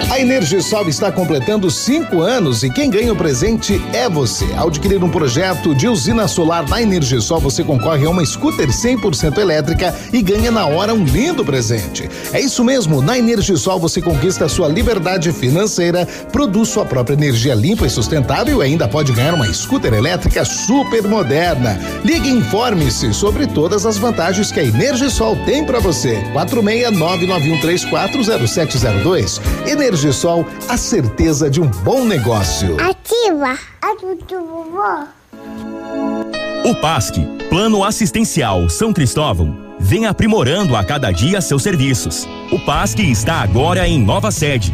A Energisol está completando cinco anos e quem ganha o presente é você. Ao adquirir um projeto de usina solar na Energisol, você concorre a uma scooter 100% elétrica e ganha na hora um lindo presente. É isso mesmo, na Energisol você conquista sua liberdade financeira, produz sua própria energia limpa e sustentável e ainda pode ganhar uma scooter elétrica super moderna. Ligue e informe-se sobre todas as vantagens que a Energisol tem para você. 46991340702. Energisol, a certeza de um bom negócio. Ativa O PASC, Plano Assistencial São Cristóvão, vem aprimorando a cada dia seus serviços. O PASC está agora em nova sede,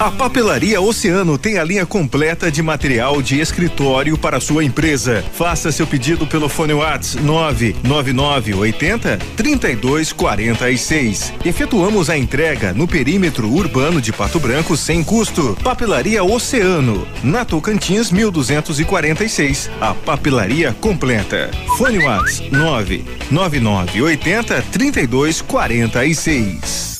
A Papelaria Oceano tem a linha completa de material de escritório para sua empresa. Faça seu pedido pelo fone Whats 99980 3246. Efetuamos a entrega no perímetro urbano de Pato Branco sem custo. Papelaria Oceano, na Tocantins 1246. A papelaria completa. Fone Whats 99980 3246.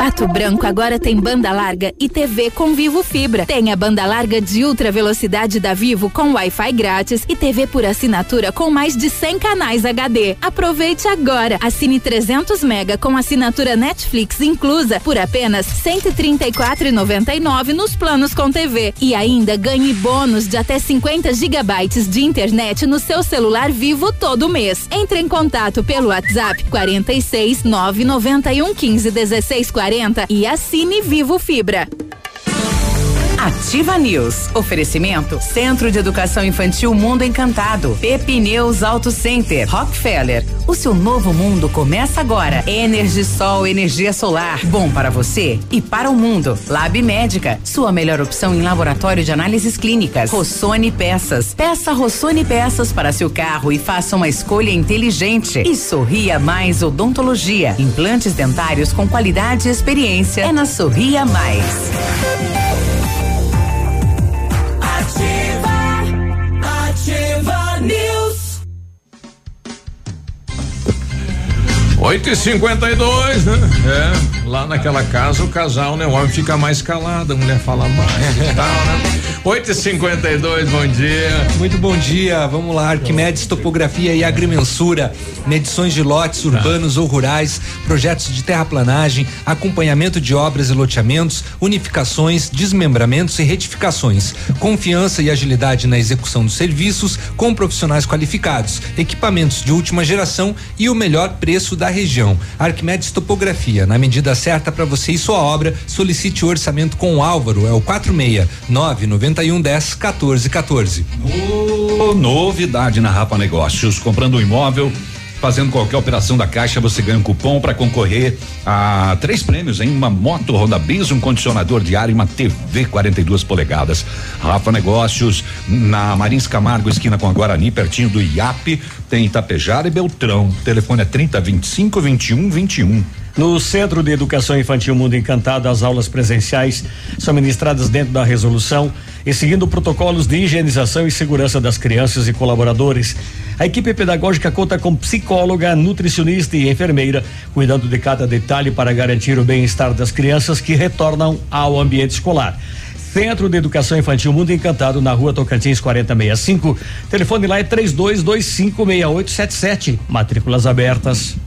Pato Branco agora tem banda larga e TV com Vivo Fibra. Tem a banda larga de ultra velocidade da Vivo com Wi-Fi grátis e TV por assinatura com mais de 100 canais HD. Aproveite agora. Assine 300 mega com assinatura Netflix inclusa por apenas 134,99 nos planos com TV e ainda ganhe bônus de até 50 gigabytes de internet no seu celular Vivo todo mês. Entre em contato pelo WhatsApp 46 991 15 16 40 e assine Vivo Fibra. Ativa News. Oferecimento Centro de Educação Infantil Mundo Encantado. Pepineus Auto Center. Rockefeller. O seu novo mundo começa agora. Energisol, energia solar. Bom para você e para o mundo. Lab Médica. Sua melhor opção em laboratório de análises clínicas. Rossoni Peças. Peça Rossoni Peças para seu carro e faça uma escolha inteligente. E Sorria Mais Odontologia. Implantes dentários com qualidade e experiência. É na Sorria Mais. 8 e 52 né? É, lá naquela casa o casal, né? O homem fica mais calado, a mulher fala mais e tal, né? 8 e 52 bom dia. Muito bom dia, vamos lá. Arquimedes Topografia e Agrimensura, medições de lotes urbanos ou rurais, projetos de terraplanagem, acompanhamento de obras e loteamentos, unificações, desmembramentos e retificações. Confiança e agilidade na execução dos serviços com profissionais qualificados, equipamentos de última geração e o melhor preço da região. Arquimedes Topografia, na medida certa para você e sua obra, solicite o orçamento com o Álvaro, é o 469 91 10 14 14. Ô, novidade na Rapa Negócios. Comprando um imóvel, fazendo qualquer operação da Caixa, você ganha um cupom para concorrer a três prêmios, em uma moto Honda Bis, um condicionador de ar e uma TV 42 polegadas. Rafa Negócios, na Marins Camargo, esquina com a Guarani, pertinho do IAP, tem Itapejara e Beltrão. Telefone é 30 25 21 21. No Centro de Educação Infantil Mundo Encantado, as aulas presenciais são ministradas dentro da resolução e seguindo protocolos de higienização e segurança das crianças e colaboradores. A equipe pedagógica conta com psicóloga, nutricionista e enfermeira, cuidando de cada detalhe para garantir o bem-estar das crianças que retornam ao ambiente escolar. Centro de Educação Infantil Mundo Encantado, na rua Tocantins 4065. Telefone lá é 32256877. Matrículas abertas.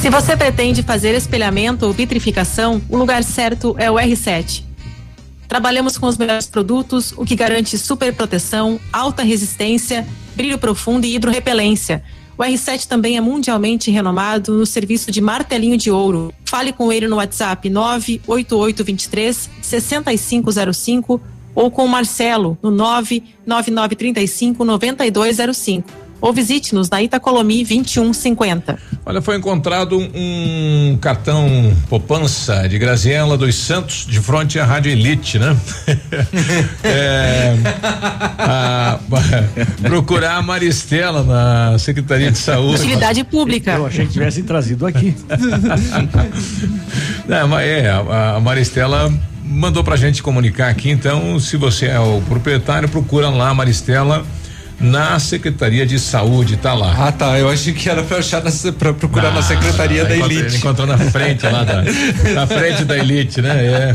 Se você pretende fazer espelhamento ou vitrificação, o lugar certo é o R7. Trabalhamos com os melhores produtos, o que garante super proteção, alta resistência, brilho profundo e hidrorrepelência. O R7 também é mundialmente renomado no serviço de martelinho de ouro. Fale com ele no WhatsApp 98823 6505 ou com o Marcelo no 99935 9205 ou visite-nos na Itacolomi 2150. Olha, foi encontrado um, um cartão poupança de Graziela dos Santos de frente à Rádio Elite, né? É, a- procurar a Maristela na Secretaria de Saúde. Utilidade pública. Eu achei que tivessem trazido aqui. Não, mas é, a, a Maristela mandou pra gente comunicar aqui, então, se você é o proprietário, procura lá a Maristela na Secretaria de Saúde, tá lá. Ah, tá. Eu achei que era pra, achar pra procurar na Secretaria da encontrou- Elite. Encontrou na frente lá da, na frente da Elite, né? É.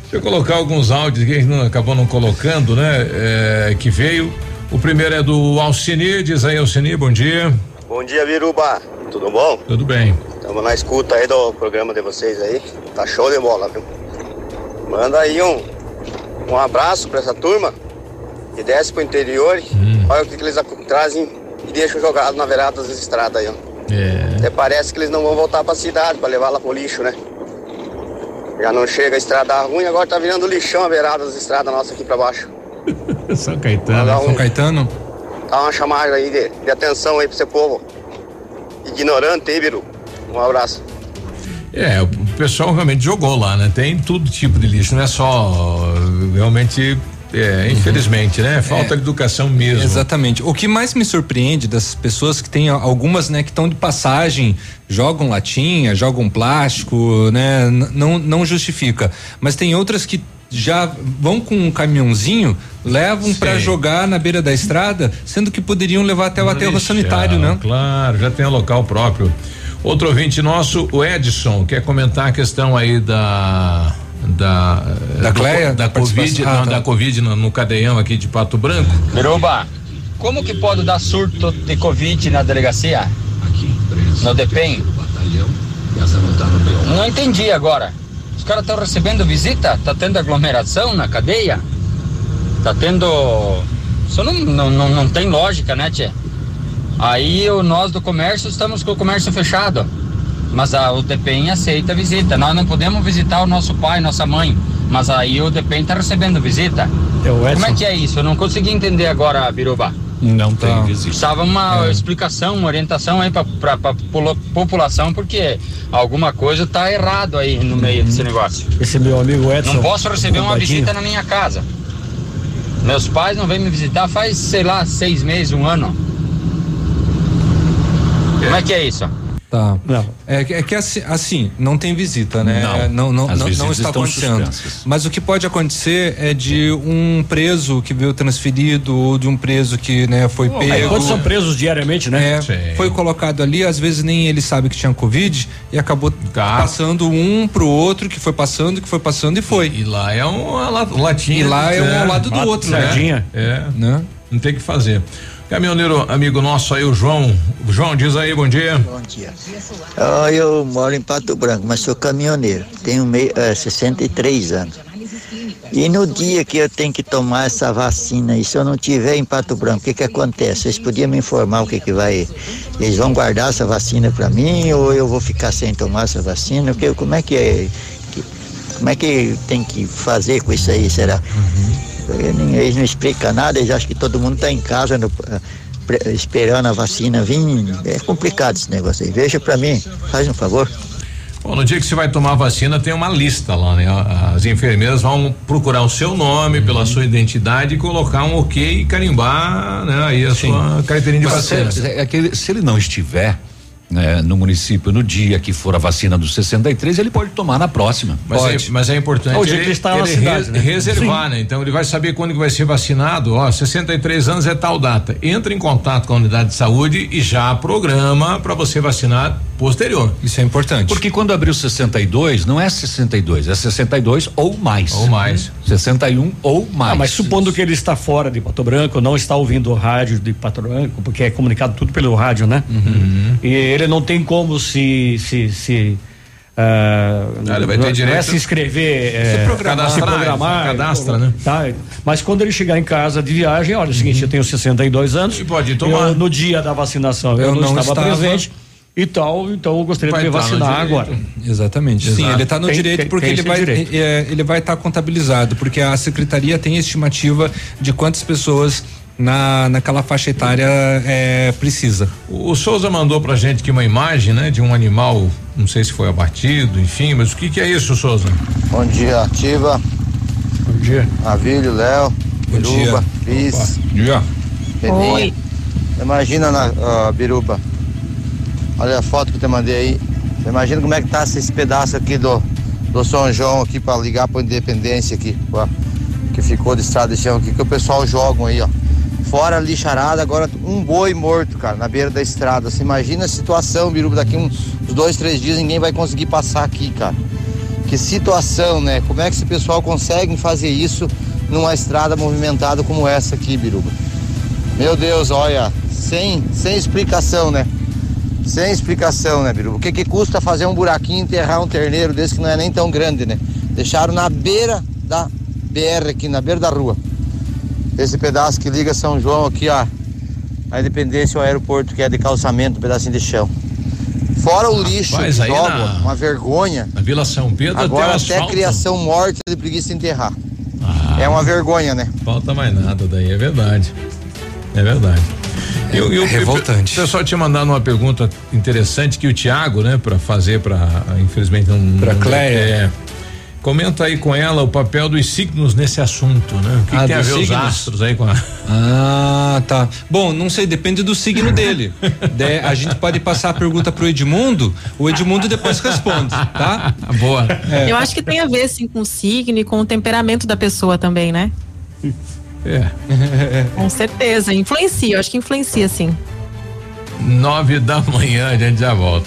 Deixa eu colocar alguns áudios que a gente não, acabou não colocando, né? É, que veio. O primeiro é do Alcini, diz aí Alcini, bom dia. Bom dia, Viruba. Tudo bom? Tudo bem. Estamos na escuta aí do programa de vocês aí. Tá show de bola, viu? Manda aí um, um abraço pra essa turma que desce pro interior. Olha o que, que eles trazem e deixam jogado na verada das estradas aí, ó. É. Até parece que eles não vão voltar pra cidade pra levar lá pro lixo, né? Já não chega a estrada ruim, agora tá virando lixão a verada das estradas nossas aqui pra baixo. São Caetano. Um- São Caetano? Dá uma chamada aí de, de atenção aí pro seu povo. Ignorante, hein, Biru? Um abraço. É, o pessoal realmente jogou lá, né? Tem todo tipo de lixo, não é só realmente é, infelizmente, né? Falta É. de educação mesmo. Exatamente. O que mais me surpreende dessas pessoas que tem algumas, né, que estão de passagem, jogam latinha, jogam plástico, né, não não justifica. Mas tem outras que já vão com um caminhãozinho, levam pra jogar na beira da estrada, sendo que poderiam levar até o aterro sanitário, né? Claro, já tem um local próprio. Outro ouvinte nosso, o Edson, quer comentar a questão aí da da Da do- Cleia? da Da Covid? Ah, não, tá. da Covid no, no cadeião aqui de Pato Branco. Biruba, como que pode dar surto de Covid na delegacia? No DEPEN? Não entendi agora. Os caras estão recebendo visita? Tá tendo aglomeração na cadeia? Tá tendo. Isso não, não, não, não tem lógica, né, Tchê? Aí o- nós do comércio estamos com o comércio fechado. Mas a, o DEPEN aceita visita. Nós não podemos visitar o nosso pai, nossa mãe. Mas aí o DEPEN está recebendo visita. Como é que é isso? Eu não consegui entender agora, Biruba. Não tem visita. Precisava uma explicação, uma orientação aí para a população, porque alguma coisa tá errado aí no meio desse negócio. Esse meu amigo Edson. Não posso receber uma visita na minha casa. Meus pais não vêm me visitar faz, sei lá, seis meses, um ano. Como é que é isso? Tá. É, que- é que assim, assim, não tem visita, né? Não. não, não, não, não está acontecendo. suspensas. Mas o que pode acontecer é de um preso que veio transferido ou de um preso que né, foi Pô, pego. quantos são presos diariamente, né? É, foi colocado ali, às vezes nem ele sabe que tinha Covid e acabou passando um pro outro, que foi passando, que foi passando e foi. E lá é uma la- latinha. E lá é um É, ao lado do outro, sardinha. né? É. Né? Não tem o que fazer. Caminhoneiro amigo nosso aí, o João. João, diz aí, bom dia. Bom dia. Ah, eu moro em Pato Branco, mas sou caminhoneiro. Tenho mei- eh, 63 anos. E no dia que eu tenho que tomar essa vacina, e se eu não tiver em Pato Branco, o que que acontece? Vocês podiam me informar o que que vai... Eles vão guardar essa vacina para mim ou eu vou ficar sem tomar essa vacina? Porque, como é que é... Como é que tem que fazer com isso aí, será? Uhum. Eles não explicam nada, eles acham que todo mundo está em casa no- eh, esperando a vacina vir. É complicado esse negócio aí. Veja para mim, faz um favor. Bom, no dia que você vai tomar a vacina, tem uma lista lá, né? As enfermeiras vão procurar o seu nome, pela sua identidade e colocar um ok e carimbar, né? Aí a sua carteirinha de Mas vacina. se, é se ele não estiver né, no município no dia que for a vacina dos 63, ele pode tomar na próxima. Mas é, pode. mas é importante dia ele, que ele está ele cidade, res- né? reservar, Sim. né? Então ele vai saber quando que vai ser vacinado, ó, 63 anos é tal data. Entra em contato com a unidade de saúde e já programa para você vacinar posterior. Isso é importante. Porque quando abriu 62, não é 62, é 62 ou mais. Ou mais. 61 ou mais. Ah, mas supondo que ele está fora de Pato Branco, não está ouvindo o rádio de Pato Branco, porque é comunicado tudo pelo rádio, né? Uhum. E ele não tem como se. se, se ah, Ah, ele vai ter não é direito- se inscrever, é, Se programar. se programar, Cadastra, né? Tá, mas quando ele chegar em casa de viagem, olha, é o seguinte, eu tenho 62 anos. E pode tomar. no dia da vacinação, eu, Eu não, não estava, estava. presente e tal, então eu gostaria Vai de me tá vacinar direito. agora. Exatamente. Sim, Exato. ele está no Tem- direito tem- porque tem ele vai direito. é, ele vai estar contabilizado, porque a secretaria tem estimativa de quantas pessoas na naquela faixa etária é, precisa. O, Souza mandou pra gente aqui uma imagem, né, de um animal, não sei se foi abatido, enfim, mas o que que é isso, Souza? Bom dia, Ativa. Bom dia. Avílio, Léo, Biruba, dia. Cris. Bom dia. Peninha. Oi. Imagina, na, ó, Biruba. Olha a foto que eu te mandei aí. Imagina como é que tá esse pedaço aqui do, do São João aqui pra ligar pra Independência aqui, ó, que ficou de estrada de chão aqui, que o pessoal joga aí, ó. Fora lixarada, agora um boi morto, cara, na beira da estrada. Você imagina a situação, Biruba, daqui uns, dois, três dias ninguém vai conseguir passar aqui, cara. Que situação, né? Como é que esse pessoal consegue fazer isso numa estrada movimentada como essa aqui, Biruba? Meu Deus, olha, sem, sem explicação, né? Sem explicação, né, Biruba? O que, que custa fazer um buraquinho enterrar um terneiro desse que não é nem tão grande, né? Deixaram na beira da BR aqui, na beira da rua. Esse pedaço que liga São João aqui, ó. A Independência ao aeroporto, que é de calçamento, um pedacinho de chão. Fora o lixo Rapaz, que joga, na- uma vergonha. Na Vila São Pedro Agora até o até criação morta de preguiça de enterrar. Ah. É uma vergonha, né? Falta mais nada daí, é verdade. É verdade. Eu, eu, revoltante. O pessoal tinha mandado uma pergunta interessante que o Tiago, né, para fazer para infelizmente não Pra não- Cleia. é, comenta aí com ela o papel dos signos nesse assunto, né? O que, Ah, que tem a ver os signos? astros aí com a Ah, tá. Bom, não sei, depende do signo dele. De- a gente pode passar a pergunta pro Edmundo, o Edmundo depois responde, tá? Boa. É. Eu acho que tem a ver, sim, com o signo e com o temperamento da pessoa também, né? É. Com certeza. Influencia, eu acho que influencia, sim. Nove da manhã, a gente já volta.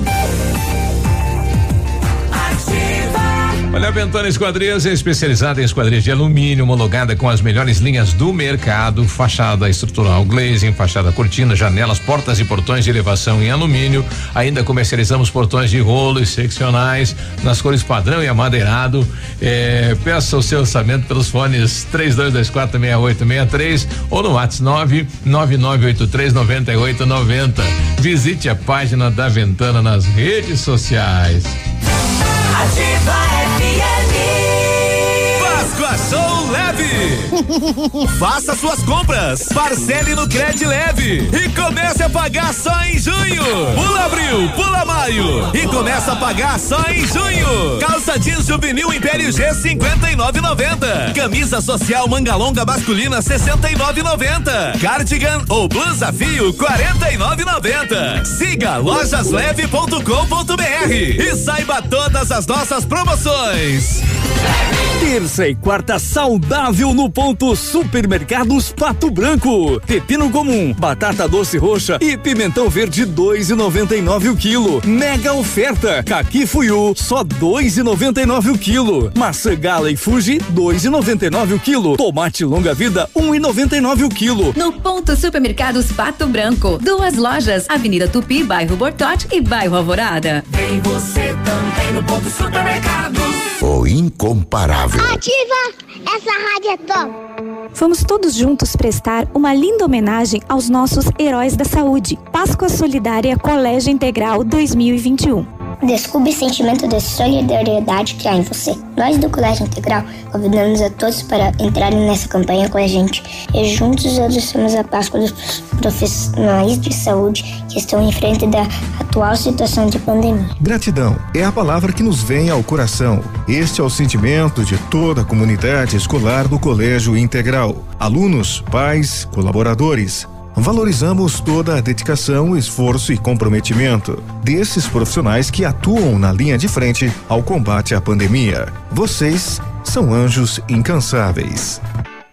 Olha, a Ventana Esquadrias é especializada em esquadrias de alumínio, homologada com as melhores linhas do mercado, fachada estrutural glazing, fachada cortina, janelas, portas e portões de elevação em alumínio. Ainda comercializamos portões de rolo e seccionais nas cores padrão e amadeirado. É, peça o seu orçamento pelos fones 32246863 ou no WhatsApp 999839890. Visite a página da Ventana nas redes sociais. Ativa FM. Páscoa Show Faça suas compras, parcele no Cred Leve e comece a pagar só em junho. Pula abril, pula maio e começa a pagar só em junho. Calça jeans juvenil Império G 59,90. Camisa social manga longa masculina 69,90. Cardigan ou blusa fio 49,90. Siga lojasleve.com.br e saiba todas as nossas promoções. Terça e quarta saudável no ponto Supermercados Pato Branco. Pepino comum, batata doce roxa e pimentão verde 2,99 o quilo. Mega oferta. Caqui fuiu só 2,99 o quilo. Maçã gala e Fuji 2,99 o quilo. Tomate longa vida 1,99 o quilo. No ponto Supermercados Pato Branco. Duas lojas, Avenida Tupi, bairro Bortote e bairro Alvorada. Vem você também no ponto supermercado. O incomparável. Ativa! Essa rádio é top! Vamos todos juntos prestar uma linda homenagem aos nossos heróis da saúde. Páscoa Solidária Colégio Integral 2021. Descubra o sentimento de solidariedade que há em você. Nós do Colégio Integral convidamos a todos para entrarem nessa campanha com a gente e juntos adoçamos a Páscoa dos profissionais de saúde que estão em frente da atual situação de pandemia. Gratidão é a palavra que nos vem ao coração. Este é o sentimento de toda a comunidade escolar do Colégio Integral. Alunos, pais, colaboradores. Valorizamos toda a dedicação, esforço e comprometimento desses profissionais que atuam na linha de frente ao combate à pandemia. Vocês são anjos incansáveis.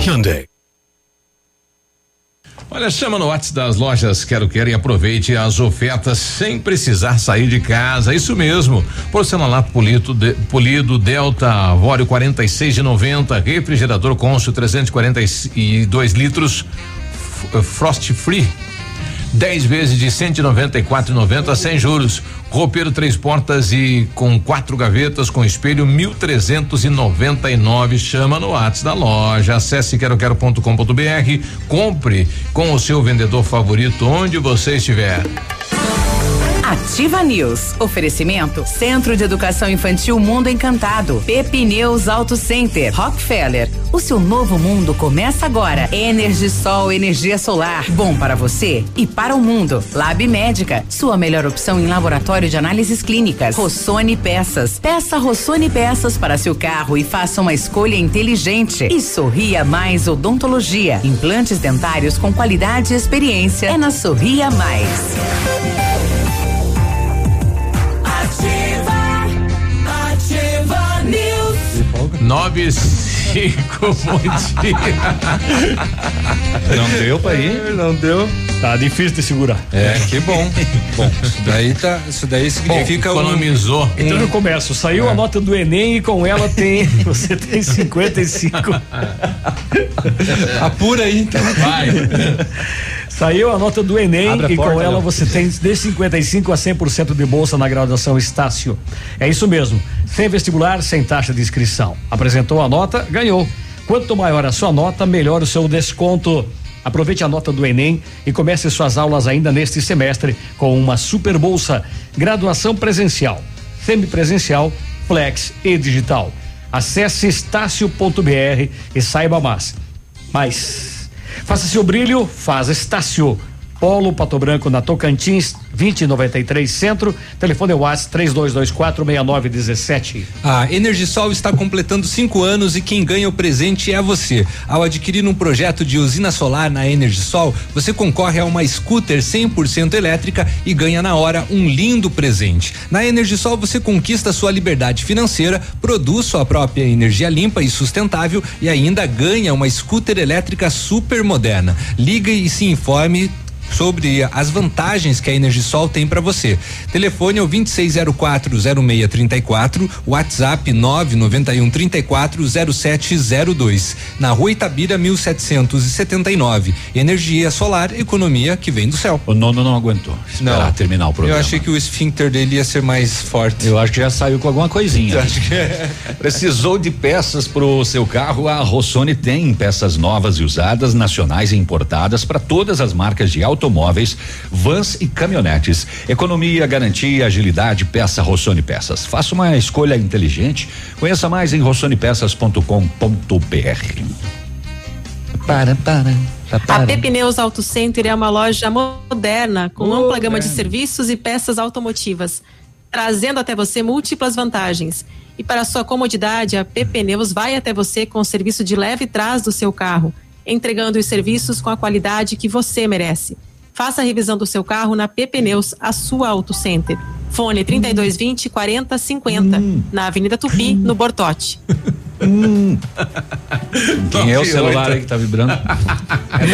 Hyundai. Olha, chama no WhatsApp das lojas Quero Quero e aproveite as ofertas sem precisar sair de casa. Isso mesmo. Porcelanato polido, de, polido Delta Vório 46 de 90, refrigerador Consul 342 litros Frost Free 10 vezes de 194,90 sem juros. Roupeiro três portas e com quatro gavetas com espelho 1.399. Chama no WhatsApp da loja. Acesse queroquero.com.br. Compre com o seu vendedor favorito onde você estiver. Ativa News. Oferecimento Centro de Educação Infantil Mundo Encantado. Pepineus Auto Center. Rockefeller. O seu novo mundo começa agora. Energisol, energia solar. Bom para você e para o mundo. Lab Médica. Sua melhor opção em laboratório de análises clínicas. Rossoni Peças. Peça Rossoni Peças para seu carro e faça uma escolha inteligente. E Sorria Mais Odontologia. Implantes dentários com qualidade e experiência. É na Sorria Mais. Nove cinco, bom dia. Não deu pra ir? Não deu. Tá difícil de segurar. É, que bom. bom, isso daí tá, isso daí significa um- economizou. Então eu começo. Saiu a nota do Enem e com ela tem. Você tem 55. Apura aí, então. Vai. Saiu a nota do Enem Abre e com porta, ela Léo. você tem de 55 a 100% de bolsa na graduação Estácio. É isso mesmo. Sem vestibular, sem taxa de inscrição. Apresentou a nota, ganhou. Quanto maior a sua nota, melhor o seu desconto. Aproveite a nota do Enem e comece suas aulas ainda neste semestre com uma super bolsa. Graduação presencial, semipresencial, flex e digital. Acesse estácio.br e saiba mais. Mais. Faça seu brilho, faz Estácio. Polo Pato Branco na Tocantins, 2093 Centro. Telefone é WhatsApp 32246917. A Energisol está completando cinco anos e quem ganha o presente é você. Ao adquirir um projeto de usina solar na Energisol, você concorre a uma scooter 100% elétrica e ganha na hora um lindo presente. Na Energisol você conquista sua liberdade financeira, produz sua própria energia limpa e sustentável e ainda ganha uma scooter elétrica super moderna. Ligue e se informe sobre as vantagens que a Energisol tem para você. Telefone é o 26040634, WhatsApp 991340702. Na Rua Itabira 1779. Energia solar, economia que vem do céu. O nono não aguentou. Esperar terminar o programa. Eu achei que o esfíncter dele ia ser mais forte. Eu acho que já saiu com alguma coisinha. Acho que é. Precisou de peças pro seu carro? A Rossoni tem peças novas e usadas, nacionais e importadas para todas as marcas de automóveis, vans e caminhonetes. Economia, garantia, agilidade, peça Rossoni Peças. Faça uma escolha inteligente. Conheça mais em rossonepeças.com.br. Para, para. A Pepineus Auto Center é uma loja moderna com Oh, ampla gama de serviços e peças automotivas, trazendo até você múltiplas vantagens. E para sua comodidade, a Pepineus vai até você com o serviço de leve trás do seu carro, entregando os serviços com a qualidade que você merece. Faça a revisão do seu carro na Pepineus, a sua Auto Center. Fone 3220 4050, na Avenida Tupi, no Bortote. Quem é o celular aí que tá vibrando? É,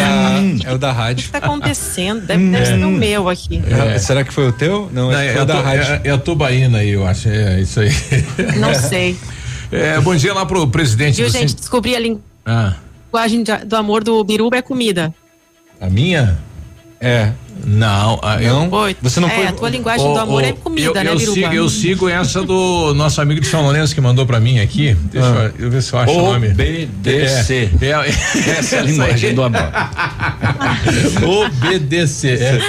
da, é o da O rádio. que está acontecendo? Deve, deve ser o meu aqui. É, Será que foi o teu? Não, Não, acho que é, a o da tu- rádio. é- é a tubaína aí, eu acho. É isso aí. Não sei. É, bom dia lá pro presidente Viu, do gente? Sim- Descobri a Ah, linguagem de- do amor do Biruba é comida. a minha? É. Não, a, Não? Oi. Você não é, foi. a tua linguagem Ô, do amor ô, é comida, eu, né, eu Biruba? sigo, eu sigo essa do nosso amigo de São Lourenço que mandou pra mim aqui. Deixa Ah. eu, eu ver se eu acho o nome. OBDC. É, é, Essa é a linguagem do amor. Obedecer. É.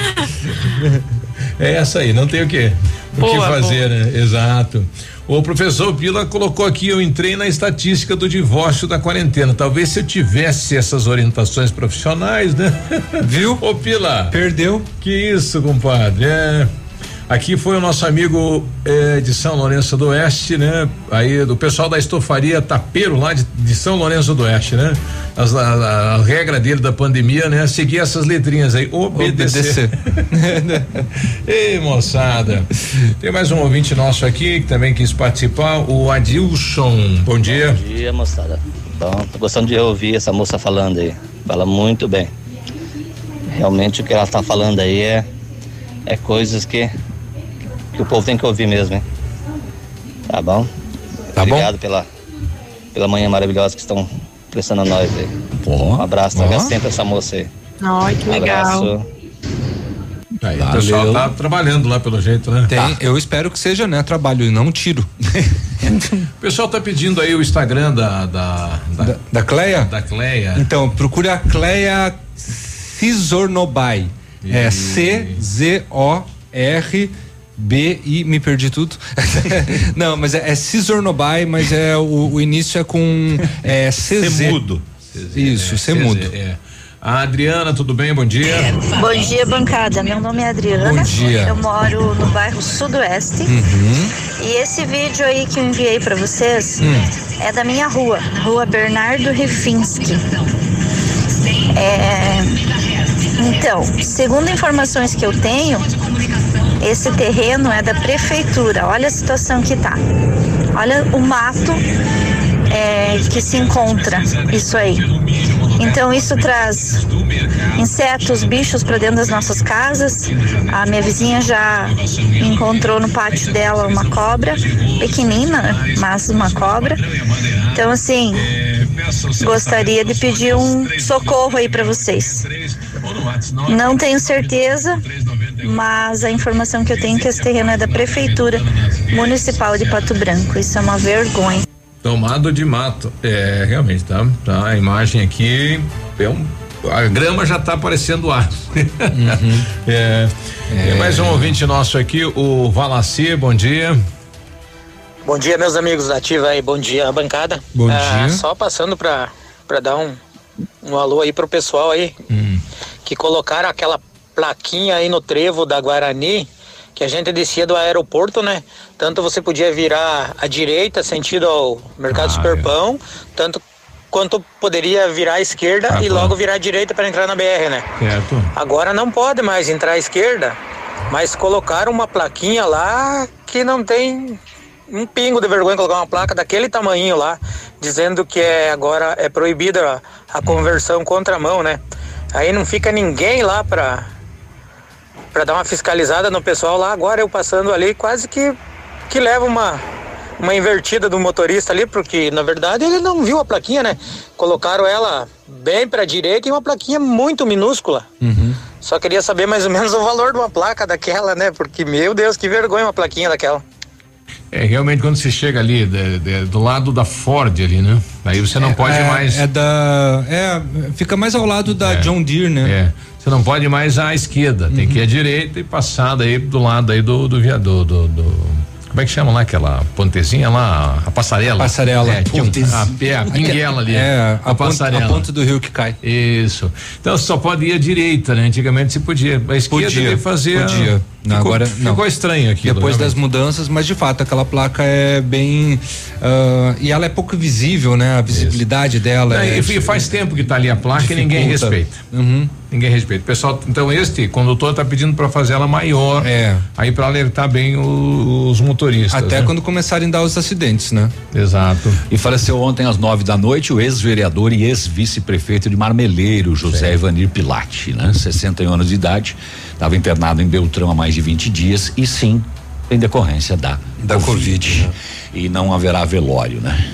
É essa aí, não tem o que, o que Boa, fazer, né? Exato. O professor Pila colocou aqui, eu entrei na estatística do divórcio da quarentena. Talvez se eu tivesse essas orientações profissionais, né? Viu? Ô Pila. Perdeu. Que isso, compadre. É. Aqui foi o nosso amigo eh, de São Lourenço do Oeste, né? Aí do pessoal da estofaria Tapeiro lá de, de São Lourenço do Oeste, né? As- a, a- a regra dele da pandemia, né? Seguir essas letrinhas aí, obedecer. Ei, moçada. Tem mais um ouvinte nosso aqui que também quis participar, o Adilson. Bom dia. Bom dia, moçada. Então, tô gostando de ouvir essa moça falando aí. Fala muito bem. Realmente o que ela tá falando aí é, é coisas que, que o povo tem que ouvir mesmo, hein? Tá bom? Tá Obrigado pela, pela manhã maravilhosa que estão prestando a nós aí. Um abraço, traga Ó. sempre essa moça aí. Ai, que Um legal. abraço. Aí, o pessoal tá trabalhando lá pelo jeito, né? Tem, eu espero que seja, né? Trabalho e não um tiro. O pessoal tá pedindo aí o Instagram da da, da, Da Cleia? da Cleia. Então, procure a Cleia Cisornobai. É C-Z-O-R B e me perdi tudo. Não, mas é, é Cisornobai, mas é o, o início é com é, CZ. Semudo. Isso, Semudo. É. A Adriana, tudo bem? Bom dia. Bom dia, bancada. Meu nome é Adriana. Bom dia. Eu moro no bairro Sudoeste. Uhum. E esse vídeo aí que eu enviei pra vocês é da minha rua, Rua Bernardo Refinski. É, Então, segundo informações que eu tenho, esse terreno é da prefeitura. Olha a situação que tá. Olha o mato é, que se encontra isso aí. Então isso traz insetos, bichos para dentro das nossas casas. A minha vizinha já encontrou no pátio dela uma cobra, pequenina, mas uma cobra. Então assim, gostaria de pedir um socorro aí para vocês. Não tenho certeza, mas a informação que eu tenho é que esse terreno é da prefeitura municipal de Pato Branco. Isso é uma vergonha. Tomado de mato. É, realmente, tá? tá a imagem aqui é um. A grama já tá parecendo ar. é, Tem mais um ouvinte nosso aqui, o Valaci, bom dia. Bom dia, meus amigos da Ativa aí, bom dia, bancada. Bom Ah, dia. Só passando pra, pra dar um, um alô aí pro pessoal aí, que colocaram aquela plaquinha aí no trevo da Guarani, que a gente descia do aeroporto, né? Tanto você podia virar à direita, sentido ao Mercado Superpão, tanto quanto poderia virar à esquerda Ah, e logo virar à direita para entrar na BR, né? Certo. Agora não pode mais entrar à esquerda, mas colocaram uma plaquinha lá que não tem um pingo de vergonha colocar uma placa daquele tamanho lá, dizendo que é agora é proibida a, a conversão contramão, né? Aí não fica ninguém lá pra, pra dar uma fiscalizada no pessoal lá. Agora eu passando ali quase que, que leva uma, uma invertida do motorista ali, porque na verdade ele não viu a plaquinha, né? Colocaram ela bem pra direita e uma plaquinha muito minúscula. Só queria saber mais ou menos o valor de uma placa daquela, né? Porque, meu Deus, que vergonha uma plaquinha daquela. É, realmente quando você chega ali de- de- do lado da Ford ali, né? Aí você não pode é, mais. É da. É, fica mais ao lado da John Deere, né? É. Você não pode ir mais à esquerda, tem que ir à direita e passar daí do lado aí do, do viaduto, do, do- como é que chama lá aquela pontezinha lá, a passarela. Passarela. É, a, pé, a pinguela ali. É, a ponte- passarela. a ponte do rio que cai. Isso. Então só pode ir à direita, né? Antigamente se podia. A esquerda Podia, fazia. podia. Não, ficou, agora não. ficou estranho aqui. Depois das mudanças, mas de fato aquela placa é bem ah, e ela é pouco visível, né? A visibilidade dela. Não, é, e faz tempo que tá ali a placa e ninguém dificulta. respeita. Uhum. Ninguém respeita. Pessoal, então este condutor tá pedindo para fazer ela maior. É. Aí para alertar bem o- os motoristas. Até né? quando começarem a dar os acidentes, né? Exato. E faleceu ontem às nove da noite o ex-vereador e ex-vice-prefeito de Marmeleiro, José Evanir Pilate, né? 61 anos de idade, estava internado em Beltrão há mais de 20 dias e sim, em decorrência da, Da Covid, né? E não haverá velório, né?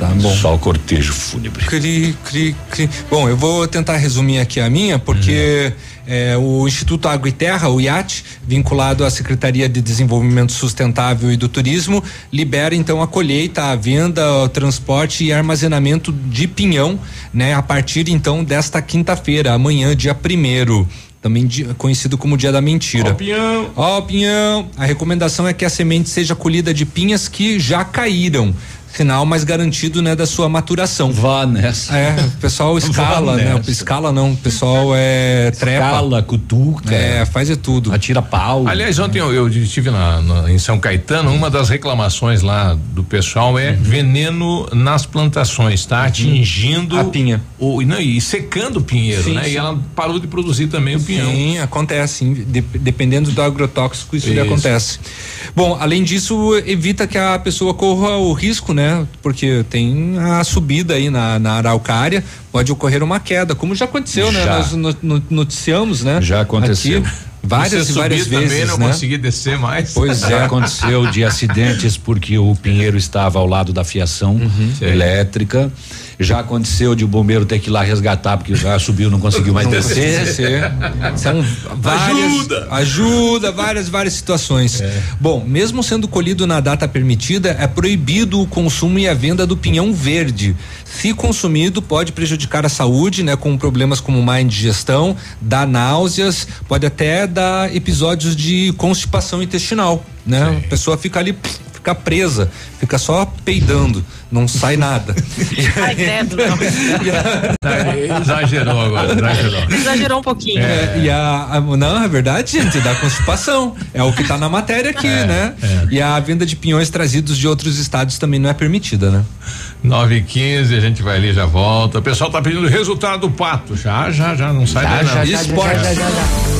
Tá bom. Só o cortejo fúnebre. Cri, cri, cri. Bom, eu vou tentar resumir aqui a minha, porque é, o Instituto Água e Terra, o IAT, vinculado à Secretaria de Desenvolvimento Sustentável e do Turismo, libera então a colheita, a venda, o transporte e armazenamento de pinhão, né, a partir então desta quinta-feira, amanhã, dia primeiro. Também conhecido como Dia da Mentira. Ó, pinhão. Ó, pinhão. A recomendação é que a semente seja colhida de pinhas que já caíram. Sinal mais garantido, né, da sua maturação. Vá nessa. É, o pessoal escala, né? Escala não, o pessoal é trepa. Escala, cutuca. É, faz de tudo. Atira pau. Aliás, ontem eu, eu estive na, na- em São Caetano, uma das reclamações lá do pessoal é veneno nas plantações, tá atingindo A pinha. O, e não, e secando o pinheiro, Sim, né? sim. E ela parou de produzir também o pinhão. Sim, acontece. sim. De- dependendo do agrotóxico, isso, Isso. acontece. Bom, além disso, evita que a pessoa corra o risco, né? Porque tem a subida aí na, na araucária, pode ocorrer uma queda, como já aconteceu, né? Já. Nós no- no- noticiamos, né? Já aconteceu. Aqui, várias Você e várias subir vezes, também, não né? consegui descer mais. Pois é. aconteceu de acidentes porque o pinheiro estava ao lado da fiação Uhum. elétrica. Já aconteceu de o bombeiro ter que ir lá resgatar porque já subiu, não conseguiu mais Não descer. descer. São várias, Ajuda! Ajuda, várias, várias situações. Bom, mesmo sendo colhido na data permitida, é proibido o consumo e a venda do pinhão verde. Se consumido, pode prejudicar a saúde, né? Com problemas como má indigestão, dar náuseas, pode até dar episódios de constipação intestinal, né? A pessoa fica ali, pff, fica presa, fica só peidando, não sai nada. Ai, credo, não. Exagerou agora, exagerou. Exagerou um pouquinho. É, e a, a- não, é verdade, gente, dá constipação. É o que tá na matéria aqui, É, né? E a venda de pinhões trazidos de outros estados também não é permitida, né? 9 e 15 a gente vai ali já volta. O pessoal tá pedindo o resultado do pato. Já, já, já, não sai Já, daí não. já, já, já, já, já.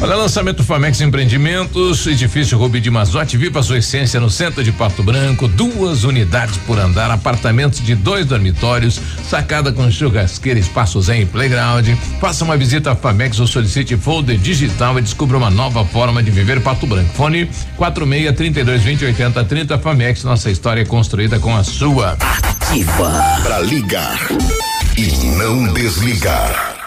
Olha, lançamento Famex Empreendimentos, edifício Rubi de Mazote, viva sua essência no centro de Pato Branco, duas unidades por andar, apartamentos de dois dormitórios, sacada com churrasqueira, espaço zen e playground. Faça uma visita à Famex ou solicite folder digital e descubra uma nova forma de viver Pato Branco. Fone 46 32 20 80 30 Famex, nossa história é construída com a sua. Ativa. Pra ligar e não desligar.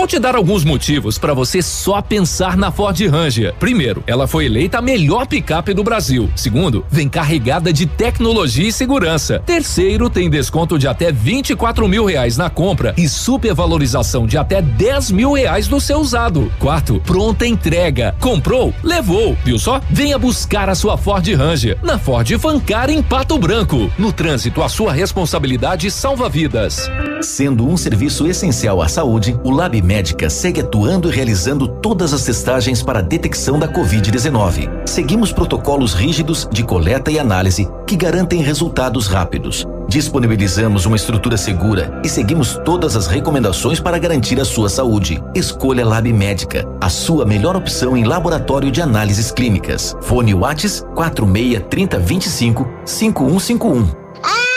Vou te dar alguns motivos para você só pensar na Ford Ranger. Primeiro, ela foi eleita a melhor picape do Brasil. Segundo, vem carregada de tecnologia e segurança. Terceiro, tem desconto de até 24 mil reais na compra e supervalorização de até 10 mil reais no seu usado. Quarto, pronta entrega. Comprou? Levou. Viu só? Venha buscar a sua Ford Ranger na Ford Fancar em Pato Branco. No trânsito, a sua responsabilidade salva vidas. Sendo um serviço essencial à saúde, o Lab Médica segue atuando e realizando todas as testagens para a detecção da Covid-19. Seguimos protocolos rígidos de coleta e análise que garantem resultados rápidos. Disponibilizamos uma estrutura segura e seguimos todas as recomendações para garantir a sua saúde. Escolha Lab Médica, a sua melhor opção em laboratório de análises clínicas. Fone Whats 46 30 25 5151.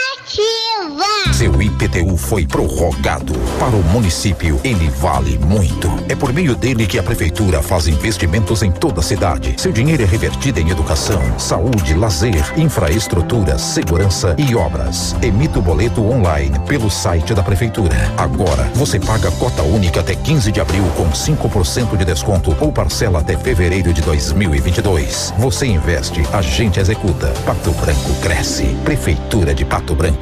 Seu IPTU foi prorrogado. Para o município, ele vale muito. É por meio dele que a prefeitura faz investimentos em toda a cidade. Seu dinheiro é revertido em educação, saúde, lazer, infraestrutura, segurança e obras. Emita o boleto online pelo site da prefeitura. Agora, você paga cota única até 15 de abril com 5% de desconto ou parcela até fevereiro de 2022. Você investe, a gente executa. Pato Branco cresce. Prefeitura de Pato Branco.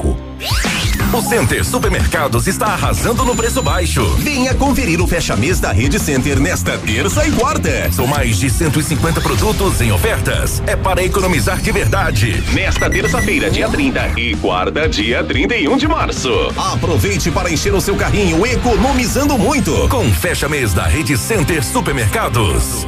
O Center Supermercados está arrasando no preço baixo. Venha conferir o fecha-mês da Rede Center nesta terça e quarta. São mais de 150 produtos em ofertas. É para economizar de verdade. Nesta terça-feira, dia 30 e quarta, dia 31 de março. Aproveite para encher o seu carrinho economizando muito com fecha-mês da Rede Center Supermercados.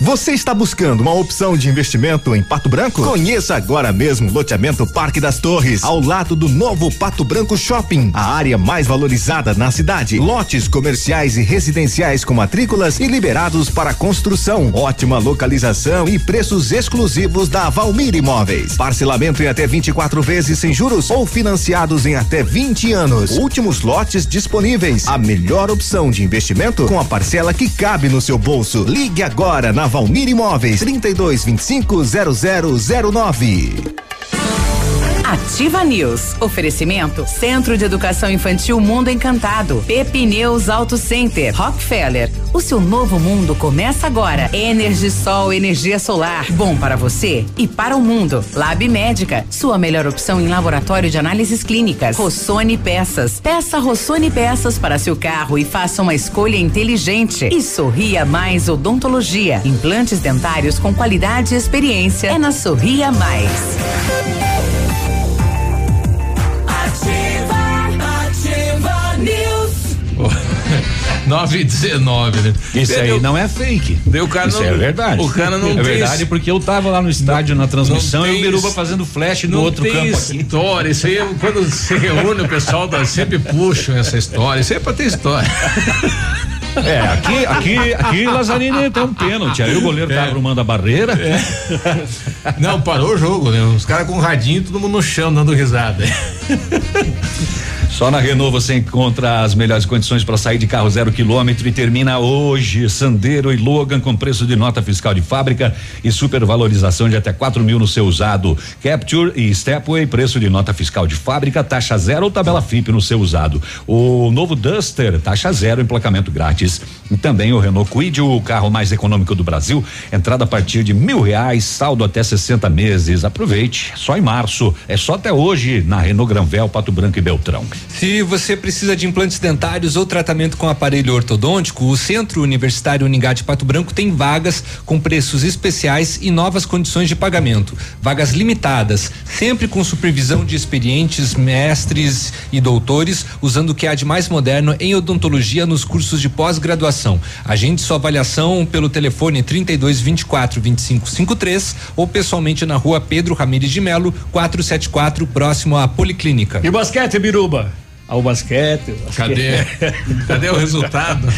Você está buscando uma opção de investimento em Pato Branco? Conheça agora mesmo o loteamento Parque das Torres, ao lado do novo Pato Branco Shopping, a área mais valorizada na cidade. Lotes comerciais e residenciais com matrículas e liberados para construção. Ótima localização e preços exclusivos da Valmir Imóveis. Parcelamento em até 24 vezes sem juros ou financiados em até 20 anos. Últimos lotes disponíveis. A melhor opção de investimento com a parcela que cabe no seu bolso. Ligue agora na Valmir Imóveis 32 25 0009. Ativa News. Oferecimento Centro de Educação Infantil Mundo Encantado. Pepineus Auto Center. Rockefeller. O seu novo mundo começa agora. Energisol, energia solar. Bom para você e para o mundo. Lab Médica. Sua melhor opção em laboratório de análises clínicas. Rossoni Peças. Peça Rossoni Peças para seu carro e faça uma escolha inteligente. E Sorria Mais Odontologia. Implantes dentários com qualidade e experiência. É na Sorria Mais. Ativa, ativa News. 9 e 19, né? Isso aí não é fake. Deu o cara Isso não- é verdade. o cara não é verdade porque eu tava lá no estádio na transmissão não e o Biruba fazendo flash não outro tem campo aqui. história, isso aí é quando se reúne o pessoal da, sempre puxam essa história, isso aí é pra ter história. É, aqui, aqui, aqui Lazzarini tem um pênalti. Aí o goleiro tá arrumando a barreira. Não, parou o jogo, né? Os caras com um radinho, todo mundo no chão dando risada. Só na Renault você encontra as melhores condições para sair de carro zero quilômetro e termina hoje Sandero e Logan com preço de nota fiscal de fábrica e supervalorização de até 4 mil no seu usado. Capture e Stepway, preço de nota fiscal de fábrica, taxa zero ou tabela FIP no seu usado. O novo Duster, taxa zero, emplacamento grátis. E também o Renault Kwid, o carro mais econômico do Brasil, entrada a partir de mil reais, saldo até 60 meses. Aproveite, só em março. É só até hoje na Renault Granvel, Pato Branco e Beltrão. Se você precisa de implantes dentários ou tratamento com aparelho ortodôntico, o Centro Universitário Uningá de Pato Branco tem vagas com preços especiais e novas condições de pagamento. Vagas limitadas, sempre com supervisão de experientes mestres e doutores, usando o que há de mais moderno em odontologia nos cursos de pós-graduação. Agende sua avaliação pelo telefone 32 24 25 53 ou pessoalmente na rua Pedro Ramires de Melo, 474, próximo à Policlínica. E basquete, Biruba? Ao basquete. Cadê? Cadê o resultado?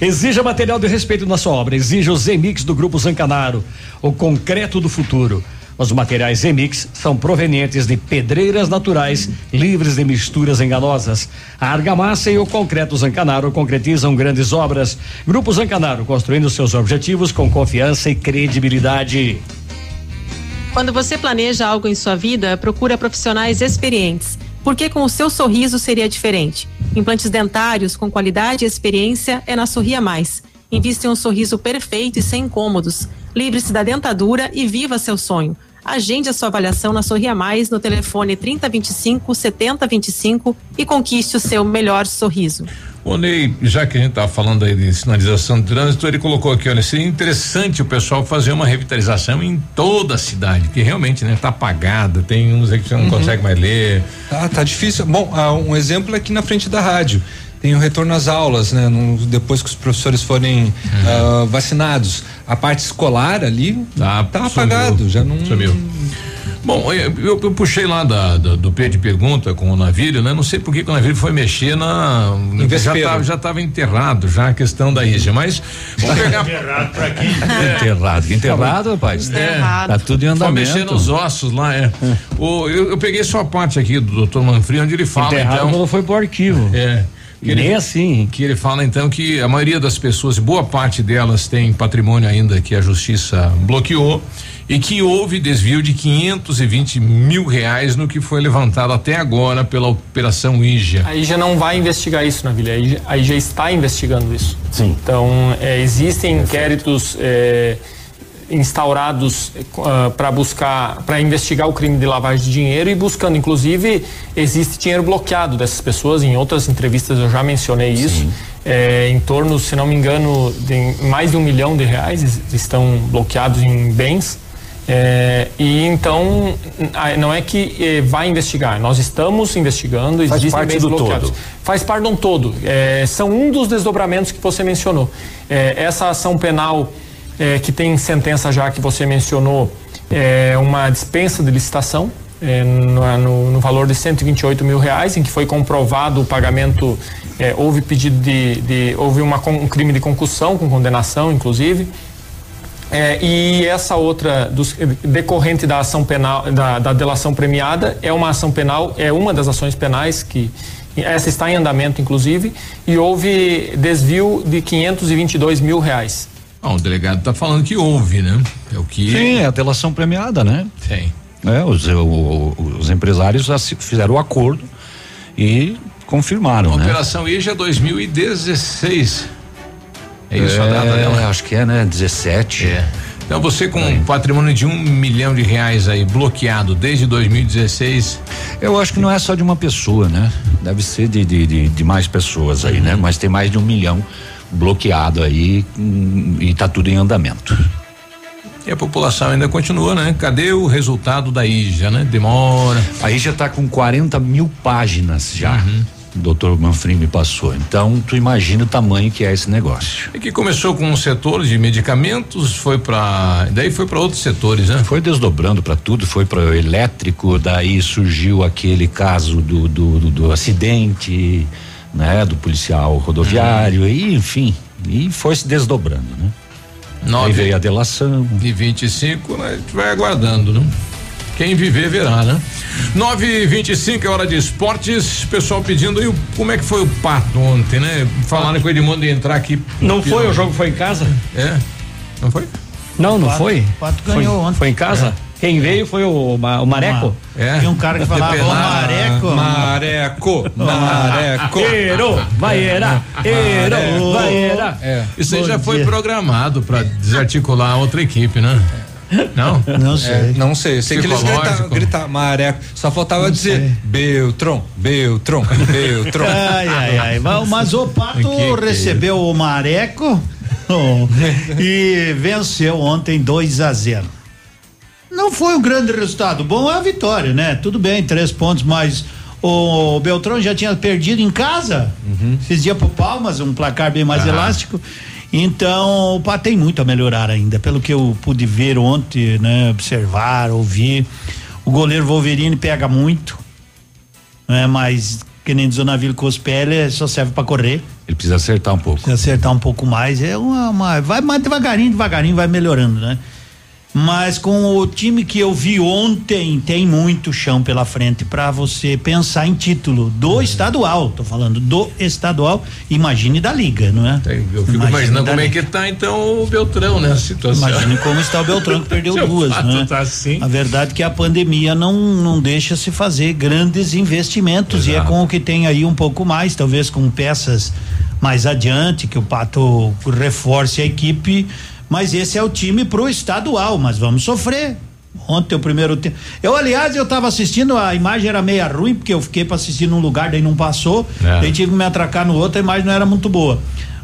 Exija material de respeito na sua obra. Exija o Zemix do Grupo Zancanaro, o concreto do futuro. Os materiais Zemix são provenientes de pedreiras naturais, livres de misturas enganosas. A argamassa e o concreto Zancanaro concretizam grandes obras. Grupo Zancanaro, construindo seus objetivos com confiança e credibilidade. Quando você planeja algo em sua vida, procura profissionais experientes. Porque com o seu sorriso seria diferente. Implantes dentários com qualidade e experiência é na Sorria Mais. Invista em um sorriso perfeito e sem incômodos. Livre-se da dentadura e viva seu sonho. Agende a sua avaliação na Sorria Mais no telefone 3025 7025 e conquiste o seu melhor sorriso. Ô Ney, já que a gente tá falando aí de sinalização de trânsito, ele colocou aqui, olha, seria interessante o pessoal fazer uma revitalização em toda a cidade, que realmente, né, tá apagada, tem uns aí que você não Uhum. consegue mais ler. Tá, tá difícil. Bom, ah, um exemplo é aqui na frente da rádio. Tem o retorno às aulas, né? No- depois que os professores forem Uhum. ah, vacinados. A parte escolar ali tá, apagado, já não. Sumiu. Bom, eu, eu- eu puxei lá da, da- do P de pergunta com o navio, né? Não sei por que o navio foi mexer na. já estava enterrado já a questão da Índia, mas vamos pegar. Enterrado pra quem? Enterrado, enterrado, rapaz. É, Tá tudo em Foi andamento. mexer nos ossos lá, é. O, eu, eu peguei só a parte aqui do doutor Manfrim, onde ele fala. Enterrado então, quando foi pro arquivo. É. E nem assim. Que ele fala então que a maioria das pessoas, boa parte delas tem patrimônio ainda que a justiça bloqueou e que houve desvio de 520 mil reais no que foi levantado até agora pela operação Ija. Aí já não vai investigar isso, Navilha. Aí, já- aí já está investigando isso. Sim. Então, é, existem inquéritos é, instaurados para buscar, para investigar o crime de lavagem de dinheiro e buscando, inclusive, existe dinheiro bloqueado dessas pessoas. Em outras entrevistas eu já mencionei isso. É, em torno, se não me engano, de mais de um milhão de reais es- estão bloqueados em bens. É, e então ah, não é que eh, vai investigar, nós estamos investigando, Faz existem parte bens do bloqueados. todo. Faz parte de um todo. É, são um dos desdobramentos que você mencionou. É, essa ação penal é, que tem sentença já que você mencionou é uma dispensa de licitação é, no, no- no valor de 128 mil reais, em que foi comprovado o pagamento. é, houve pedido de, de- houve uma, um crime de concussão com condenação, inclusive. É, e essa outra dos- decorrente da ação penal da, da delação premiada é uma ação penal é uma das ações penais que essa está em andamento inclusive e houve desvio de 522 mil reais Bom, o delegado está falando que houve, né? É o que. Sim, é a delação premiada, né? Tem. É, os, o- os empresários fizeram o acordo e confirmaram, né? Operação Ija 2016. É isso a data dela? Acho que é, né? 17. É. Então você com um patrimônio de um milhão de reais aí bloqueado desde 2016. Eu acho que não é só de uma pessoa, né? Deve ser de, de, de, de mais pessoas aí, Uhum. né? Mas tem mais de um milhão bloqueado aí e tá tudo em andamento. E a população ainda continua, né? Cadê o resultado da IJA, né? Demora. A IJA tá com 40 mil páginas já. Uhum. O doutor Manfrim me passou. Então, tu imagina o tamanho que é esse negócio. E que começou com um setor de medicamentos, foi para, daí foi para outros setores, né? Foi desdobrando para tudo, foi para o elétrico, daí surgiu aquele caso do, do, do, do acidente, né, do policial rodoviário, Uhum. e enfim, e foi se desdobrando, né? Nove Aí veio a delação. E 25, né, a gente vai aguardando, né? Quem viver verá, né? 9 e 25 é hora de esportes. Pessoal pedindo aí o- como é que foi o pato ontem, né? Falaram com o Edmundo de entrar aqui. Não foi, o jogo foi em casa? É. Não foi? Não, não Pato- foi? Pato Foi- ganhou ontem. Foi em casa? Quem veio foi o, Ma- o Mareco? É. Tem um cara que falava, ô Mareco. Mareco, Mareco. Ero, vai era, ero, vai era. É. Isso aí já foi programado para desarticular a outra equipe, né? Não? Não sei. É, não sei, eu sei que eles gritavam, gritavam Mareco. Só faltava dizer Beltron, Beltron, Beltron. Ai, ai, ai. Mas, mas o Pato Que que é recebeu o Mareco oh, e venceu ontem 2 a 0. Não foi um grande resultado. Bom é a vitória, né? Tudo bem, três pontos, mas o Beltrão já tinha perdido em casa. Esses dias pro Palmas, um placar bem mais Ah. elástico. Então, Pato tem muito a melhorar ainda, pelo que eu pude ver ontem, né? Observar, ouvir. O goleiro Wolverine pega muito, né? Mas, que nem diz o navio Cospelli, só serve para correr. Ele precisa acertar um pouco. Se acertar um pouco mais, é uma, uma- vai mais devagarinho, devagarinho vai melhorando, né? Mas com o time que eu vi ontem, tem muito chão pela frente para você pensar em título do estadual, tô falando do estadual, imagine da liga, não é? Eu fico Imagine imaginando como é liga. que tá então o Beltrão nessa situação. Imagine como está o Beltrão que perdeu duas, né? tá assim. A verdade é que a pandemia não não deixa se fazer grandes investimentos e é Exato. com o que tem aí um pouco mais, talvez com peças mais adiante que o Pato reforce a equipe, mas esse é o time pro estadual, mas vamos sofrer. Ontem o primeiro tempo. Eu, aliás, eu tava assistindo, a imagem era meia ruim, porque eu fiquei para assistir num lugar, daí não passou. É. Daí tive que me atracar no outro, a imagem não era muito boa.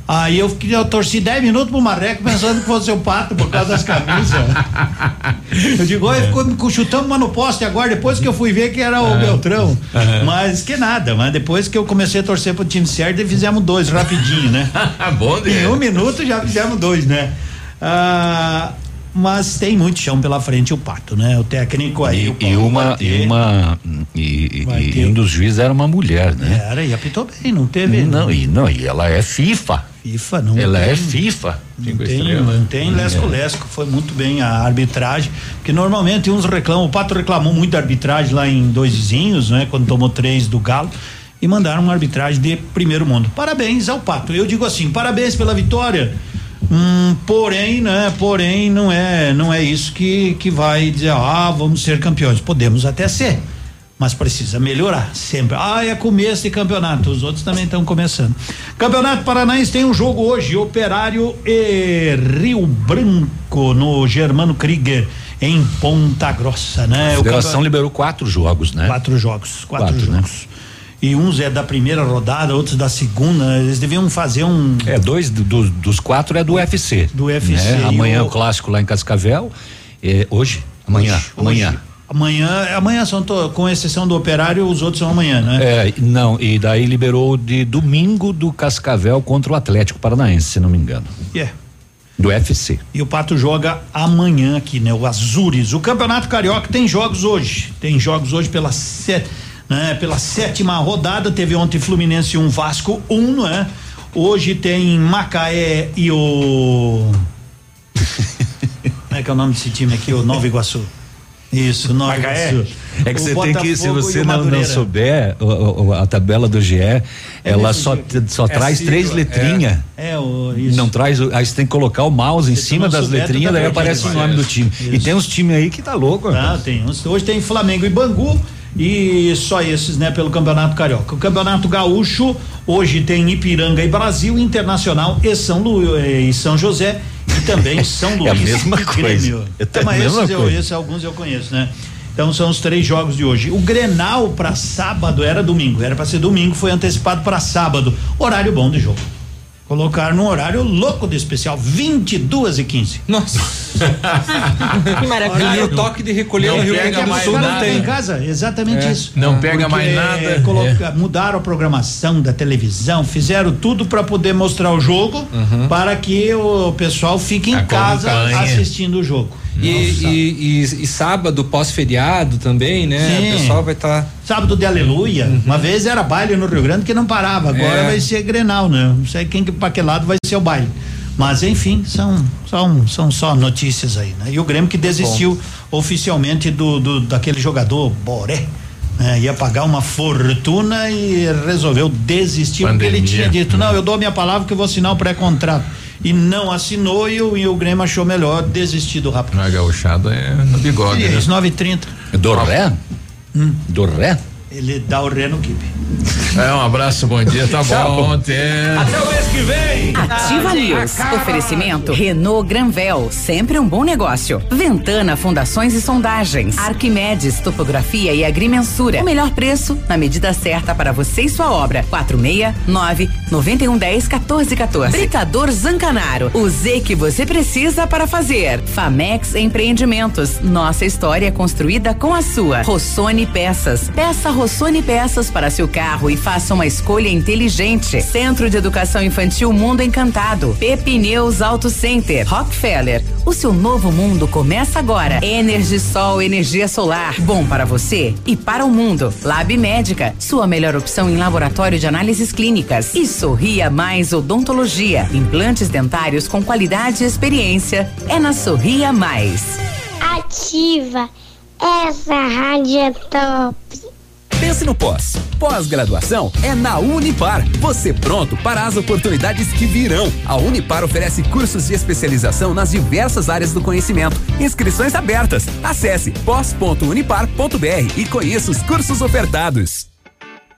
Aí eu, fiquei- eu torci 10 minutos pro Marreco pensando que fosse o pato por causa das camisas. eu digo, olha, ficou me chutando uma no poste agora, depois que eu fui ver que era o Beltrão. Mas que nada, mas depois que eu comecei a torcer pro time certo, fizemos dois rapidinho, né? Bom, Em um minuto já fizemos dois, né? Ah, mas tem muito chão pela frente o pato, né? O técnico aí. o E, e uma, ter. e uma, e, e um dos juízes era uma mulher, né? Era, e apitou bem, não teve. Não, e não, e ela é FIFA. FIFA, não Ela tem, é FIFA. Não tem, não tem lesco-lesco, foi muito bem a arbitragem, porque normalmente uns reclamam, o Pato reclamou muito da arbitragem lá em Dois Vizinhos, né? Quando tomou três do Galo, e mandaram uma arbitragem de primeiro mundo. Parabéns ao Pato, eu digo assim, parabéns pela vitória, hum, porém, né? Porém, não é, não é isso que, que vai dizer, ah, vamos ser campeões, podemos até ser, mas precisa melhorar sempre. Ah, é começo de campeonato, os outros também estão começando. Campeonato Paranaense tem um jogo hoje, Operário e Rio Branco no Germano Krieger em Ponta Grossa, né? A federação liberou quatro jogos, né? Quatro jogos, quatro, Quatro, né? E uns é da primeira rodada, outros da segunda. Eles deviam fazer um. É, dois do- do- dos quatro é do UFC. Do UFC né? Amanhã o- o clássico lá em Cascavel. É, hoje? Amanhã. Hoje, amanhã. hoje. Amanhã, amanhã são, to- com exceção do Operário, os outros são amanhã, né? É, não, e daí liberou de domingo do Cascavel contra o Atlético Paranaense, se não me engano. Yeah. Do UFC. E o Pato joga amanhã aqui, né? O Azures. O Campeonato Carioca tem jogos hoje. Tem jogos hoje pela, sé- né? pela sétima rodada. Teve ontem Fluminense 1, Vasco 1, um, né? Hoje tem Macaé e o. Como é que é o nome desse time aqui? O Nova Iguaçu. Isso, Nova Iguaçu. É que O você tem que, se Botafogo e você não, não souber, o- o- a tabela do GE, ela desse só, só É traz sigla, três é. letrinhas. É, o, isso. Não traz, aí você tem que colocar o mouse em Se cima das souber, letrinhas, tá daí aparece o nome do time. E Isso. tem uns times aí que tá louco. Ah, tem uns. Hoje tem Flamengo e Bangu e só esses, né, pelo Campeonato Carioca. O Campeonato Gaúcho, hoje tem Ipiranga e Brasil, Internacional e São Lu, eh, e São José e também São Luís. É a mesma e coisa. Grêmio. É a mas esses, eu, coisa. esses alguns eu conheço, né? Então são os três jogos de hoje. O Grenal para sábado era domingo, era para ser domingo, foi antecipado para sábado. Horário bom de jogo. Colocaram num horário louco de especial, 22 e 15. Nossa. Que maravilha. E o toque de recolher Não no Rio pega Grande do mais Sul não nada. tem. em casa, exatamente É. isso. Não pega Porque mais nada. coloca- Mudaram a programação da televisão, fizeram tudo para poder mostrar o jogo, Uhum. para que o pessoal fique em casa Acompanhe. assistindo o jogo. E, e, e- e sábado, pós-feriado também, né? Sim. O pessoal vai estar. Sábado de aleluia. Uma vez era baile no Rio Grande que não parava. Agora É. vai ser Grenal, né? Não sei quem que para que lado vai ser o baile. Mas enfim, são, são, são só notícias aí, né? E o Grêmio que desistiu oficialmente do, do daquele jogador Boré. né? ia pagar uma fortuna e resolveu desistir porque ele Pandemia. tinha dito, não, eu dou minha palavra que eu vou assinar o pré-contrato. E não assinou e o, e o Grêmio achou melhor desistir do rapaz. Na gauchada é no bigode, E né? isso, 9h30. Do ré? Do ré? Ele dá o ré no kibe. É, um abraço, bom dia, tá bom. Até. Até o mês que vem! Ativa News. Oferecimento Renault Granvel, sempre um bom negócio. Ventana Fundações e Sondagens. Arquimedes Topografia e Agrimensura. O melhor preço na medida certa para você e sua obra. 469 9110 1414. Britador Zancanaro. O Z que você precisa para fazer. Famex Empreendimentos. Nossa história é construída com a sua. Rossoni Peças. Peça Rossoni Peças para seu carro e faça uma escolha inteligente. Centro de Educação Infantil Mundo Encantado. Pepineus Auto Center. Rockefeller. O seu novo mundo começa agora. Energisol energia solar. Bom para você e para o mundo. Lab Médica. Sua melhor opção em laboratório de análises clínicas. E Sorria Mais Odontologia. Implantes dentários com qualidade e experiência. É na Sorria Mais. Ativa. Essa rádio é top. Pense no pós. Pós-graduação é na Unipar. Você pronto para as oportunidades que virão. A Unipar oferece cursos de especialização nas diversas áreas do conhecimento. Inscrições abertas. Acesse pós.unipar.br e conheça os cursos ofertados.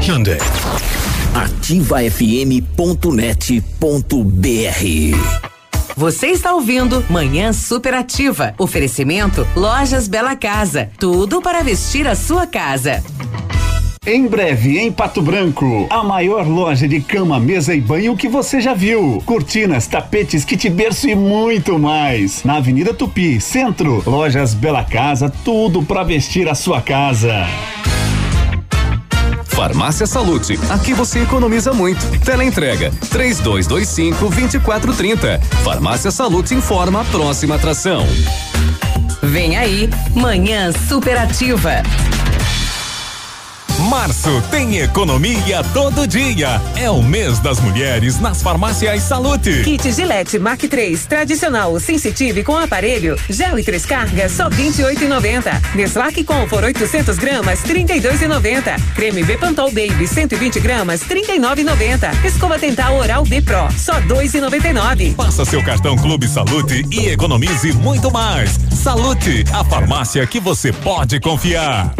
Hyundai. ativafm.net.br Você está ouvindo Manhã Superativa. Oferecimento Lojas Bela Casa. Tudo para vestir a sua casa. Em breve, em Pato Branco, a maior loja de cama, mesa e banho que você já viu. Cortinas, tapetes, kit berço e muito mais. Na Avenida Tupi, Centro. Lojas Bela Casa, tudo para vestir a sua casa. Farmácia Salute. Aqui você economiza muito. Teleentrega 3225 2430. Farmácia Salute informa a próxima atração. Vem aí, Manhã Superativa. Março tem economia todo dia. É o mês das mulheres nas farmácias Salute. Kit Gillette Mark 3, tradicional sensitive com aparelho, gel e três cargas, só 28,90. Neslac Comfort 800 gramas, 32,90. Creme Bepantol Baby 120 gramas, 39,90. Escova dental Oral B Pro, só 2,99. Passa seu cartão Clube Salute e economize muito mais. Salute, a farmácia que você pode confiar.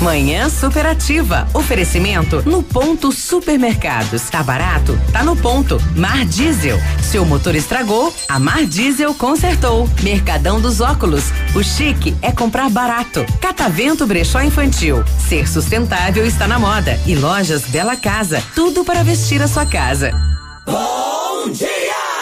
Manhã Superativa. Oferecimento no ponto supermercados. Tá barato? Tá no ponto. Mar Diesel. Seu motor estragou? A Mar Diesel consertou. Mercadão dos óculos. O chique é comprar barato. Catavento Brechó Infantil. Ser sustentável está na moda. E lojas Bela Casa. Tudo para vestir a sua casa. Bom dia!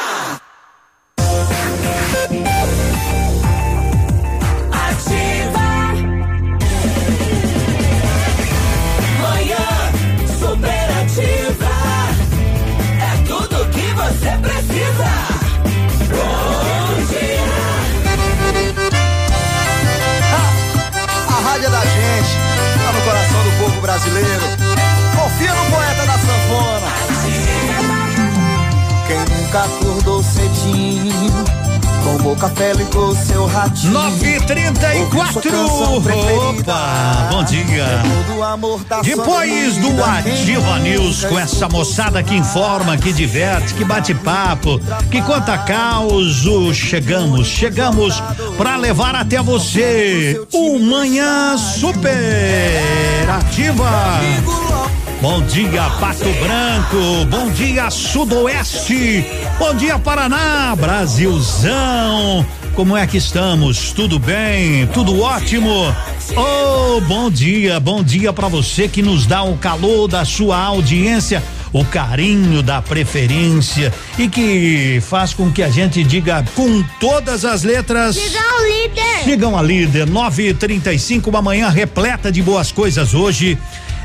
Brasileiro. Confia no poeta da sanfona. Quem nunca com Tomou café, ligou seu ratinho. 934. Opa, bom dia. Depois do Ativa News, com essa moçada que informa, que diverte, que bate papo, que conta caos, chegamos, chegamos para levar até você o Manhã Super Ativa. Bom dia, Pato Branco. Bom dia, Sudoeste. Bom dia, Paraná, Brasilzão. Como é que estamos? Tudo bem? Tudo ótimo? Oh, bom dia, bom dia para você que nos dá o calor da sua audiência, o carinho da preferência e que faz com que a gente diga com todas as letras. Sigam líder. Sigam a líder 9:35 uma manhã repleta de boas coisas hoje.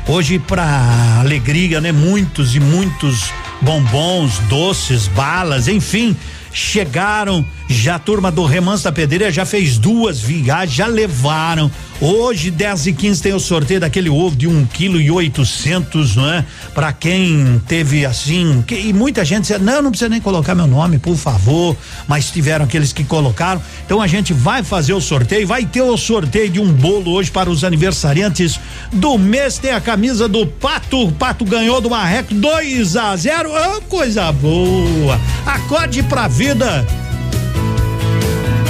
Hoje para alegria, né? Muitos e muitos bombons, doces, balas, enfim, chegaram. Já a turma do Remanso da Pedreira já fez duas viagens, já levaram. Hoje, 10 e 15 tem o sorteio daquele ovo de um quilo e oitocentos, não é? Para quem teve assim, que, e muita gente disse, não, não precisa nem colocar meu nome, por favor. Mas tiveram aqueles que colocaram. Então a gente vai fazer o sorteio, vai ter o sorteio de um bolo hoje para os aniversariantes do mês. Tem a camisa do Pato. O Pato ganhou do Marreco 2 a 0. Oh, coisa boa. Acorde pra vida.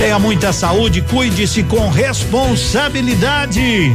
Tenha muita saúde, cuide-se com responsabilidade.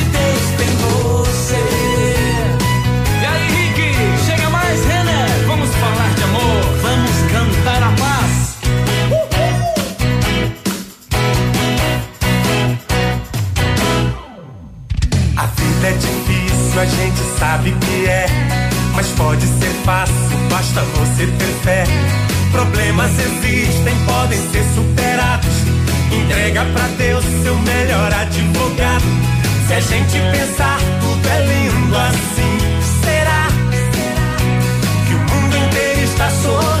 a gente sabe que é. Mas pode ser fácil, basta você ter fé. Problemas existem, podem ser superados. Entrega pra Deus seu melhor advogado. Se a gente pensar, tudo é lindo assim. Será que o mundo inteiro está sorrindo?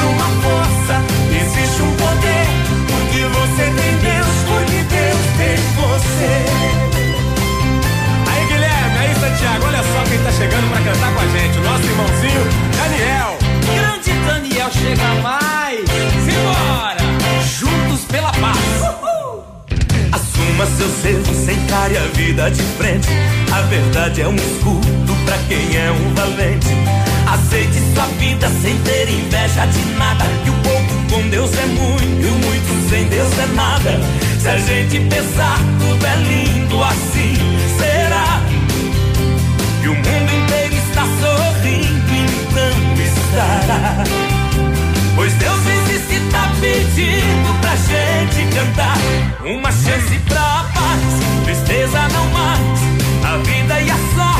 Existe uma força, existe um poder. Porque você tem Deus, porque Deus tem você. Aí, Guilherme, aí, Santiago, olha só quem tá chegando pra cantar com a gente. O nosso irmãozinho, Daniel. Grande Daniel chega mais. Simbora! Juntos pela paz. Assuma seus erros, encare a vida de frente. A verdade é um escudo pra quem é um valente. Aceite sua vida sem ter inveja de nada. Que o pouco com Deus é muito, e o muito sem Deus é nada. Se a gente pensar, tudo é lindo assim. Será que o mundo inteiro está sorrindo? Então estará. Pois Deus existe, tá pedindo pra gente cantar. Uma chance pra paz, tristeza não mais. A vida e a sorte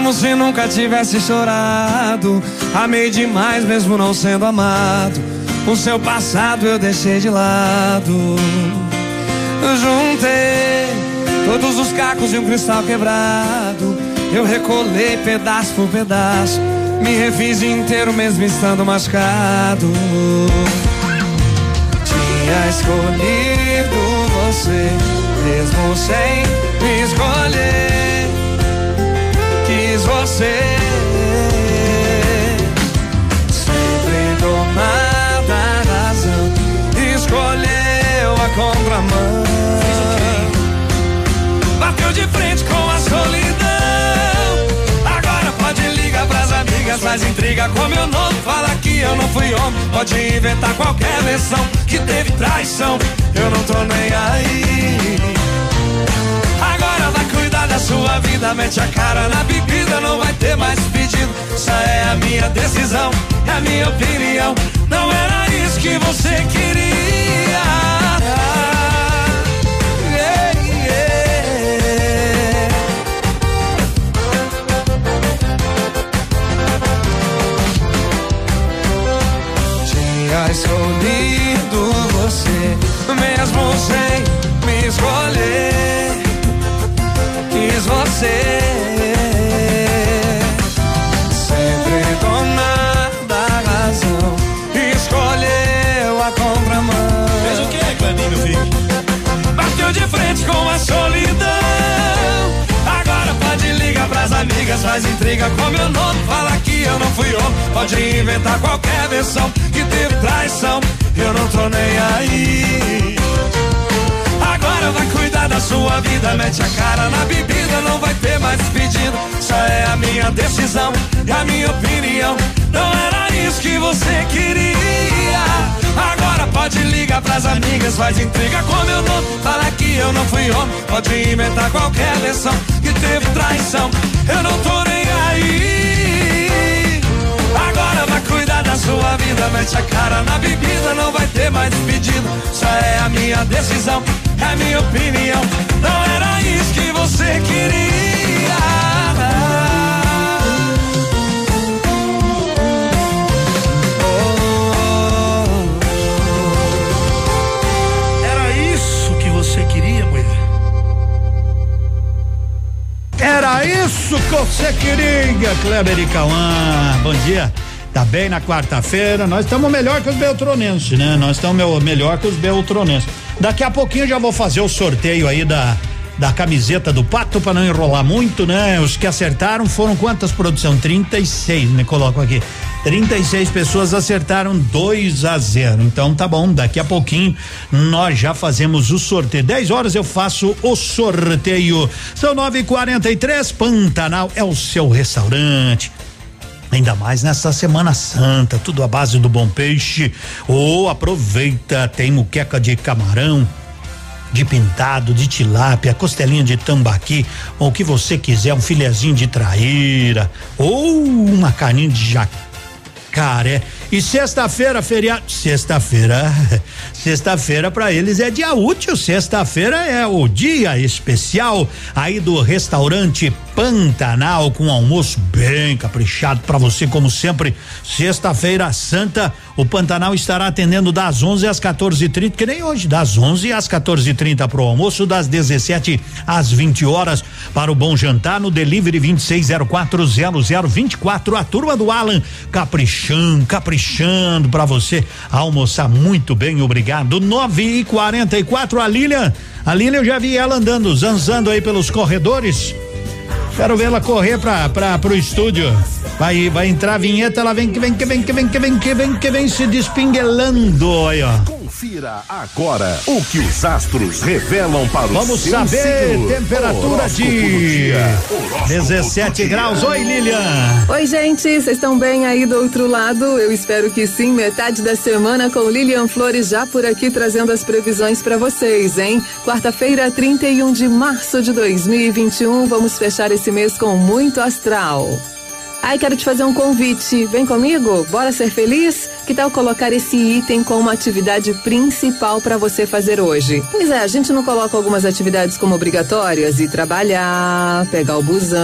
como se nunca tivesse chorado. Amei demais, mesmo não sendo amado. O seu passado eu deixei de lado. Juntei todos os cacos de um cristal quebrado. Eu recolei pedaço por pedaço. Me refiz inteiro, mesmo estando machucado. Tinha escolhido você, mesmo sem me escolher. Quis você. Sempre tomada a razão. Escolheu a contramão. Bateu de frente com a solidão. Agora pode ligar pras amigas, faz intriga com meu nome. Fala que eu não fui homem. Pode inventar qualquer versão que teve traição. Eu não tô nem aí. Cuidar da sua vida, mete a cara na bebida, não vai ter mais pedido. Essa é a minha decisão, é a minha opinião. Não era isso que você queria. Tinha escolhido você, mesmo sem me escolher. Quis você. Sempre dona da razão. Escolheu a contramão. Fez o que, Cleminho, filho? Bateu de frente com a solidão. Agora pode ligar pras amigas, faz intriga com meu nome. Fala que eu não fui homem. Pode inventar qualquer versão que teve traição. Eu não tô nem aí. Agora vai cuidar da sua vida, mete a cara na bebida, não vai ter mais pedido. Essa é a minha decisão e a minha opinião. Não era isso que você queria. Agora pode ligar pras amigas, faz intriga com meu nome. Fala que eu não fui homem, pode inventar qualquer versão que teve traição. Eu não tô nem aí. Da sua vida, mete a cara na bebida, não vai ter mais pedido. Essa é a minha decisão, é a minha opinião. Não era isso que você queria. Era isso que você queria, mulher? Era isso que você queria, Kleber e Cauã. Bom dia. Tá bem na quarta-feira. Nós estamos melhor que os beltronenses, né? Nós estamos melhor que os beltronenses. Daqui a pouquinho já vou fazer o sorteio aí da da camiseta do Pato para não enrolar muito, né? Os que acertaram foram quantas produção? 36, me coloco aqui. 36 pessoas acertaram 2 a 0. Então tá bom, daqui a pouquinho nós já fazemos o sorteio. 10 horas eu faço o sorteio. São 9:43 Pantanal é o seu restaurante. Ainda mais nessa Semana Santa, tudo à base do bom peixe. Ou aproveita, tem muqueca de camarão, de pintado, de tilápia, costelinha de tambaqui, ou o que você quiser, um filezinho de traíra, ou uma carninha de jacaré. E sexta-feira, feriado. Sexta-feira. Sexta-feira para eles é dia útil. Sexta-feira é o dia especial aí do restaurante Pantanal com almoço bem caprichado para você, como sempre. Sexta-feira Santa, o Pantanal estará atendendo das 11 às 14h30, que nem hoje, das 11 às 14h30 para o almoço, das 17 às 20 horas para o bom jantar no delivery 26040024. A turma do Alan caprichando, caprichando para você almoçar muito bem, obrigado. 9 e 44 a Lilian, a Lilian eu já vi ela andando, zanzando aí pelos corredores. Quero ver ela correr pra, pra, pro estúdio. Vai, vai entrar a vinheta, ela vem que vem que vem que vem que vem que vem que vem se despinguelando aí, ó. Confira agora o que os astros revelam para o Vamos seu saber signo. temperatura de dia. Horóscopo 17 do dia. graus. Oi, Lilian. Oi, gente, vocês estão bem aí do outro lado? Eu espero que sim. Metade da semana com Lilian Flores já por aqui trazendo as previsões para vocês, hein? Quarta-feira, 31 de março de 2021. Vamos fechar esse mês com muito astral. Ai, quero te fazer um convite. Vem comigo? Bora ser feliz? Que tal colocar esse item como atividade principal para você fazer hoje? Pois é, a gente não coloca algumas atividades como obrigatórias? Ir trabalhar, pegar o busão.